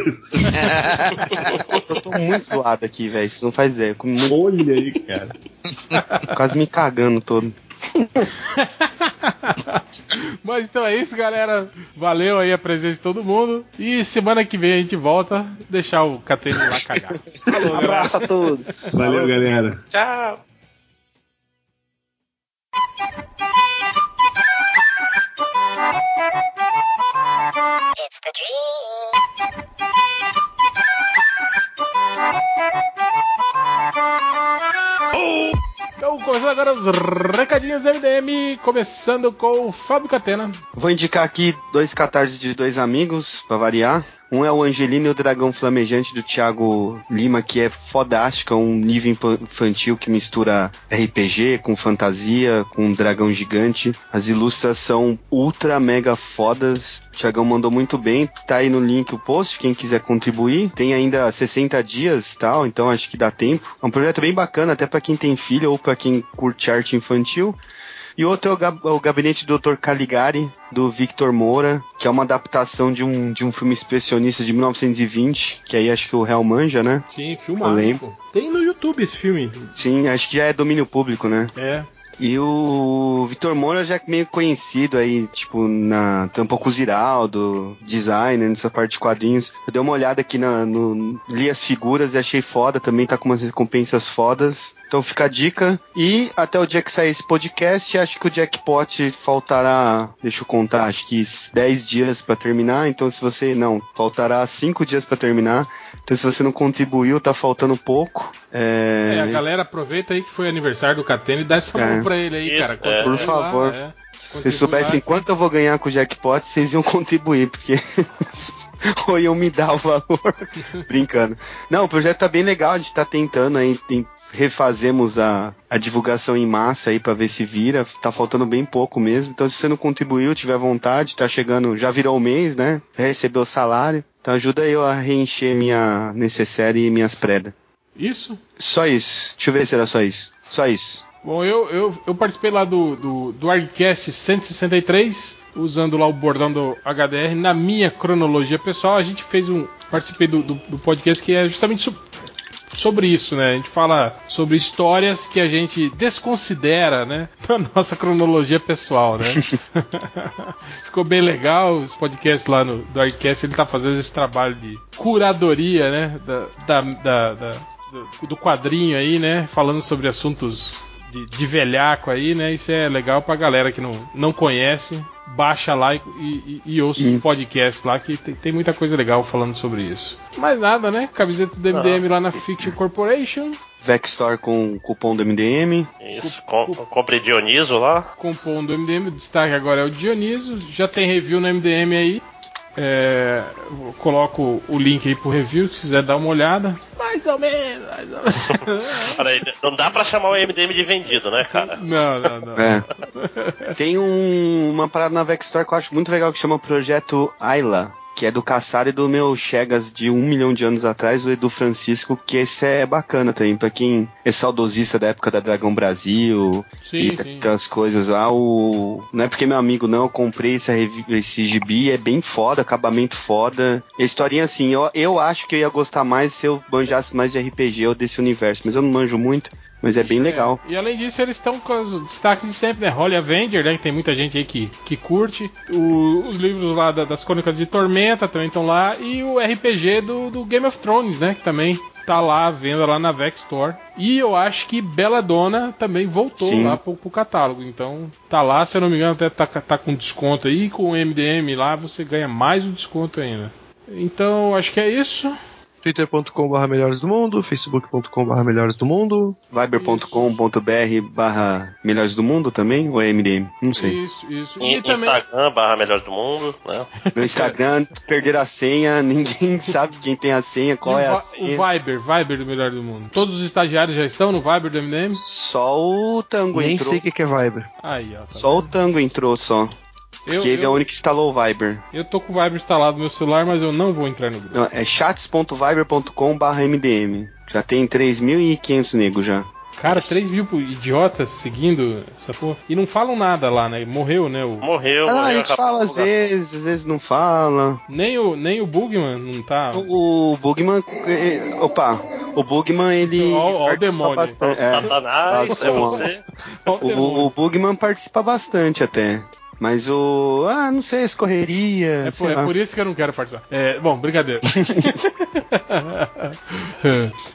Eu tô muito zoado aqui, velho. Vocês não fazem ideia. eu comi muito- Olha aí, cara. Quase me cagando todo. Mas então é isso, galera. Valeu aí a presença de todo mundo. E semana que vem a gente volta deixar o Catene lá cagar. Falou, galera. Abraço a todos. Valeu, galera. Tchau. It's the dream. Então, começando agora os recadinhos MDM, começando com o Fábio Catena. Vou indicar aqui dois catarses de dois amigos, pra variar. Um é o Angelino e o Dragão Flamejante do Thiago Lima, que é fodástico, é um nível infa- infantil que mistura RPG com fantasia, com um dragão gigante. As ilustras são ultra mega fodas. O Thiagão mandou muito bem, tá aí no link o post, quem quiser contribuir. Tem ainda 60 dias tal, então acho que dá tempo. É um projeto bem bacana, até pra quem tem filho ou pra quem curte arte infantil. E outro é o, gab- o Gabinete do Dr. Caligari, do Victor Moura, que é uma adaptação de um, de um filme expressionista de 1920, que aí acho que o Real manja, né? Sim, pô. Tem no YouTube esse filme. Sim, acho que já é domínio público, né? É. E o Vitor Moura já é meio conhecido aí, tipo, na tampa com o Ziraldo, designer, nessa parte de quadrinhos. Eu dei uma olhada aqui na, no. Li as figuras e achei foda, também tá com umas recompensas fodas. Então fica a dica. E até o dia que sair esse podcast, acho que o jackpot faltará. Deixa eu contar, acho que 10 dias pra terminar. Então se você. Não, faltará 5 dias pra terminar. Então se você não contribuiu, tá faltando pouco. É, É, a galera aproveita aí que foi aniversário do Catena e dá essa mão É. pra ele aí, Isso, cara. é. Por lá, favor. é. Se soubessem lá. quanto eu vou ganhar com o jackpot, vocês iam contribuir, porque. Ou iam me dar o valor. Brincando. Não, o projeto tá bem legal, a gente tá tentando aí. Refazemos a, a divulgação em massa aí pra ver se vira. Tá faltando bem pouco mesmo. Então, se você não contribuiu, tiver vontade, tá chegando. Já virou o mês, né? Já recebeu o salário. Então ajuda eu a reencher minha necessaire e minhas predas. Isso? Só isso. Deixa eu ver se era só isso. Só isso. Bom, eu, eu, eu participei lá do, do, do ArgCast 163, usando lá o bordão do HDR. Na minha cronologia pessoal, a gente fez um. Participei do, do, do podcast que é justamente sobre isso, né? A gente fala sobre histórias que a gente desconsidera, né? Na nossa cronologia pessoal, né? Ficou bem legal os podcasts lá no do Arcast, ele tá fazendo esse trabalho de curadoria, né? Da, da, da- da- do, do quadrinho aí, né? Falando sobre assuntos de, de velhaco aí, né? Isso é legal pra galera que não, não conhece. Baixa lá e, e, e ouça os podcasts lá que tem, tem muita coisa legal falando sobre isso. Mais nada, né? Camiseta do MDM lá na Fiction Corporation. Vexstore com cupom do MDM. Isso, com, compre Dioniso lá. Compom do MDM, o destaque agora é o Dioniso. Já tem review no MDM aí. É, coloco o link aí pro review, se quiser dar uma olhada. Mais ou menos, mais ou menos. Olha aí, não dá pra chamar o MDM de vendido, né, cara? Não, não, não. É. Tem um- uma parada na Vexstore que eu acho muito legal que chama Projeto Ayla. Que é do Caçar e do meu Chegas de um milhão de anos atrás, o Edu Francisco, que esse é bacana também, pra quem é saudosista da época da Dragão Brasil Sim, e sim. aquelas coisas lá. O... Não é porque é meu amigo, não, eu comprei essa revi- esse gibi, é bem foda, acabamento foda. A historinha assim, eu, eu acho que eu ia gostar mais se eu manjasse mais de RPG ou desse universo, mas eu não manjo muito, mas é bem legal. E além disso, eles estão com os destaques de sempre, né? Holly Avenger, né? Que tem muita gente aí que, que curte. O- os livros lá da- das Crônicas de Tormenta também estão lá. E o RPG do, do Game of Thrones, né? Que também tá lá à venda lá na Vex Store. E eu acho que Belladonna também voltou Sim. lá pro, pro catálogo. Então tá lá, se eu não me engano, até tá, tá com desconto aí. Com o MDM lá você ganha mais o desconto ainda. Então acho que é isso. twitter.com.br melhores do mundo, facebook.com.br melhores do mundo. Viber.com.br barra melhores do mundo também, ou é MDM? Não sei. Isso, isso. In- E também. Instagram barra melhor do mundo, né? No Instagram, perder a senha, ninguém sabe quem tem a senha, qual e é a senha. o Viber, Viber do melhor do mundo. Todos os estagiários já estão no Viber do MDM? Só o Tango Nem entrou. sei o que é Viber. Aí, ó. tá Só o Tango entrou só. Eu, Porque ele é eu, o único que instalou o Viber. eu tô com o Viber instalado no meu celular, mas eu não vou entrar no grupo. Não, é chats.viber.com barra MDM. Já tem 3.500 negros já. Cara, 3 mil idiotas seguindo essa porra. E não falam nada lá, né? Morreu, né? O... Morreu, Ah, a morreu, gente acabou fala às vezes, às vezes não fala. Nem o, nem o Bugman não tá. O Bugman. eh, Opa, o Bugman ele. Ó, ó o participa demônio. bastante. É, Satanás, é você. O o, o Bugman participa bastante até. Mas o. Ah, não sei, escorreria. É sei por, é por isso que eu não quero participar. É, bom, brincadeira.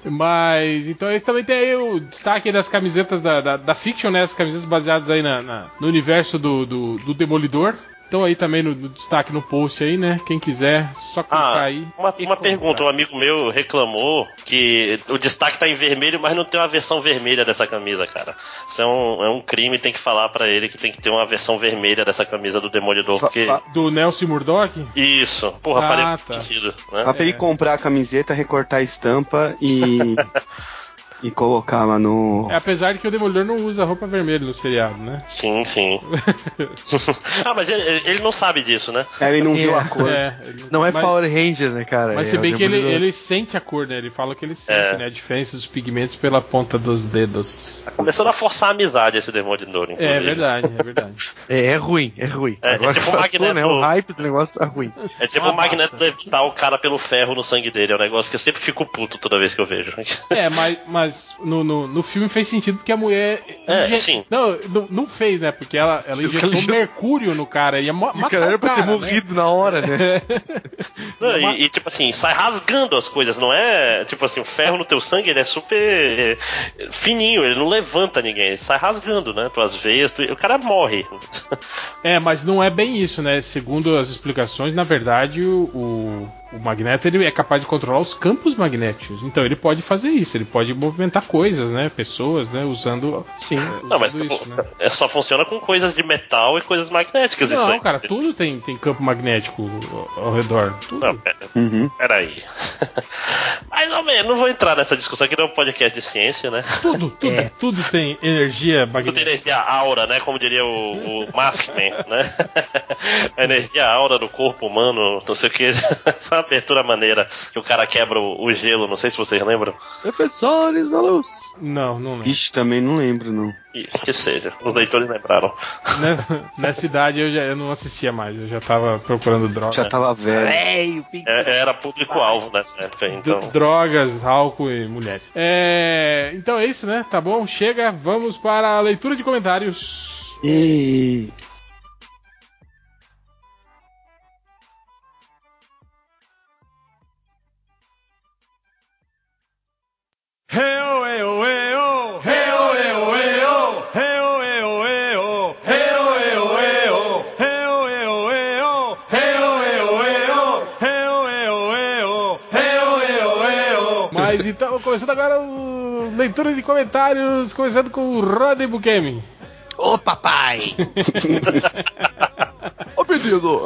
Mas, então ele também tem aí o destaque das camisetas da, da, da Fiction, né? As camisetas baseadas aí na, na- no universo do, do, do Demolidor. Então aí também no, no destaque no post aí, né? Quem quiser, só clicar Ah, aí. uma, uma pergunta, um amigo meu reclamou que o destaque tá em vermelho, mas não tem uma versão vermelha dessa camisa, cara. Isso é um, é um crime, tem que falar pra ele que tem que ter uma versão vermelha dessa camisa do Demolidor, Fa- porque... Do Nelson Murdoch? Isso, porra, Ah, faria tá. sentido, né? Pra ele comprar a camiseta, recortar a estampa e. e colocar lá no. É, apesar de que o Demolidor não usa roupa vermelha no seriado, né? Sim, sim. ah, mas ele, ele não sabe disso, né? É, ele não viu É. a cor. É, ele- Não é mas- Power Ranger, né, cara? Mas É se bem que ele, ele sente a cor, né? Ele fala que ele sente, É. né? A diferença dos pigmentos pela ponta dos dedos. Tá começando a forçar a amizade esse Demolidor, inclusive. É verdade, é verdade. É, é ruim, é ruim. É, é Agora tipo passou, Magneto- né? O hype do negócio tá ruim. É tipo Uma o Magneto bosta. levitar o cara pelo ferro no sangue dele. É um negócio que eu sempre fico puto toda vez que eu vejo. É, mas, mas no, no, no filme fez sentido porque a mulher. É, inje- sim. Não, não, não fez, né? Porque ela, ela injetou caras- mercúrio no cara. Ia mo- E o matar cara era pra ter né? morrido na hora, né? Não, e, e, tipo assim, sai rasgando as coisas, não é? Tipo assim, o ferro no teu sangue ele é super eh, fininho, ele não levanta ninguém, ele sai rasgando, né? Tuas veias, tu- o cara morre. É, mas não é bem isso, né? Segundo as explicações, na verdade, o, o, o Magneto ele é capaz de controlar os campos magnéticos. Então ele pode fazer isso, ele pode movimentar coisas, né? Pessoas, né? Usando. Sim. Não, mas usando isso, né? é, só funciona com coisas de metal e coisas magnéticas. isso Não, aí. cara, tudo tem, tem campo magnético ao, ao redor. Tudo. Não, pera, Uhum. peraí. Mais ou menos, não vou entrar nessa discussão aqui, não é um podcast de ciência, né? Tudo, tudo, É. tudo tem energia Tudo tem magnética. energia aura, né? Como diria o, o Maskman, né? A energia aura do corpo humano, não sei o que. Essa abertura maneira que o cara quebra o, o gelo, não sei se vocês lembram. Defensores da luz. Não, não lembro. Vixe, também não lembro, não. Isso, que seja. Os leitores lembraram. Nessa, nessa idade eu, já, eu não assistia mais, eu já tava procurando drogas. Já tava velho. Velho, É- era público-alvo nessa época, então. Drogas, álcool e mulheres. É, então é isso, né? Tá bom? Chega, vamos para a leitura de comentários. E... Mas então, começando agora o leitura de comentários, começando com o Rodney Bukemi. Ô, papai! Ô, menino!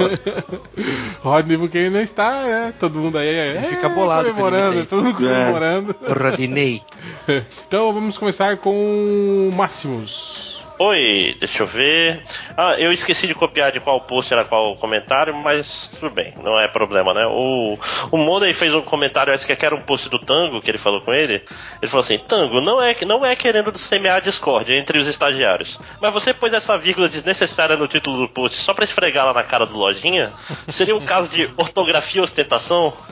Rodney Bukemi não está, né? Todo mundo aí é, fica bolado comemorando, todo mundo É. comemorando. Rodinei. Então vamos começar com Máximos. Oi, deixa eu ver. Ah, eu esqueci de copiar de qual post era qual comentário, mas tudo bem, não é problema, né? O, o Monday fez um comentário, acho que era um post do Tango, que ele falou com ele. Ele falou assim: Tango, não é, não é querendo semear discórdia entre os estagiários, mas você pôs essa vírgula desnecessária no título do post só pra esfregar lá na cara do Lojinha? Seria um caso de ortografia e ostentação?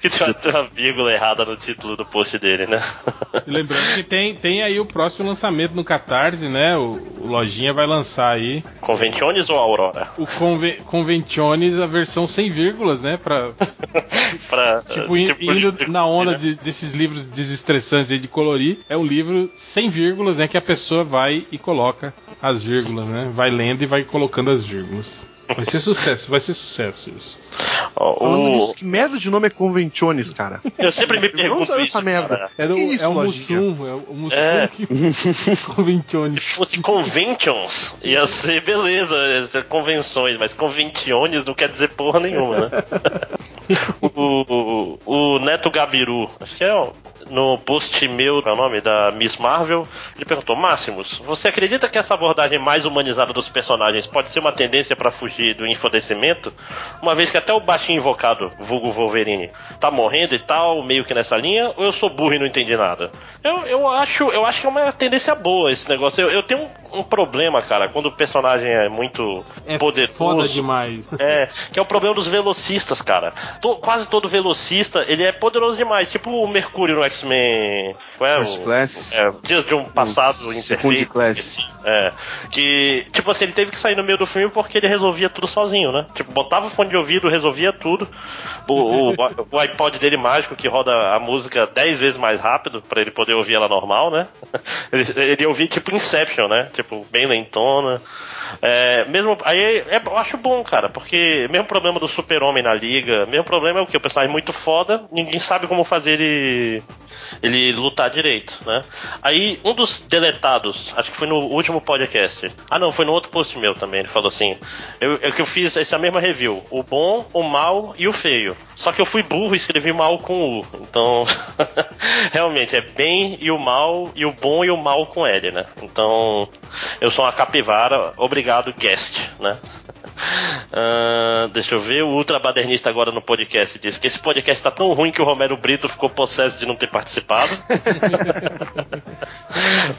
que tinha uma- uma vírgula errada no título do post dele, né? E lembrando que tem, tem aí o próximo lançamento no Catarse, né? O, o Lojinha vai lançar aí Conventiones ou Aurora? o Conve Conventiones, a versão sem vírgulas, né? Pra, Pra, tipo, in- tipo, indo na onda né? de- desses livros desestressantes aí de colorir. É um livro sem vírgulas, né? Que a pessoa vai e coloca as vírgulas, né? Vai lendo e vai colocando as vírgulas. Vai ser sucesso, vai ser sucesso isso. Falando o- que merda de nome é Conventiones, cara? Eu sempre me pergunto isso, essa merda. cara. Era o, Que isso, é o? Mussum, é o Mussum É. que convenciones. Se fosse conventions, ia ser beleza, ia ser convenções, mas conventiones não quer dizer porra nenhuma, né? o, o, o Neto Gabiru, acho que é no post meu, é o nome da Miss Marvel, ele perguntou: Máximos, você acredita que essa abordagem mais humanizada dos personagens pode ser uma tendência pra fugir do infodescimento? Uma vez que até o baixinho invocado, vulgo Wolverine, tá morrendo e tal, meio que nessa linha, ou eu sou burro e não entendi nada? Eu, eu, acho, eu acho que é uma tendência boa esse negócio. Eu, eu tenho um, um problema, cara, quando o personagem é muito É poderoso. foda demais. É, que é o problema dos velocistas, cara. To- quase todo velocista, ele é poderoso demais. Tipo o Mercúrio no X-Men. Qual é First o- Class? É, Dias de um passado Second imperfeito. Class. É. Que, tipo assim, ele teve que sair no meio do filme porque ele resolvia tudo sozinho, né? Tipo, botava o fone de ouvido, resolvia tudo. O, o, o iPod dele mágico que roda a música 10 vezes mais rápido pra ele poder ouvir ela normal, né? Ele, ele ouvia tipo Inception, né? Tipo, bem lentona. É, mesmo aí é, eu acho bom, cara, porque mesmo problema do Super-Homem na liga, mesmo problema é o que o personagem é muito foda, ninguém sabe como fazer ele ele lutar direito, né? Aí um dos deletados, acho que foi no último podcast. Ah, não, foi no outro post meu também. Ele falou assim: eu, é que eu fiz essa mesma review, o bom, o mal e o feio. Só que eu fui burro e escrevi mal com U. Então, realmente é bem e o mal e o bom e o mal com L, né? Então, eu sou uma capivara. Obrigado, guest, né? Ah, deixa eu ver, o ultrabadernista agora no podcast disse que esse podcast tá tão ruim que o Romero Brito ficou possesso de não ter participado.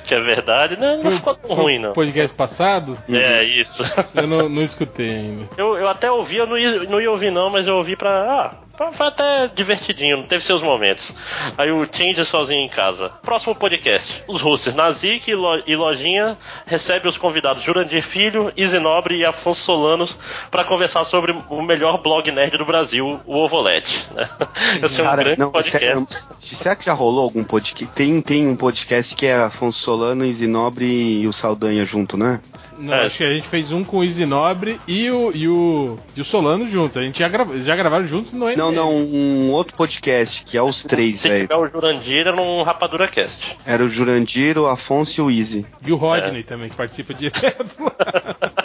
que é verdade, né? Não ficou tão ruim, não. Podcast passado? É, isso. Eu não, não escutei ainda. Eu, eu até ouvi, eu não ia, não ia ouvir não, mas eu ouvi pra. Ah, foi até divertidinho, não teve seus momentos. Aí o Change sozinho em casa. Próximo podcast. Os hosts Nazik e, Lo- Lojinha recebem os convidados Jurandir Filho, Izzy Nobre e Afonso Solanos pra conversar sobre o melhor blog nerd do Brasil, o Ovolete. né? Esse é um Cara, grande não, podcast. sério, será que já rolou algum podcast? Tem, tem um podcast que é Afonso Solano, Zinobre e o Saldanha junto, né? Não, acho que a gente fez um com o Easy Nobre e o, e o, e o Solano juntos. A gente já, grava, já gravaram juntos no Não, não, um outro podcast que é os três, Se velho. tiver o Jurandir, é num Rapadura Cast. Era o Jurandir, o Afonso e o Easy. E o Rodney também, que participa direto.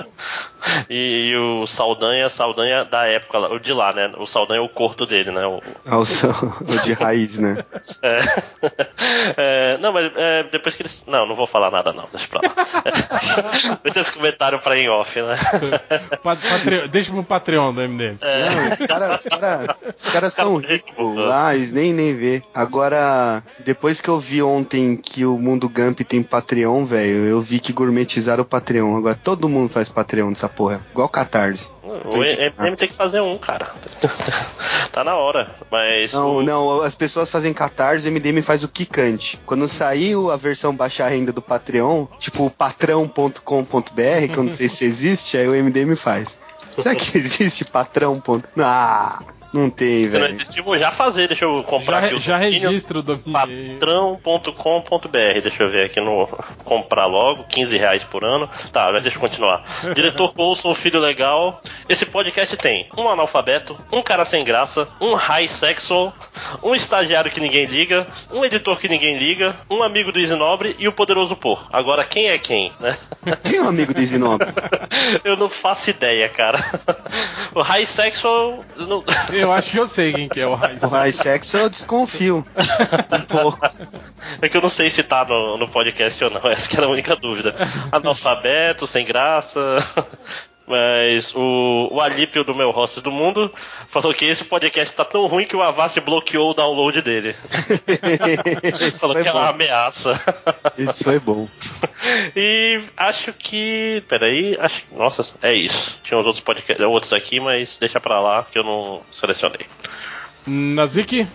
E, o Saldanha, Saldanha da época, lá, o de lá, né? O Saldanha é o corto dele, né? O, É o, o de raiz, né? É. É, não, mas é, depois que eles. Não, não vou falar nada, não. Deixa pra lá. deixa esse comentário pra em off, né? Pa- Patre- Deixa pro Patreon do MDM. Não, os caras cara, os caras são ricos lá, eles nem, nem vê. Agora, depois que eu vi ontem que o Mundo Gump tem Patreon, velho, eu vi que gourmetizaram o Patreon. Agora todo mundo faz Patreon dessa porra. Igual Catarse. O MDM tem que fazer um, cara. tá na hora. Mas. Não, não, as pessoas fazem Catarse, o MDM faz o Kikante. Quando saiu a versão baixa renda do Patreon, tipo o patrão.com.br, que eu não sei se existe, aí o MDM faz. Será que existe patrão. ponto- Ah, não tem, Se não velho. vou já fazer, deixa eu comprar Já, aqui o já domínio. registra o domínio. patrão.com.br. Deixa eu ver aqui no comprar logo, 15 reais por ano. Tá, mas deixa eu continuar. Diretor Coulson, filho legal. Esse podcast tem um analfabeto, um cara sem graça, um high sexual, um estagiário que ninguém liga, um editor que ninguém liga, um amigo do Isinobre e o poderoso Por. Agora quem é quem, né? Quem é o amigo do Isinobre? Eu não faço ideia, cara. O high sexual. Não... Eu acho que eu sei quem que é o Raiz. O high sexo eu desconfio. Um pouco. É que eu não sei se tá no, no podcast ou não, essa que era a única dúvida. Analfabeto, sem graça. Mas o, o Alípio do meu host do mundo falou que esse podcast tá tão ruim que o Avast bloqueou o download dele. falou que é uma bom. ameaça. Isso foi bom. E acho que. Peraí, acho Nossa, é isso. Tinha uns outros podcasts, outros aqui, mas deixa pra lá que eu não selecionei. Nazik?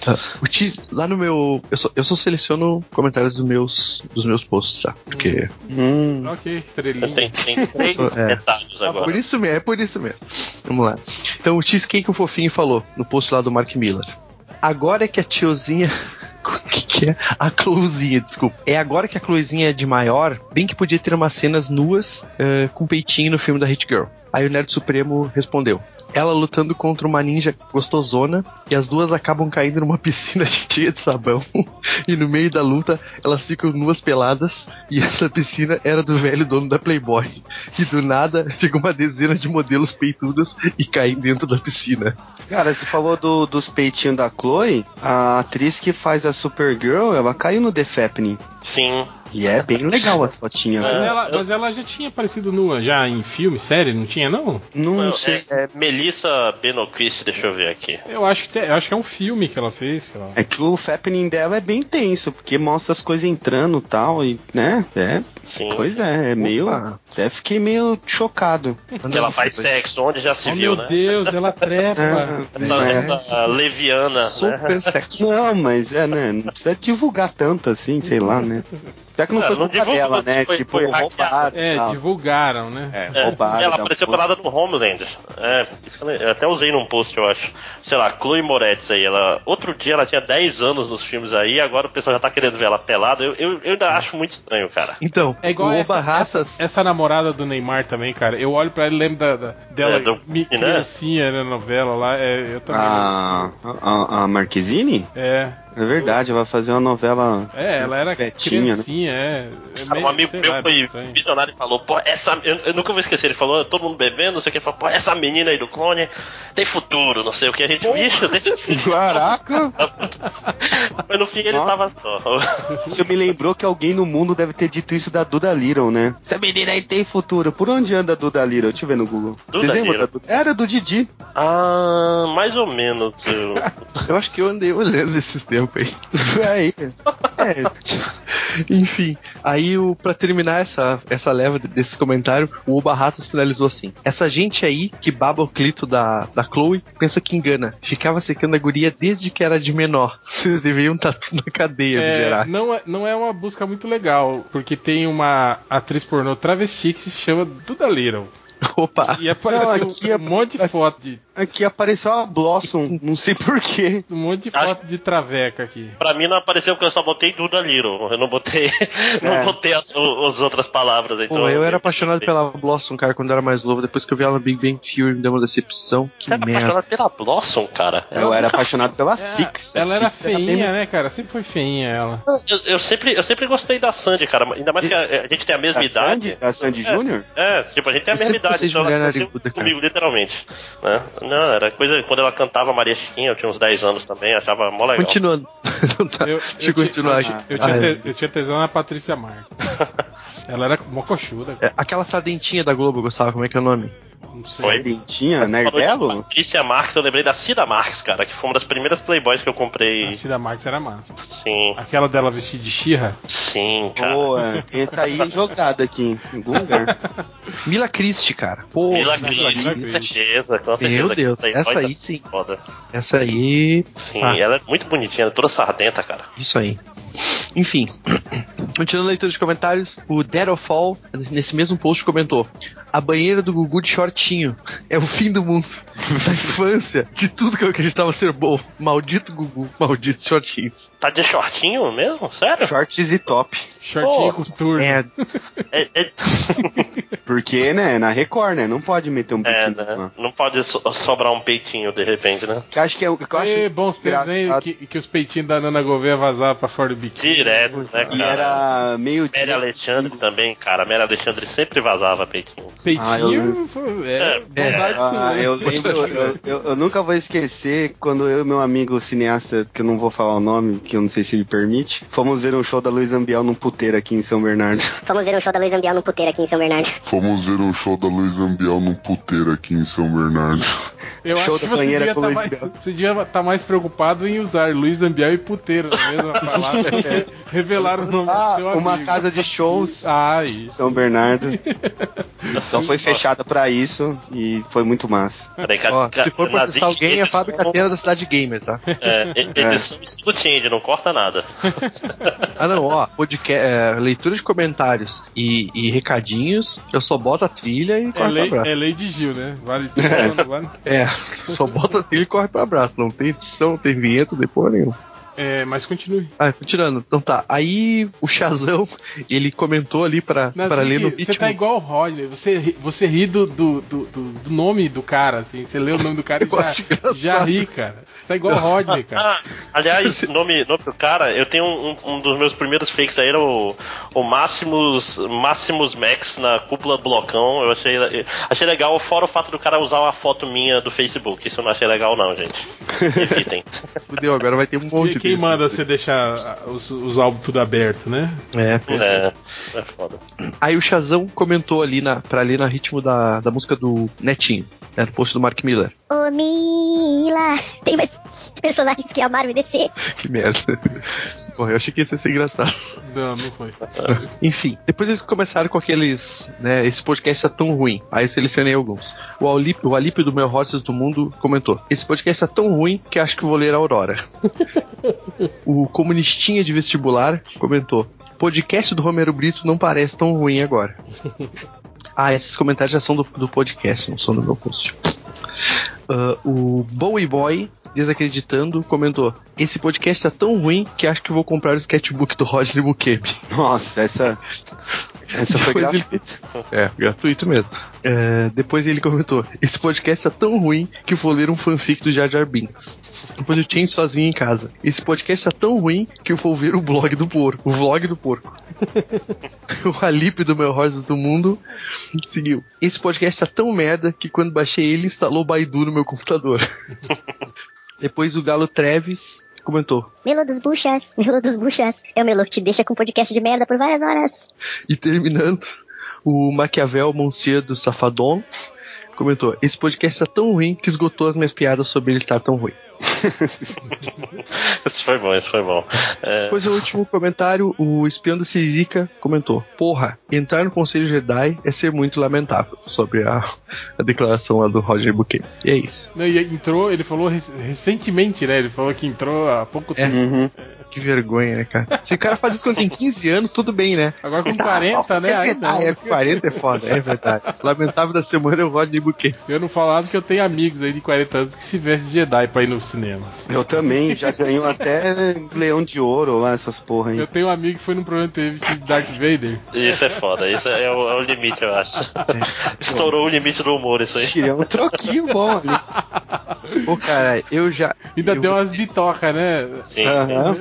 Tá. O Ti- lá no meu. Eu só, eu só seleciono comentários dos meus, dos meus posts, tá? Porque. Hum. Ok, estrelinha. Tem, tem três É. detalhes Ah, agora. por isso mesmo, é por isso mesmo. Vamos lá. Então, o Cheesecake o Fofinho falou no post lá do Mark Miller. Agora é que a tiozinha O que, que é a Chloezinha, desculpa. É agora que a Chloezinha é de maior, bem que podia ter umas cenas nuas eh, com peitinho no filme da Hit Girl. Aí o Nerd Supremo respondeu. Ela lutando contra uma ninja gostosona e as duas acabam caindo numa piscina cheia de sabão. e no meio da luta elas ficam nuas peladas e essa piscina era do velho dono da Playboy. E do nada fica uma dezena de modelos peitudas e caem dentro da piscina. Cara, você falou do- dos peitinhos da Chloe, a atriz que faz a Supergirl, ela caiu no The Fappening. Sim. E é bem legal as fotinhas. Mas, né? ela, mas ela já tinha aparecido nua já em filme, série, não tinha não? Não sei. É, Melissa Benoquist, deixa eu ver aqui. Eu acho que eu acho que é um filme que ela fez, sei lá. É que o Fappening dela é bem tenso, porque mostra as coisas entrando e tal, e, né? É. Sim. Pois é, é meio. Até fiquei meio chocado. Que ela faz sexo, onde já se Oh, viu, meu né? Deus, ela trepa. Essa, É. essa leviana, né? Não, mas é, né? Não precisa divulgar tanto assim, sei lá, né? Já que não É, foi não culpa dela, né? foi- tipo, foi roubaram. É, tal. divulgaram, né? É, É, roubaram. e ela apareceu porra. pelada no Homeland. É, eu até usei num post, eu acho. Sei lá, Chloe Moretz aí. Ela, outro dia ela tinha 10 anos nos filmes aí, agora o pessoal já tá querendo ver ela pelada. Eu, eu, eu ainda acho muito estranho, cara. Então, É igual o essa, Raças. essa, essa namorada do Neymar também, cara. Eu olho pra ela e lembro da, da- dela É, do- mi- né? criancinha na novela lá. É, eu também. A, a, a Marquezine? É. É verdade, vai fazer uma novela. É, ela era Betinha, né? criancinha, é. é Ah, meio- um amigo meu lá, foi visionário e falou, pô, essa. Eu, eu nunca vou esquecer, ele falou, todo mundo bebendo, não sei o que, ele falou, pô, essa menina aí do clone tem futuro, não sei o que, a gente, bicho, deixa assim. Caraca! Mas no fim ele Nossa. tava só. Você me lembrou que alguém no mundo deve ter dito isso da Duda Little, né? Essa menina aí tem futuro. Por onde anda a Duda Little? Deixa eu ver no Google. Duda Vocês lembram da Duda? Era do Didi. Ah, mais ou menos. Eu... Eu acho que eu andei olhando nesses tempos aí. Aí. É, Enfim, aí o, pra terminar essa, essa leva de- desses comentários, o Oba Ratas finalizou assim: Essa gente aí que baba o clito da, da Chloe pensa que engana. Ficava secando a guria desde que era de menor. Vocês deveriam estar tudo na cadeia, É, miseráveis. não, é, não é uma busca muito legal, porque tem uma atriz pornô travesti que se chama Duda Little. Opa! E apareceu Não, aqui um monte de foto de. Aqui apareceu a Blossom, não sei porquê. Um monte de foto de traveca aqui. Pra mim não apareceu porque eu só botei Duda Little. Eu não botei, não É. botei as, o- as outras palavras. Então Pô, eu era apaixonado pela Blossom, cara, quando eu era mais novo. Depois que eu vi ela no Big Bang Theory, me deu uma decepção. Que Você era merda. apaixonado pela Blossom, cara. Eu era apaixonado pela Six. A Ela era Six bem- feinha, né, cara? Sempre foi feinha ela. Eu, eu sempre, eu sempre gostei da Sandy, cara. Ainda mais que a, a gente tem a mesma Da idade. Sandy? Da Sandy É. Júnior? É, tipo, a gente tem a Eu mesma idade, então ela comigo, literalmente. Né? Não, era coisa. Quando ela cantava Maria Chiquinha, eu tinha uns 10 anos também, achava mó legal. Continuando. Tá. Eu, Deixa eu continuar. eu, tinha Ah, te- eu tinha tesão na Patrícia Marques. ela era mocochuda. é, aquela sardentinha da Globo eu gostava, como é que é o nome? Não sei. Foi? Dentinha, Falou de Nerdelo? Patrícia Marx, eu lembrei da Cida Marx, cara, que foi uma das primeiras Playboys que eu comprei. A Cida Marques era massa. Sim, Aquela dela vestida de Xirra. sim, cara. Boa, tem essa aí jogada aqui, em algum lugar. Mila Christie, cara. Pô, Mila Mila Cris, com Christie. certeza, com certeza. Meu que Deus, essa tá aí sim. Foda. Essa aí. Sim, Ah. ela é muito bonitinha, ela é toda sardenta, cara. Isso aí. Enfim, continuando a leitura de comentários, o Dead of Fall, nesse mesmo post, comentou: A banheira do Gugu de shortinho é o fim do mundo, da infância, de tudo que eu acreditava ser bom. Maldito Gugu, malditos shortinhos. Tá de shortinho mesmo? Sério? Shorts e top. Shortinho Pô. com turno. É, É, é- Porque, né, na Record, né? Não pode meter um é, biquíni né? Não pode so- sobrar um peitinho de repente, né? Que acho que é o que eu acho E bons engraçado. Que, que os peitinhos da Nana Gouveia vazavam pra fora do biquíni. Direto, né, E cara? era meio Mary dia. Alexandre também, cara. Mary Alexandre sempre vazava peitinho. Peitinho Ah, eu- foi- É, é, bondade Ah, eu lembro, eu, eu- eu nunca vou esquecer quando eu e meu amigo cineasta, que eu não vou falar o nome, que eu não sei se ele permite, fomos ver um show da Luiz Ambiel num puteiro aqui em São Bernardo. Fomos ver um show da Luiz Ambiel no puteiro aqui em São Bernardo. Fomos ver o show da Luiz Ambiel num puteiro aqui em São Bernardo. Eu Show acho que você banheira devia com tá Luiz mais, você devia estar mais preocupado em usar Luiz Ambiel e puteiro na mesma palavra. Revelaram o nome Ah, do seu amigo. uma casa de shows Ah, em isso. São Bernardo. Só foi fechada pra isso e foi muito massa. Peraí, Ó, se for processar alguém, é a edição- fábrica Atena da cidade gamer, tá? É, edição estilo Tinder, não corta nada. Ah, não, ó, podcast, é, leitura de comentários e, e recadinhos, eu só boto a trilha e É corre lei, pra abraço. é lei de Gil, né? Vale tudo, vale? É, só bota a trilha e corre pra abraço. Não tem edição, não tem vinheta, não tem porra nenhuma. É, mas continue. Ah, tirando. Então tá, aí o Chazão, ele comentou ali pra, pra assim ler no ritmo. Você tá igual o Rodney, você, ri- você ri do, do, do, do- nome do cara, assim. Você lê o nome do cara e já, já ri, cara. Tá igual o Rodney, cara. Ah, aliás, nome, nome do cara, eu tenho um, um dos meus primeiros fakes aí, era o, o Máximos, Máximos Max na cúpula do blocão. Eu achei, achei legal, fora o fato do cara usar uma foto minha do Facebook. Isso eu não achei legal, não, gente. Evitem. Fudeu, agora vai ter um monte Quem, quem desse. manda você deixar os, os álbuns tudo aberto, né? É, É, é foda. Aí o Chazão comentou ali na, pra ler na ritmo da, da música do Netinho. Era o post do Mark Miller. Ô Mila, tem mais personagens que amaram e descer. Que merda. Porra, eu achei que ia ser engraçado. Não, não foi. Enfim, depois eles começaram com aqueles, né, esse podcast é tão ruim. Aí eu selecionei alguns. O Alípio, o Alípio do Meu Horses do Mundo comentou: Esse podcast é tão ruim que acho que vou ler a Aurora. o Comunistinha de Vestibular comentou: Podcast do Romero Brito não parece tão ruim agora. Ah, esses comentários já são do, do podcast, não são do meu post. Ah, o Bowie Boy, desacreditando, comentou: Esse podcast tá tão ruim que acho que vou comprar o sketchbook do Roger Bukemi. Nossa, essa. Essa foi gratuita. É, gratuito mesmo. É, depois ele comentou: Esse podcast tá tão ruim que vou ler um fanfic do Jar Jar Binks. Depois eu tinha sozinho em casa. Esse podcast tá tão ruim que eu vou ver o blog do porco. O vlog do porco. o Alípio do meu Rosas do Mundo seguiu. Esse podcast tá tão merda que quando baixei ele instalou o Baidu no meu computador. Depois o Galo Treves comentou. Melo dos buchas, Melo dos buchas. É o Melo que te deixa com podcast de merda por várias horas. E terminando, o Maquiavel Monsieur do Safadon comentou: Esse podcast tá tão ruim que esgotou as minhas piadas sobre ele estar tão ruim. Isso foi bom, isso foi bom. É, Depois o último comentário, o espião da Sirica comentou: Porra, entrar no Conselho Jedi é ser muito lamentável. Sobre a, a declaração lá do Roger Bouquet. E é isso. Não, e entrou, ele falou rec- recentemente, né? Ele falou que entrou há pouco É. tempo. Que vergonha, né, cara? Se o cara faz isso quando tem 15 anos, tudo bem, né? Agora com Tá, 40, ó, né? é verdade, é, 40 é foda, é verdade. Lamentável da semana é o Rodney Bouquet. Eu não falava que eu tenho amigos aí de 40 anos que se vestem de Jedi pra ir no cinema. Eu também, já ganhou até Leão de Ouro lá, essas porra aí. Eu tenho um amigo que foi num programa de TV vestido de Darth Vader. Isso é foda, isso é o, é o limite, eu acho. Estourou o limite do humor, isso aí. Tirei um troquinho bom ali. Pô, cara, eu já. Ainda eu, deu umas bitocas, né? Sim. Aham.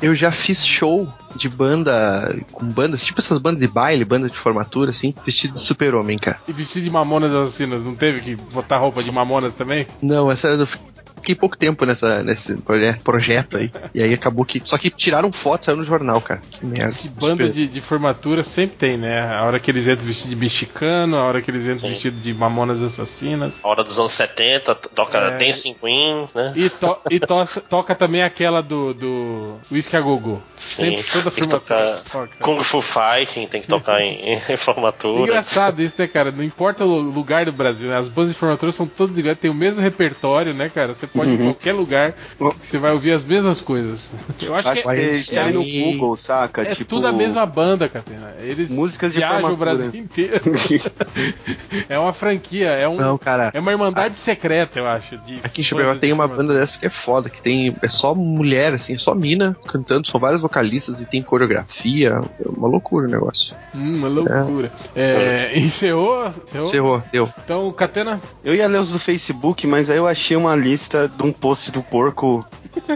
eu já fiz show de banda. Com bandas, tipo essas bandas de baile, banda de formatura, assim, vestido de super-homem, cara. E vestido de mamonas assassinas, não teve que botar roupa de mamonas também? Não, essa eu fiquei pouco tempo nessa, nesse proje- projeto aí. E aí acabou que. Só que tiraram foto, saiu no jornal, cara. Que merda. Que banda de, de formatura sempre tem, né? A hora que eles entram vestido de mexicano, a hora que eles entram Sim. vestido de mamonas assassinas. A hora dos anos 70, toca É. Dancing Queen, né? E, to- e toca também aquela do, do Whisky a Gogo. Sim, Sempre toda tem que formatura. tocar toca. Kung Fu Fighting, tem que tocar em, em formatura. Engraçado isso, né, cara? Não importa o lugar do Brasil, né? As bandas de formatura são todas iguais, tem o mesmo repertório, né, cara? Você pode ir em qualquer lugar que você vai ouvir as mesmas coisas. Eu acho, Acho que que é, querem no Google, saca? é tipo, tudo a mesma banda, Catena. Eles Músicas de viajam o. Brasil inteiro. é uma franquia, é, um, Não, cara. é uma irmandade secreta, eu acho. De Aqui em Chapecó tem uma banda dessa que é foda, que tem. É só mulher, assim, é só mina cantando, são vários vocalistas e tem coreografia. É uma loucura o negócio. Hum, uma loucura. É, encerrou? Encerrou? Encerrou, deu. Então, Catena, Eu ia ler os do Facebook, mas aí eu achei uma lista de um post do porco.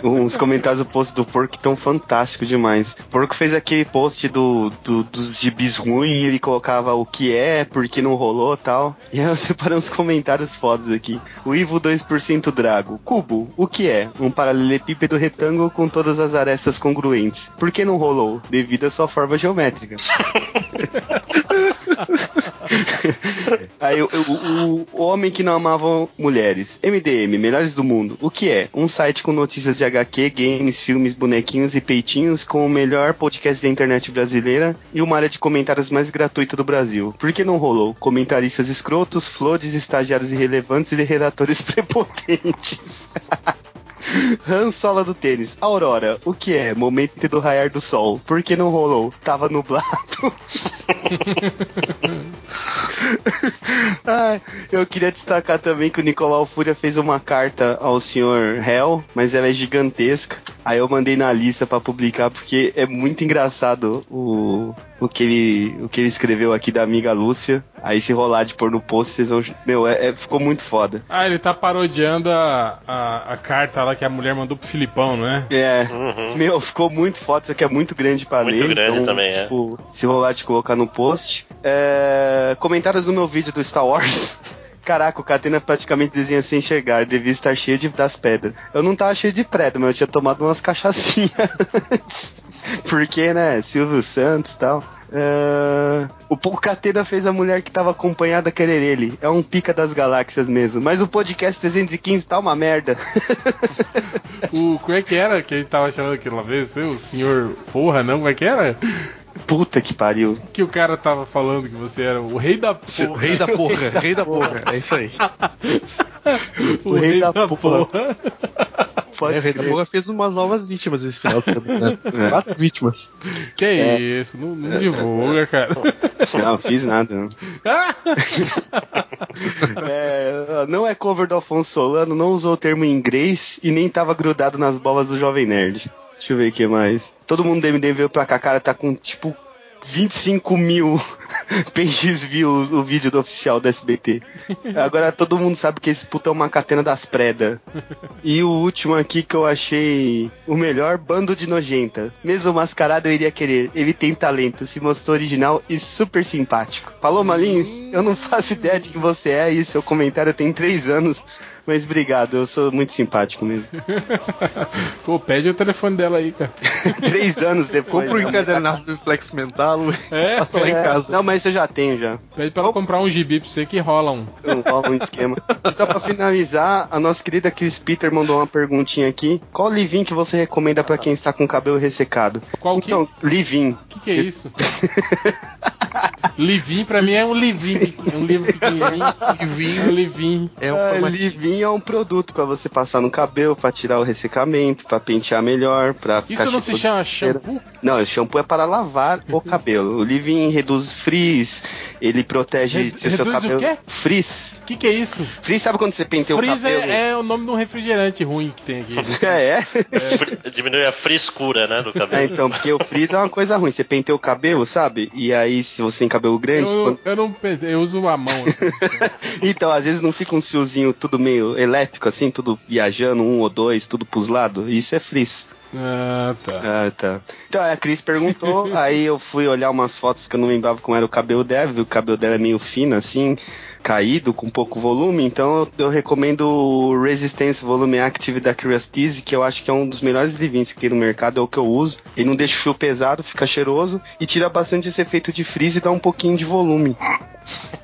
uns comentários do post do porco que tão fantástico demais. O porco fez aquele post do, do- dos gibis ruins ele colocava o que é, porque não rolou tal. E aí eu separei uns comentários fodas aqui. O Ivo 2% Drago. Cubo, o que é? Um paralelepípedo retângulo com todas as arestas congruentes. Por que não rolou? Devido à sua forma geométrica. Aí o, o- o homem que não amava mulheres. MDM, melhores do mundo. O que é? Um site com notícias de HQ, games, filmes, bonequinhos e peitinhos com o melhor podcast da internet brasileira e uma área de comentários mais gratuita do Brasil. Por que não rolou? Comentaristas escrotos, flores, estagiários irrelevantes e redatores prepotentes. Han Sola do tênis. Aurora, o que é? Momento do raiar do sol. Por que não rolou? Tava nublado. Ai, eu queria destacar também que o Nicolau Fúria fez uma carta ao senhor Hell, mas ela é gigantesca. Aí eu mandei na lista pra publicar porque é muito engraçado o, o, que ele, o que ele escreveu aqui da amiga Lúcia. Aí se rolar de pôr no post, vocês vão. Meu, é- é- ficou muito foda. Ah, ele tá parodiando a, a, a carta lá que a mulher mandou pro Filipão, não é? É, meu, ficou muito foda, isso aqui é muito grande pra Muito ler. grande então, também, é. tipo, se rolar de colocar no post. É, comentários do meu vídeo do Star Wars. Caraca, o Catena praticamente desenha sem enxergar, devia estar cheio de, das pedras. Eu não tava cheio de pedra, mas eu tinha tomado umas cachaçinhas antes. Porque, né, Silvio Santos e tal. É, O Paul Catena fez a mulher que tava acompanhada querer ele. É um pica das galáxias mesmo. Mas o podcast 315 tá uma merda. O, como é que era que ele tava chamando aquilo uma vez? O senhor porra, não? Como é que era? Puta que pariu. Que o cara tava falando que você era o rei da porra. O rei da porra, rei da porra, é isso aí. o, rei, da, porra. Pode É, o rei da porra fez umas novas vítimas esse final de semana. É. Quatro vítimas. Que É. isso? Não, não divulga, cara. Não, fiz nada. Não. É, não é cover do Afonso Solano, não usou o termo inglês e nem tava grudado nas bolas do Jovem Nerd. Deixa eu ver o que mais. Todo mundo do MDM veio pra cá, cara, tá com tipo 25 mil pages views o vídeo do oficial da SBT. Agora todo mundo sabe que esse puto é uma catena das preda. E o último aqui que eu achei o melhor, bando de nojenta. Mesmo mascarado eu iria querer. Ele tem talento, se mostrou original e super simpático. Paloma Lins, eu não faço ideia de que você é e seu comentário tem três anos. Mas obrigado, eu sou muito simpático mesmo. Pô, pede o telefone dela aí, cara. Três anos depois. Compra o né? encadernado do Flex Mental É, passa lá em É, casa. Não, mas eu já tenho já. pede pra ela comprar um gibi pra você que rola um. Não rola um esquema. E só pra finalizar, a nossa querida Chris Peter mandou uma perguntinha aqui. Qual livin que você recomenda pra quem está com o cabelo ressecado? Qual que? Então, livin. O que, que é isso? Livin, pra mim é um livin. É um livro pequenininho. Livin. É um livin. É um Ah, formatinho. É um produto pra você passar no cabelo, pra tirar o ressecamento, pra pentear melhor, ficar Isso não se chama shampoo? Não, o shampoo é para lavar o cabelo. O Livin reduz frizz, ele protege Re- se o seu reduz o cabelo. quê? Frizz. O que, que é isso? Frizz sabe quando você penteia o Freeze cabelo? é, é o nome de um refrigerante ruim que tem aqui. É, é. Fri- Diminui a frescura, né, do cabelo. É, então, porque o frizz é uma coisa ruim. Você penteia o cabelo, sabe? E aí, se você tem cabelo grande. Eu, quando- eu não pe- eu uso a mão. assim. Então, às vezes não fica uns fiozinhos tudo meio elétrico, assim, tudo viajando, um ou dois, tudo pros lados. Isso é frizz. Ah, tá. Ah, tá. Então, a Cris perguntou, aí eu fui olhar umas fotos que eu não lembrava como era o cabelo dela, viu? O cabelo dela é meio fino, assim, caído, com pouco volume, então eu, eu recomendo o Resistance Volume Active da Curiosity, que eu acho que é um dos melhores livins que tem no mercado, é o que eu uso. Ele não deixa o fio pesado, fica cheiroso, e tira bastante esse efeito de frizz e dá um pouquinho de volume.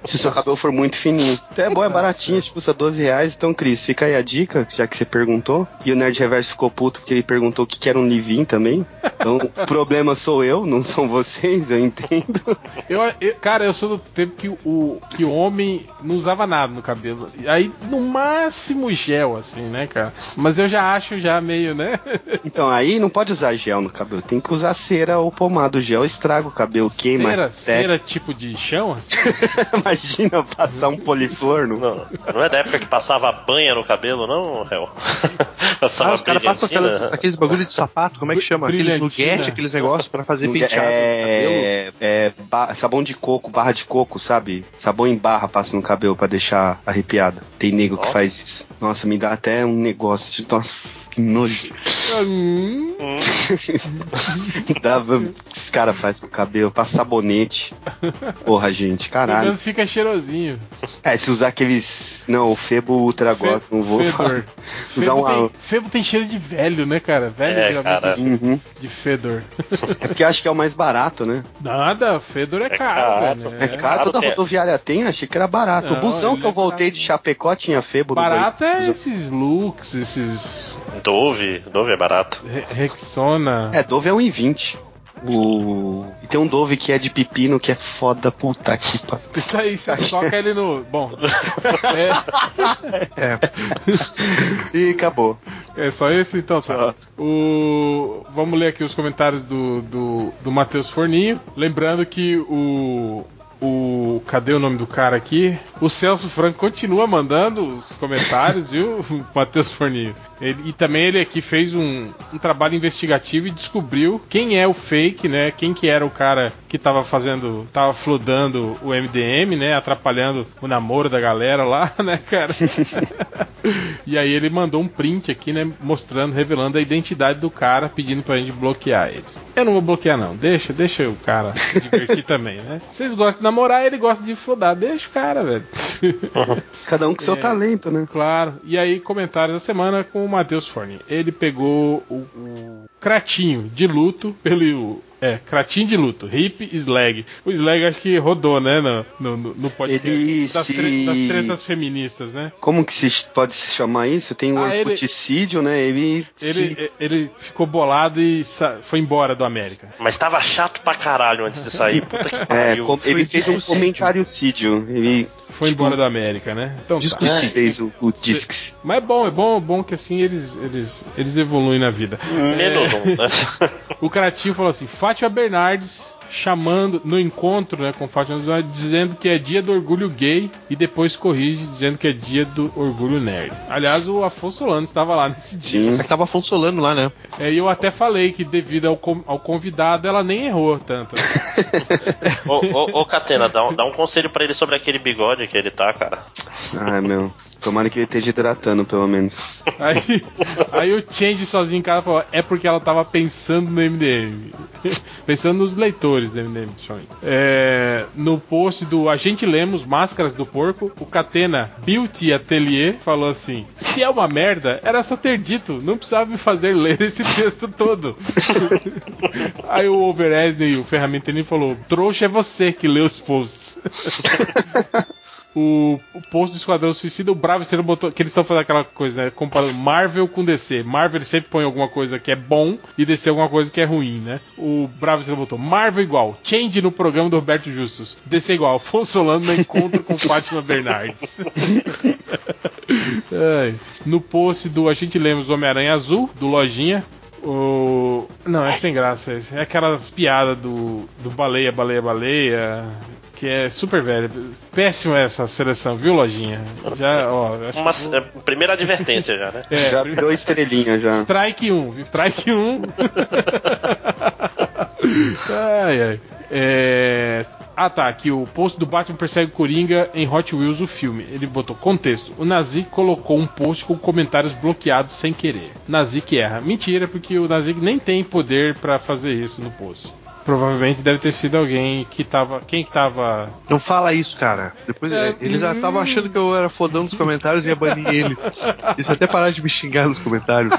Se o seu cabelo for muito fininho. Então é bom, é baratinho, acho que custa 12 reais. Então, Cris, fica aí a dica, já que você perguntou. E o Nerd Reverso ficou puto porque ele perguntou o que, que era um livin também. Então, o problema sou eu, não são vocês, eu entendo. Eu, eu- cara, eu sou do tempo que o, que o homem não usava nada no cabelo. Aí, no máximo, gel, assim, né, cara? Mas eu já acho já meio, né? Então, aí não pode usar gel no cabelo, tem que usar cera ou pomada. O gel estraga o cabelo, queima. Cera, cera tipo de chão? assim? Imagina passar um poliflor no. Não, não é da época que passava banha no cabelo, não, Hel? passava Ah, os caras passam aquelas, aqueles bagulho de sapato, como é que chama? Aqueles nuguete, aqueles negócios pra fazer penteado no cabelo. É, é sabão de coco, barra de coco, sabe? Sabão em barra passa no cabelo pra deixar arrepiado. Tem nego que faz isso. Nossa, me dá até um negócio de. Nossa, que nojo. Hum, Dava. Os caras fazem com o cabelo, passa sabonete. Porra, gente, pelo caralho. menos fica cheirosinho. É, se usar aqueles. Não, o Febo Ultra Fe- não vou fedor. falar. Usar Febo, uma- tem, Febo tem cheiro de velho, né, cara? Velho É, cara. cheiro Uhum. de fedor. É porque eu acho que é o mais barato, né? Nada, fedor é, É caro, caro. velho. É caro, toda rodoviária tem, achei que era barato. Não, o busão que eu é voltei barato. de Chapecó tinha febo no Barato é esses looks, esses Dove, Dove é barato. Re- Rexona. É, Dove é 1,20. O... E tem um Dove que é de pepino que é foda, puta que pariu. Isso aí, você soca ele no. Bom. É, E acabou. é só esse então, tá? O... Vamos ler aqui os comentários do, do, do Matheus Forninho. Lembrando que o. O. Cadê o nome do cara aqui? O Celso Franco continua mandando os comentários, viu? O Matheus Forninho. Ele- e também ele aqui fez um, um trabalho investigativo e descobriu quem é o fake, né? Quem que era o cara que tava fazendo. tava flodando o MDM, né? Atrapalhando o namoro da galera lá, né, cara? E aí ele mandou um print aqui, né, mostrando, revelando a identidade do cara, pedindo pra gente bloquear eles. Eu não vou bloquear não, deixa, deixa o cara se divertir também, né? Vocês gostam de namorar, ele gosta de flodar, deixa o cara, velho. Cada um com seu É. talento, né? Claro. E aí, comentário da semana com o Matheus Forni. Ele pegou o, o Cratinho de luto pelo. É, Cratinho de luto, Hip Slag. O Slag acho que rodou, né, no, no, no- podcast Ele das, se- tre- das tretas feministas, né? Como que se pode se chamar isso? Tem o Ah, ele- né? Ele, se- Ele, ele ficou bolado e sa- foi embora do América. Mas tava chato pra caralho antes de sair. Puta que É, pariu. com- ele fez um comentário sídio. Ele Foi embora do América, né? Então, tá. é, fez o, o Discs. Mas é bom, é bom, é bom que assim eles, eles, eles evoluem na vida. Menos É, um, né? O Cratinho falou assim: Fátima Bernardes chamando no encontro né, com Fátima Bernardes, dizendo que é dia do orgulho gay e depois corrige dizendo que é dia do orgulho nerd. Aliás, o Afonso Solano estava lá nesse dia. É que tava Afonso Solano lá, né? É, E eu até falei que devido ao, ao convidado ela nem errou tanto. ô, ô, ô, Catena, dá um, dá um conselho pra ele sobre aquele bigode que ele tá, cara. Ai, meu. Tomara que ele esteja hidratando, pelo menos. Aí, aí o Change sozinho em casa falou: é porque ela tava pensando no MDM. pensando nos leitores do MDM. É, no post do Agente Lemos, Máscaras do Porco, o Catena Beauty Atelier falou assim: se é uma merda, era só ter dito, não precisava me fazer ler esse texto todo. aí o Overesney, o Ferramenteiro, falou: trouxa é você que lê os posts. O, o post do Esquadrão Suicida, o Bravo Estrela botou. Que eles estão fazendo aquela coisa, né? Comparando Marvel com DC. Marvel sempre põe alguma coisa que é bom e DC alguma coisa que é ruim, né? O Bravo Estrela botou Marvel igual, Change no programa do Roberto Justus. DC igual, Afonso Solano no encontro com Fátima Bernardes. Ai. No post do A gente Lemos Homem-Aranha Azul, do Lojinha. O... Não, é sem graça. É aquela piada do, do baleia, baleia, baleia. Que é super velha. Péssima essa seleção, viu, Lojinha? Já, ó. acho Uma, que é, primeira advertência já, né? É, já virou estrelinha já. Strike 1, viu? Strike 1. ai, ai. É... Ah tá, aqui o post do Batman persegue o Coringa em Hot Wheels o filme. Ele botou contexto. O Nazik colocou um post com comentários bloqueados sem querer. Nazik erra. Mentira, porque o Nazik nem tem poder pra fazer isso no post. Provavelmente deve ter sido alguém que tava. Quem que tava. Não fala isso, cara. Depois É, é, eles já estavam achando que eu era fodão dos comentários e ia banir eles. Isso até parar de me xingar nos comentários.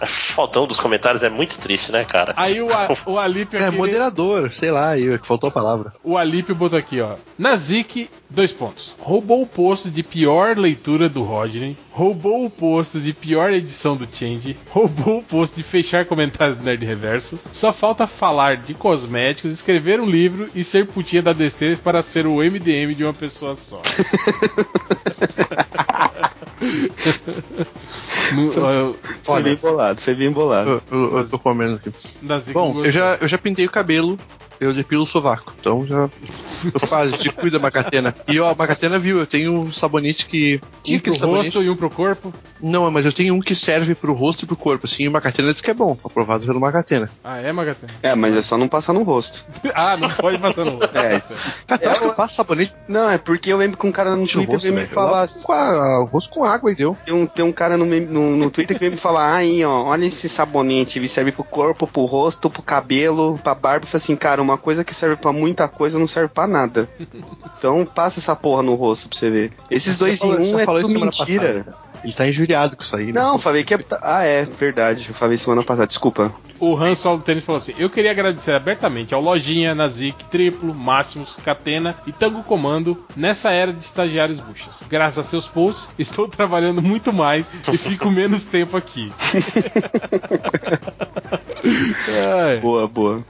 A fodão dos comentários é muito triste, né, cara? Aí o, A- o Alípio É aqui, moderador, sei lá, eu, que faltou a palavra. O Alípio botou aqui, ó. Nazik, dois pontos. Roubou o posto de pior leitura do Rodney. Roubou o posto de pior edição do Change. Roubou o posto de fechar comentários do Nerd Reverso. Só falta falar de cosméticos, escrever um livro e ser putinha da DC para ser o MDM de uma pessoa só. No- ó, Foi bem bolado, foi bem bolado. Eu, eu- eu tô comendo aqui. Bom, eu já, eu já pintei o cabelo, eu depilo o sovaco. Então já. Eu quase, te cuida, Macatena. E ó, a Macatena viu, eu tenho um sabonete que. Um pro aquele sabonete- rosto e um pro corpo. Não, mas eu tenho um que serve pro rosto e pro corpo, assim, e o Macatena diz que é bom, aprovado pelo Macatena. Ah, é, Magatena? É, mas é só não passar no rosto. ah, não pode passar no rosto. É, Cara, acha que eu passo sabonete Não, é porque eu lembro que um cara no Twitter rosto, veio me falar assim. com a- o rosto com água e deu. Tem um, tem um cara no, no, no Twitter que veio me falar, aí, ó, olha esse sabonete, ele serve pro corpo, pro rosto, pro cabelo, pra barba. Eu falei assim, cara, uma coisa que serve pra muita coisa não serve pra nada. Então passa essa porra no rosto pra você ver. Esses Você dois falou- em um você é falou tudo mentira. passada. Ele tá injuriado com isso aí. né? Não, falei que é. Ah, é, verdade. Eu falei semana passada, desculpa. O Han Solo Tênis falou assim: Eu queria agradecer abertamente ao Lojinha, Nazik, Triplo, Máximos, Catena e Tango Comando nessa era de estagiários buchas. Graças a seus posts, estou trabalhando muito mais e fico menos tempo aqui. Boa, boa.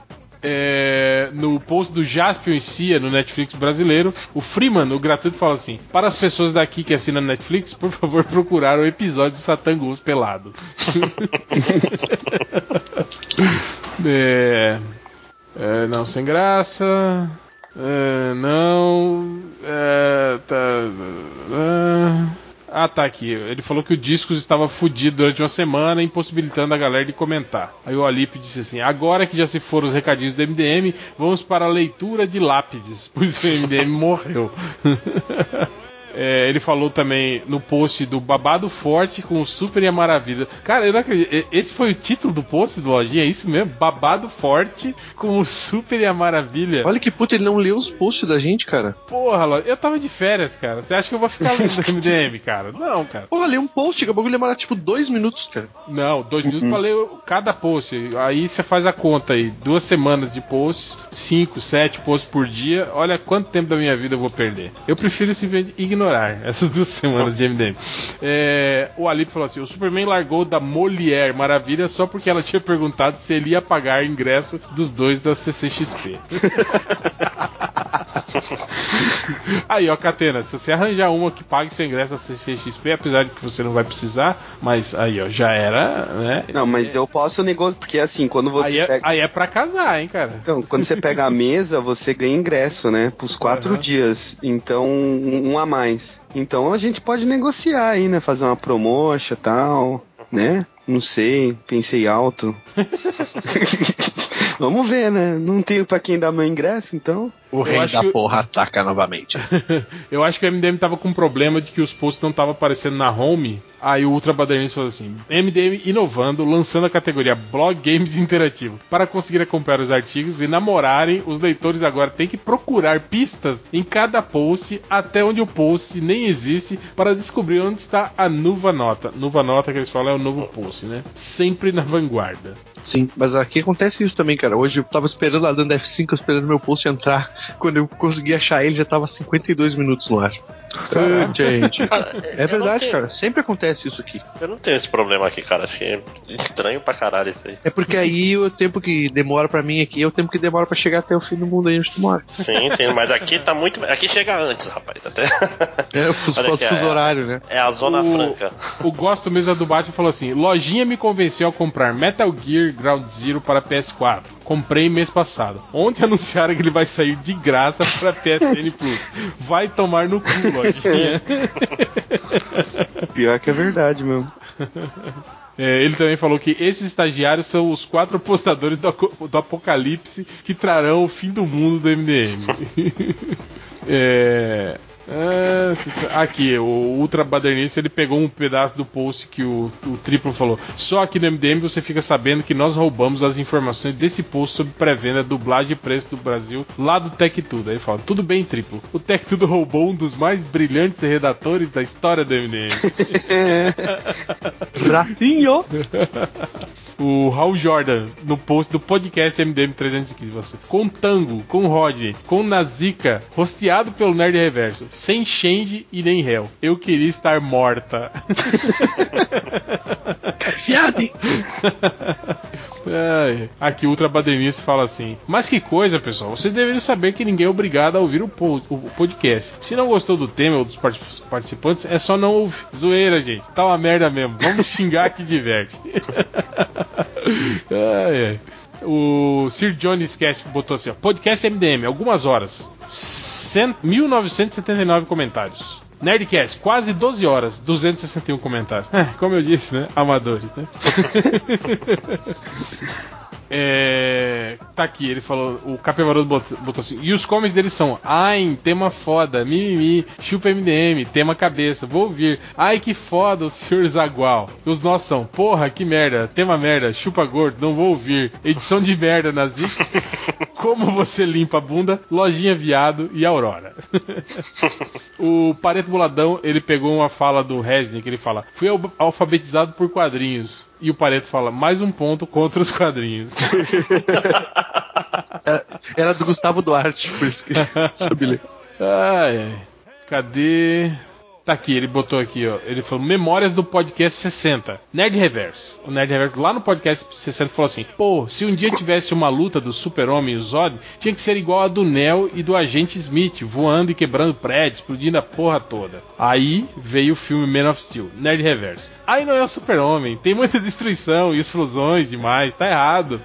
É, no post do Jaspion Cia no Netflix brasileiro, o Freeman, o gratuito, fala assim: Para as pessoas daqui que assinam Netflix, por favor, procurar o episódio de Satangos pelado. é, é, não, sem graça. É, não. É, tá, é, ah, tá aqui. Ele falou que o Discos estava fudido durante uma semana, impossibilitando a galera de comentar. Aí o Alip disse assim: agora que já se foram os recadinhos do MDM, vamos para a leitura de lápides, pois o MDM morreu. É, ele falou também no post do Babado Forte com o Super e a Maravilha. Cara, eu não acredito. Esse foi o título do post do Lojinha, é isso mesmo? Babado Forte com o Super e a Maravilha. Olha que puta, ele não leu os posts da gente, cara. Porra, eu tava de férias, cara. Você acha que eu vou ficar lendo MDM, cara? Não, cara. Porra, lê um post, que o bagulho demora tipo dois minutos, cara. Não, dois minutos pra ler cada post. Aí você faz a conta aí. Duas semanas de posts, cinco, sete posts por dia. Olha quanto tempo da minha vida eu vou perder. Eu prefiro simplesmente ignorar essas duas semanas de MDM. É, o Alip falou assim: o Superman largou da Molière Maravilha só porque ela tinha perguntado se ele ia pagar ingresso dos dois da CCXP. Aí, ó, Catena, se você arranjar uma que pague seu ingresso da CCXP, apesar de que você não vai precisar, mas aí, ó, já era, né? Não, mas eu posso negociar, porque assim, quando você Aí é, pega. aí é pra casar, hein, cara? Então, quando você pega a mesa, você ganha ingresso, né? Pros quatro Aham. dias. Então, um um a mais. Então a gente pode negociar aí, né? Fazer uma promotion e tal, né? Não sei, pensei alto. Vamos ver, né? Não tenho pra quem dar meu ingresso, então. O rei da que- porra ataca novamente. Eu acho que o MDM tava com um problema de que os posts não estavam aparecendo na home. Aí o Ultra Badernista falou assim: MDM inovando, lançando a categoria Blog Games Interativo. Para conseguir acompanhar os artigos e namorarem, os leitores agora têm que procurar pistas em cada post, até onde o post nem existe, para descobrir onde está a nuva nota. Nuva nota que eles falam é o novo post, né? Sempre na vanguarda. Sim, mas aqui acontece isso também, cara. Hoje eu tava esperando lá dando F5, esperando meu post entrar. Quando eu consegui achar ele, já tava 52 minutos no ar. Ah, gente. Cara, É verdade, tenho- cara. Sempre acontece isso aqui. Eu não tenho esse problema aqui, cara. Acho que é estranho pra caralho isso aí. É porque aí o tempo que demora pra mim aqui é o tempo que demora pra chegar até o fim do mundo aí onde tu mora. Sim, sim, mas aqui tá muito. Aqui chega antes, rapaz. Até. É o fuso, aqui, fuso é- horário, né? É a Zona O- Franca. O Gosto Mesa do Batman falou assim: Lojinha me convenceu a comprar Metal Gear Ground Zero para PS4. Comprei mês passado. Ontem anunciaram que ele vai sair de graça para PSN Plus. Vai tomar no cu, Lojinha. Pior que é verdade mesmo. É, ele também falou que esses estagiários são os quatro apostadores do, do apocalipse que trarão o fim do mundo do MDM. É, é, aqui, o Ultra Badernista ele pegou um pedaço do post que o, o Triplo falou. Só aqui no MDM você fica sabendo que nós roubamos as informações desse post sobre pré-venda, dublagem e preço do Brasil lá do Tech Tudo. Aí ele fala: Tudo bem, Triplo. O Tech Tudo roubou um dos mais brilhantes redatores da história do MDM. Ratinho! O Raul Jordan, no post do podcast MDM 315, você. Com Tango, com Rodney, com Nazica, rosteado pelo Nerd Reverso, sem change e nem réu. Eu queria estar morta. Fiado, hein? Ai, Aqui o Ultra Badernista fala assim: Mas que coisa, pessoal. Vocês deveriam saber que ninguém é obrigado a ouvir o, po- o podcast. Se não gostou do tema ou dos partic- participantes, é só não ouvir. Zoeira, gente. Tá uma merda mesmo. Vamos xingar que diverte. ai, ai. O Sir Johnny Esquece botou assim: ó, Podcast MDM, algumas horas. Cent... 1979 comentários. Nerdcast, quase 12 horas, 261 comentários. É, como eu disse, né? Amadores, né? É, tá aqui, ele falou, o Capivaroso botou, botou assim, e os comments deles são, ai, tema foda, mimimi, chupa MDM, tema cabeça, vou ouvir, ai que foda o senhor Zagual. E os nossos são, porra, que merda, tema merda, chupa gordo, não vou ouvir, edição de merda, nazi. Como você limpa a bunda, Lojinha Viado e Aurora. o Pareto Boladão, ele pegou uma fala do Resnick, ele fala: Fui al- alfabetizado por quadrinhos. E o Pareto fala: Mais um ponto contra os quadrinhos. Era, era do Gustavo Duarte, por isso que. Ai, ai. Cadê? Tá aqui, ele botou aqui, ó. Ele falou Memórias do podcast 60. Nerd Reverso. O Nerd Reverso lá no podcast 60 falou assim: Pô, se um dia tivesse uma luta do Super-Homem e o Zod, tinha que ser igual a do Neo e do Agente Smith, voando e quebrando prédios, explodindo a porra toda. Aí veio o filme Man of Steel, Nerd Reverso. Aí não é o Super-Homem, tem muita destruição e explosões demais, tá errado.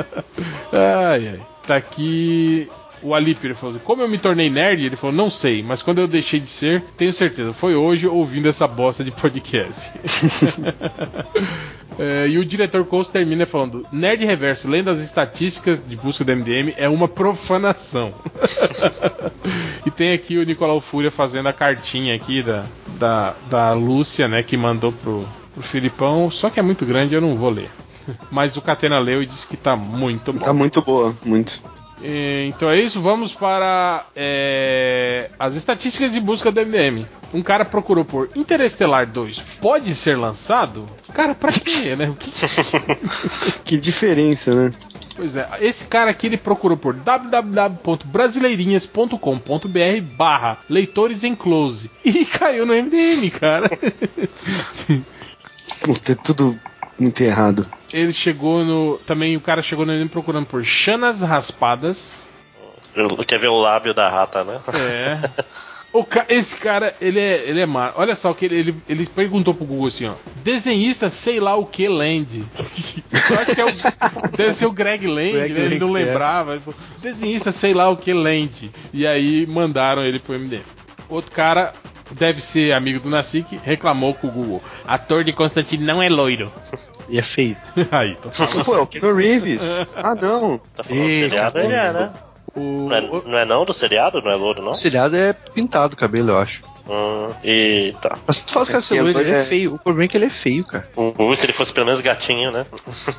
ai, ai. Tá aqui. O Alípio ele falou assim, como eu me tornei nerd? Ele falou, não sei, mas quando eu deixei de ser, tenho certeza, foi hoje ouvindo essa bosta de podcast. É, e o diretor Coast termina falando: Nerd Reverso, lendo as estatísticas de busca do MDM, é uma profanação. e tem aqui o Nicolau Fúria fazendo a cartinha aqui da, da, da Lúcia, né, que mandou pro, pro Filipão, só que é muito grande, eu não vou ler. Mas o Catena leu e disse que tá muito bom. Tá muito boa, muito. Então é isso, vamos para é, as estatísticas de busca do MDM. Um cara procurou por Interestelar 2 pode ser lançado? Cara, pra quê, né? Que- Que diferença, né? Pois é, esse cara aqui ele procurou por www.brasileirinhas.com.br barra leitores em close e caiu no MDM, cara. Puta, é tudo muito errado. Ele chegou no. Também o cara chegou no MDM procurando por Chanas Raspadas. Quer ver o lábio da rata, né? É. O ca- Esse cara, ele é, ele é mar. Olha só que ele, ele, ele perguntou pro Google assim, ó. Desenhista, sei lá o que Land. Eu acho que é o, deve ser o Greg Land, Greg né? Ele não é. lembrava. Ele falou, desenhista, sei lá o que Land. E aí mandaram ele pro MDM. Outro cara, deve ser amigo do Nasik, reclamou com o Google. Ator de Constantine não é loiro. E é feio. aí, tô falando. Pô, é o Keanu Reeves. Ah, não. Tá falando do Eita, seriado, é, né? O, Não é, não é não do seriado? Não é louro, não? O seriado é pintado o cabelo, eu acho. Hum, e tá. Mas se tu fala que esse loiro, ele é feio. O problema é que ele é feio, cara. Uh, se ele fosse pelo menos gatinho, né?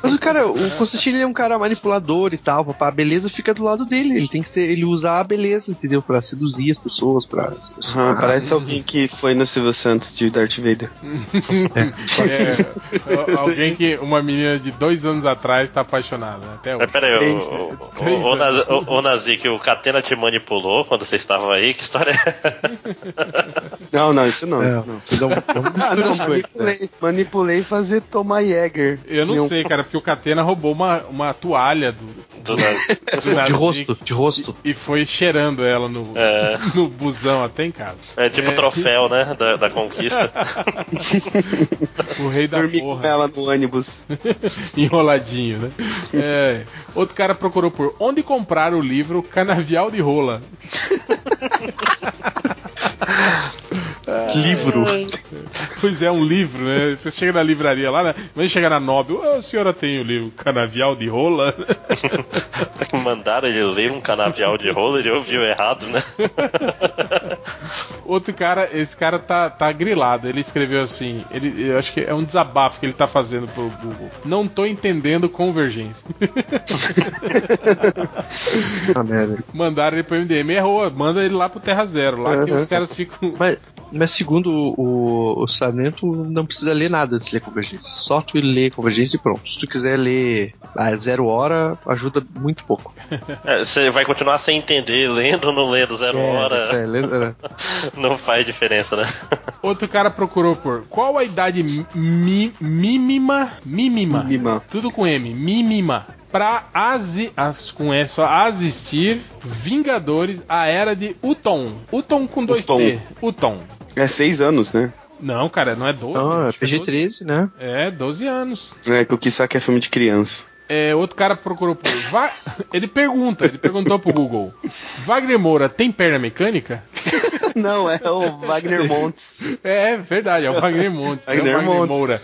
Mas o cara, o Constantine ele é um cara manipulador e tal, papá, a beleza fica do lado dele. Ele tem que ser, ele usar a beleza, entendeu? Pra seduzir as pessoas, pra. Ah, parece alguém que foi no Silvio Santos de Darth Vader. É, alguém que uma menina de dois anos atrás tá apaixonada, né? até hoje. Mas peraí, Três- o, o, o, o, anos. Naz- o, o Nazik, o Catena te manipulou quando você estava aí? Que história é? Não, não, isso não. É, isso não. você não, não mistura Ah, não, as coisas. né? manipulei, manipulei fazer tomar Jäger. Eu não Meu- sei, cara, porque o Catena roubou uma, uma toalha do, Do Naz- do De rosto, de rosto. E foi cheirando ela no, É. no busão até em casa. É tipo É. troféu, né? Da, da conquista. O rei da Dormi com porra. ela no ônibus. Enroladinho, né? É. Outro cara procurou por onde comprar o livro Canavial de Rola. Livro. Pois é, um livro, né? Você chega na livraria lá, né? Mas chega na Nobel, "Ah, a senhora tem o livro Canavial de Rola? Mandaram ele ler um canavial de rolo, ele ouviu errado, né? Outro cara, esse cara tá, tá grilado. Ele escreveu assim: ele, eu acho que é um desabafo que ele tá fazendo pro Google. Não tô entendendo convergência. Ah. Mandaram ele pro MDM, errou, manda ele lá pro Terra Zero, lá que Uhum. os caras ficam. Mas, mas segundo o, o Sarmento, não precisa ler nada antes de ler Convergência. Só tu ler Convergência e pronto. Se tu quiser ler a zero hora, ajuda muito pouco. É, Você vai continuar sem entender, lendo ou não lendo zero É, hora. é, lembra- Não faz diferença, né? Outro cara procurou por qual a idade mi- mínima, mínima, Mínima. tudo com M, mínima, pra asi, as, com E só, assistir Vingadores, a era de Uton. Uton com dois Uton. T. Uton. É seis anos, né? Não, cara, não é 12. Não, é que é 12. PG-13, né? É, 12 anos. É que o que saca é filme de criança. É, outro cara procurou por. Va- Ele pergunta, ele perguntou pro Google: Wagner Moura tem perna mecânica? Não, é o Wagner Montes. É verdade, é o Wagner Montes. é o Wagner Wagner Montes. Moura.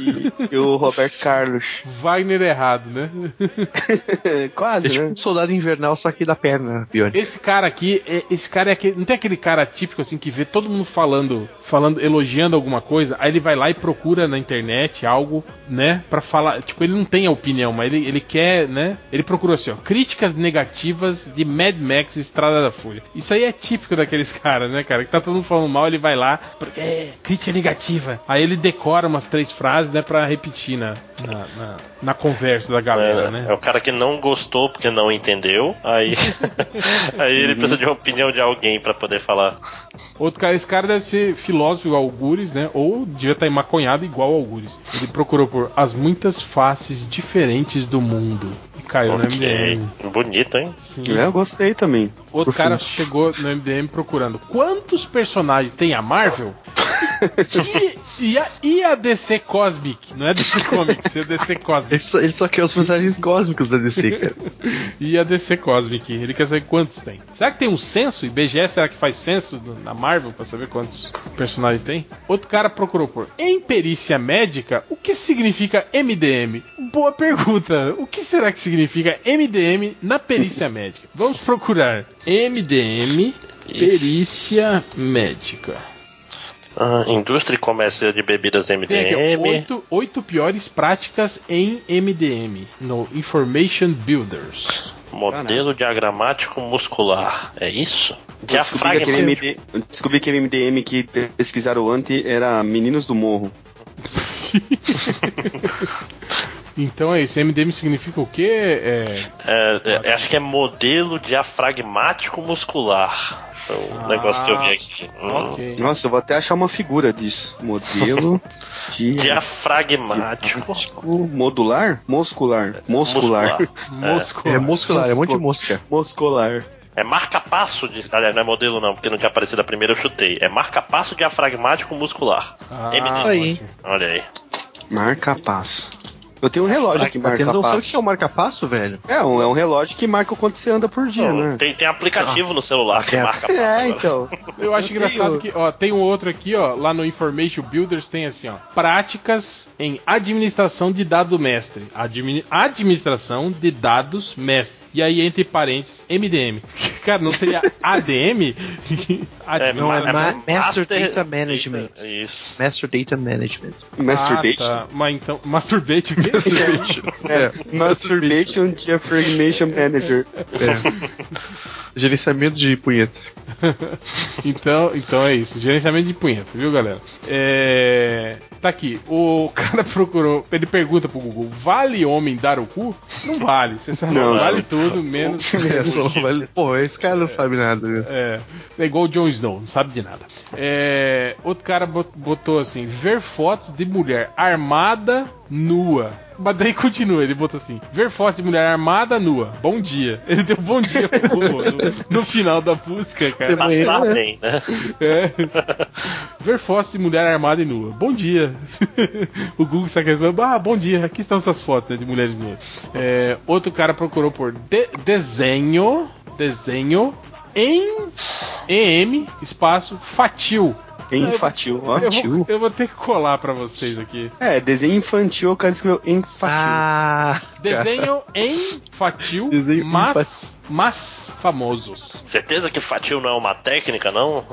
E, e o Roberto Carlos. Wagner errado, né? Quase, É tipo né? um soldado invernal, só que da perna, Bione. Esse cara aqui, é- esse cara é aquele. Não tem aquele cara típico assim que vê todo mundo falando, falando, elogiando alguma coisa, aí ele vai lá e procura na internet algo, né, Pra falar. Tipo, ele não tem a opinião, mas ele, ele quer, né? Ele procurou assim, ó, críticas negativas de Mad Max Estrada da Fúria. Isso aí é típico daqueles caras, né, cara? Que tá todo mundo falando mal, ele vai lá, porque é crítica negativa. Aí ele decora umas três frases, né, pra repetir na, na, na, na conversa da galera, É, né? é o cara que não gostou porque não entendeu. Aí, aí ele precisa de uma opinião de alguém pra poder falar. Outro cara, esse cara deve ser filósofo igual Algures, né? Ou devia estar maconhado igual Algures. Ele procurou por as muitas faces diferentes do mundo. E caiu no Ok. MDM. Bonito, hein? Sim. É, eu gostei também. Outro cara chegou no MDM procurando quantos personagens tem a Marvel e, e a, e a DC Cosmic. Não é DC Comics, é a DC Cosmic. Ele só, ele só quer os personagens cósmicos da DC, cara. E a DC Cosmic. Ele quer saber quantos tem. Será que tem um censo? IBGE será que faz censo na Marvel pra saber quantos personagens tem? Outro cara procurou por em perícia médica, o que significa MDM? Boa pergunta. O que será que significa MDM na perícia médica? Vamos procurar MDM perícia médica. Ah, indústria e comércio de bebidas Tem aqui, ó, MDM. oito, oito piores práticas em MDM no Information Builders. Modelo diagramático muscular. É isso? Descobri, que Diafragma. MD, descobri que aquele MDM que pesquisaram ontem era Meninos do Morro. Então é isso, MDM significa o quê? É, É, é, acho que é modelo diafragmático muscular. É um negócio que eu vi aqui. Hum. ok. Nossa, eu vou até achar uma figura disso. Modelo de Diafragmático. modular? Muscular. Muscular. Muscular. É muscular, é um monte de mosca. Muscular. É marca-passo de. Aliás, não é modelo não, porque não tinha aparecido a primeira, eu chutei. É marca-passo diafragmático muscular. Ah, MDM. aí. Olha aí. Marca passo. Eu tenho um relógio que Tá marca tendo noção do que passo. é o marca-passo, velho? É um, é um relógio que marca o quanto você anda por dia, Não, né? tem, tem aplicativo no celular que marca passo. É, agora. então. Eu acho Eu engraçado tenho- que, ó, tem um outro aqui, ó, lá no Information Builders tem assim, ó, práticas em administração de dado mestre. Admi- administração de dados mestre. E aí, entre parênteses, MDM. Cara, não seria ADM? É, Não, é ma- ma- é Master Data Management. Isso. Master Data Management. Masturbation. Ah, tá. Mas então, masturbate o quê? É, Masturbation Diaphragmation Manager. Gerenciamento de punheta. então, então é isso. Gerenciamento de punheta, viu, galera? É... Tá aqui. O cara procurou. Ele pergunta pro Google: vale homem dar o cu? Não vale. Você sabe, Não. vale tudo, menos. É, só vale- Pô, esse cara não sabe nada, viu? É, é igual o Jon Snow, não sabe de nada. É, outro cara bot- botou assim: ver fotos de mulher armada nua. Mas daí continua, ele botou assim: ver fotos de mulher armada nua. Bom dia. Ele deu bom dia pro Google no, no final da busca, cara. Passar bem, né? É. Ver fotos de mulher armada e nua. Bom dia. o Google está querendo. Ah, bom dia. Aqui estão suas fotos né, de mulheres nuas. É, outro cara procurou por de- desenho. Desenho em EM espaço fatil. Infantil, ó. Eu vou, eu vou ter que colar pra vocês aqui. É, desenho infantil, o cara escreveu infantil. Ah, Desenho em fatil, Desenho mas, mas famosos. Certeza que fatil não é uma técnica, não?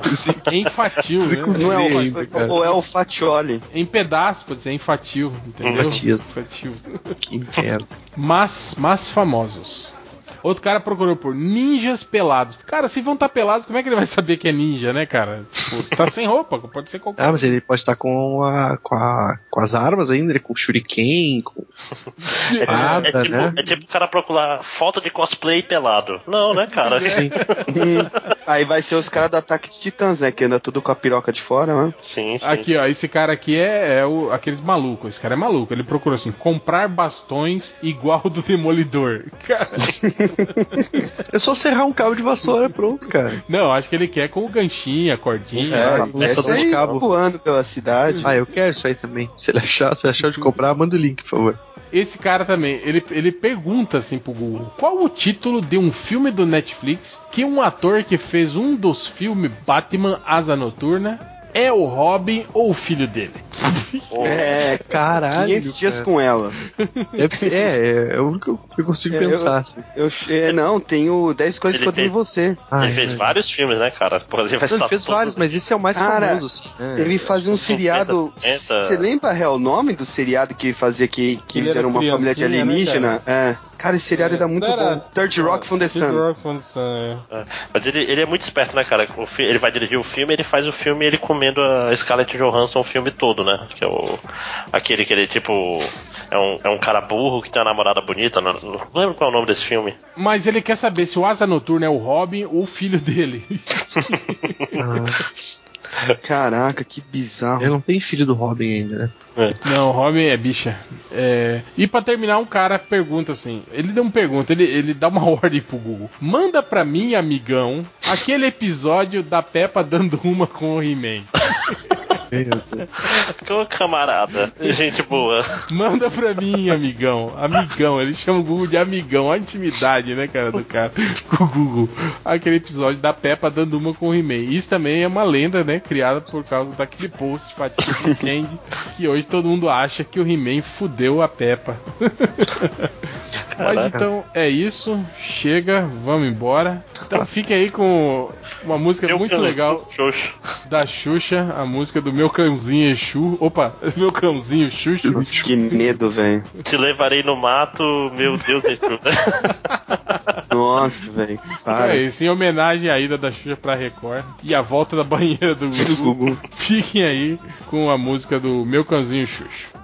Em fatil, né? Não é o, ou é o Fatioli. Em pedaço, pode dizer, em fatil, entendeu? Fatil. que inferno. Mas, mas famosos. Outro cara procurou por ninjas pelados. Cara, se vão estar pelados, como é que ele vai saber que é ninja, né, cara? Tipo, tá sem roupa, pode ser qualquer Ah, mas ele pode estar com, a, com, a, com as armas ainda, ele com o shuriken, com É, tipo- espada, é tipo, né? é tipo o cara procurar foto de cosplay pelado. Não, né, cara? Sim. Aí vai ser os caras do Ataque de Titãs, né? Que anda tudo com a piroca de fora, né? Sim, sim. Aqui, ó, esse cara aqui é, é o, aqueles malucos. Esse cara é maluco. Ele procurou assim: comprar bastões igual do Demolidor. Cara, É só serrar um cabo de vassoura, pronto, cara. não, acho que ele quer com o ganchinho, a cordinha. É, lançador essa de aí cabo. voando pela cidade. Ah, eu quero isso aí também. Se ele achar, se achar de comprar, manda o link, por favor. Esse cara também, ele, ele pergunta assim pro Google: qual o título de um filme do Netflix que um ator que fez um dos filmes Batman Asa Noturna é o Robin ou o filho dele? É, Caralho. 500 dias cara. com ela. É, é, é o único que eu consigo É, pensar. assim. Eu, é, não, tem o 10 coisas Ele que eu dei em você. Ai, ele fez vários filmes, né, cara? Pô, ele vai Ele estar fez todo- vários, mas esse é o mais Cara, famoso, assim. né? Ele fazia um 50, seriado. 60. Você lembra, Real, o nome do seriado que fazia que, que Ele eles era eram uma família de né, alienígena? é. Cara, esse seriado era muito Era- bom. Third Rock from the Third Sun. Rock from the Sun, é. É, Mas ele, ele é muito esperto, né, cara? O fi- ele vai dirigir o filme, ele faz o filme ele comendo a Scarlett Johansson o filme todo, né? Que é o. Aquele que ele, tipo. É um, é um cara burro que tem uma namorada bonita. Não, não lembro qual é o nome desse filme. Mas ele quer saber se o Asa Noturna é o Robin ou o filho dele. Caraca, que bizarro. Eu não tenho filho do Robin ainda, né? Não, o Robin é bicha. É, E pra terminar, um cara pergunta assim: ele deu uma pergunta, ele, ele dá uma ordem pro Google. Manda pra mim, amigão, aquele episódio da Peppa dando uma com o He-Man. Que camarada. Gente boa. Manda pra mim, amigão. Amigão, ele chama o Google de amigão. A intimidade, né, cara, do cara com o Google. Aquele episódio da Peppa dando uma com o He-Man. Isso também é uma lenda, né, criada por causa daquele post fatídico do Change, que hoje todo mundo acha que o He-Man fudeu a Peppa. Mas então é isso. Chega, vamos embora. Então fique aí com uma música Meu muito legal Xoxo. da Xuxa, a música do meu cãozinho Exu. Opa, meu cãozinho Xuxa. Que medo, velho. Te levarei no mato, meu Deus, Exu. Nossa, velho. Para. É isso, em homenagem à ida da Xuxa pra Record e a volta da banheira do Gugu. Fiquem aí com a música do meu cãozinho Xuxa.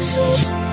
Jesus.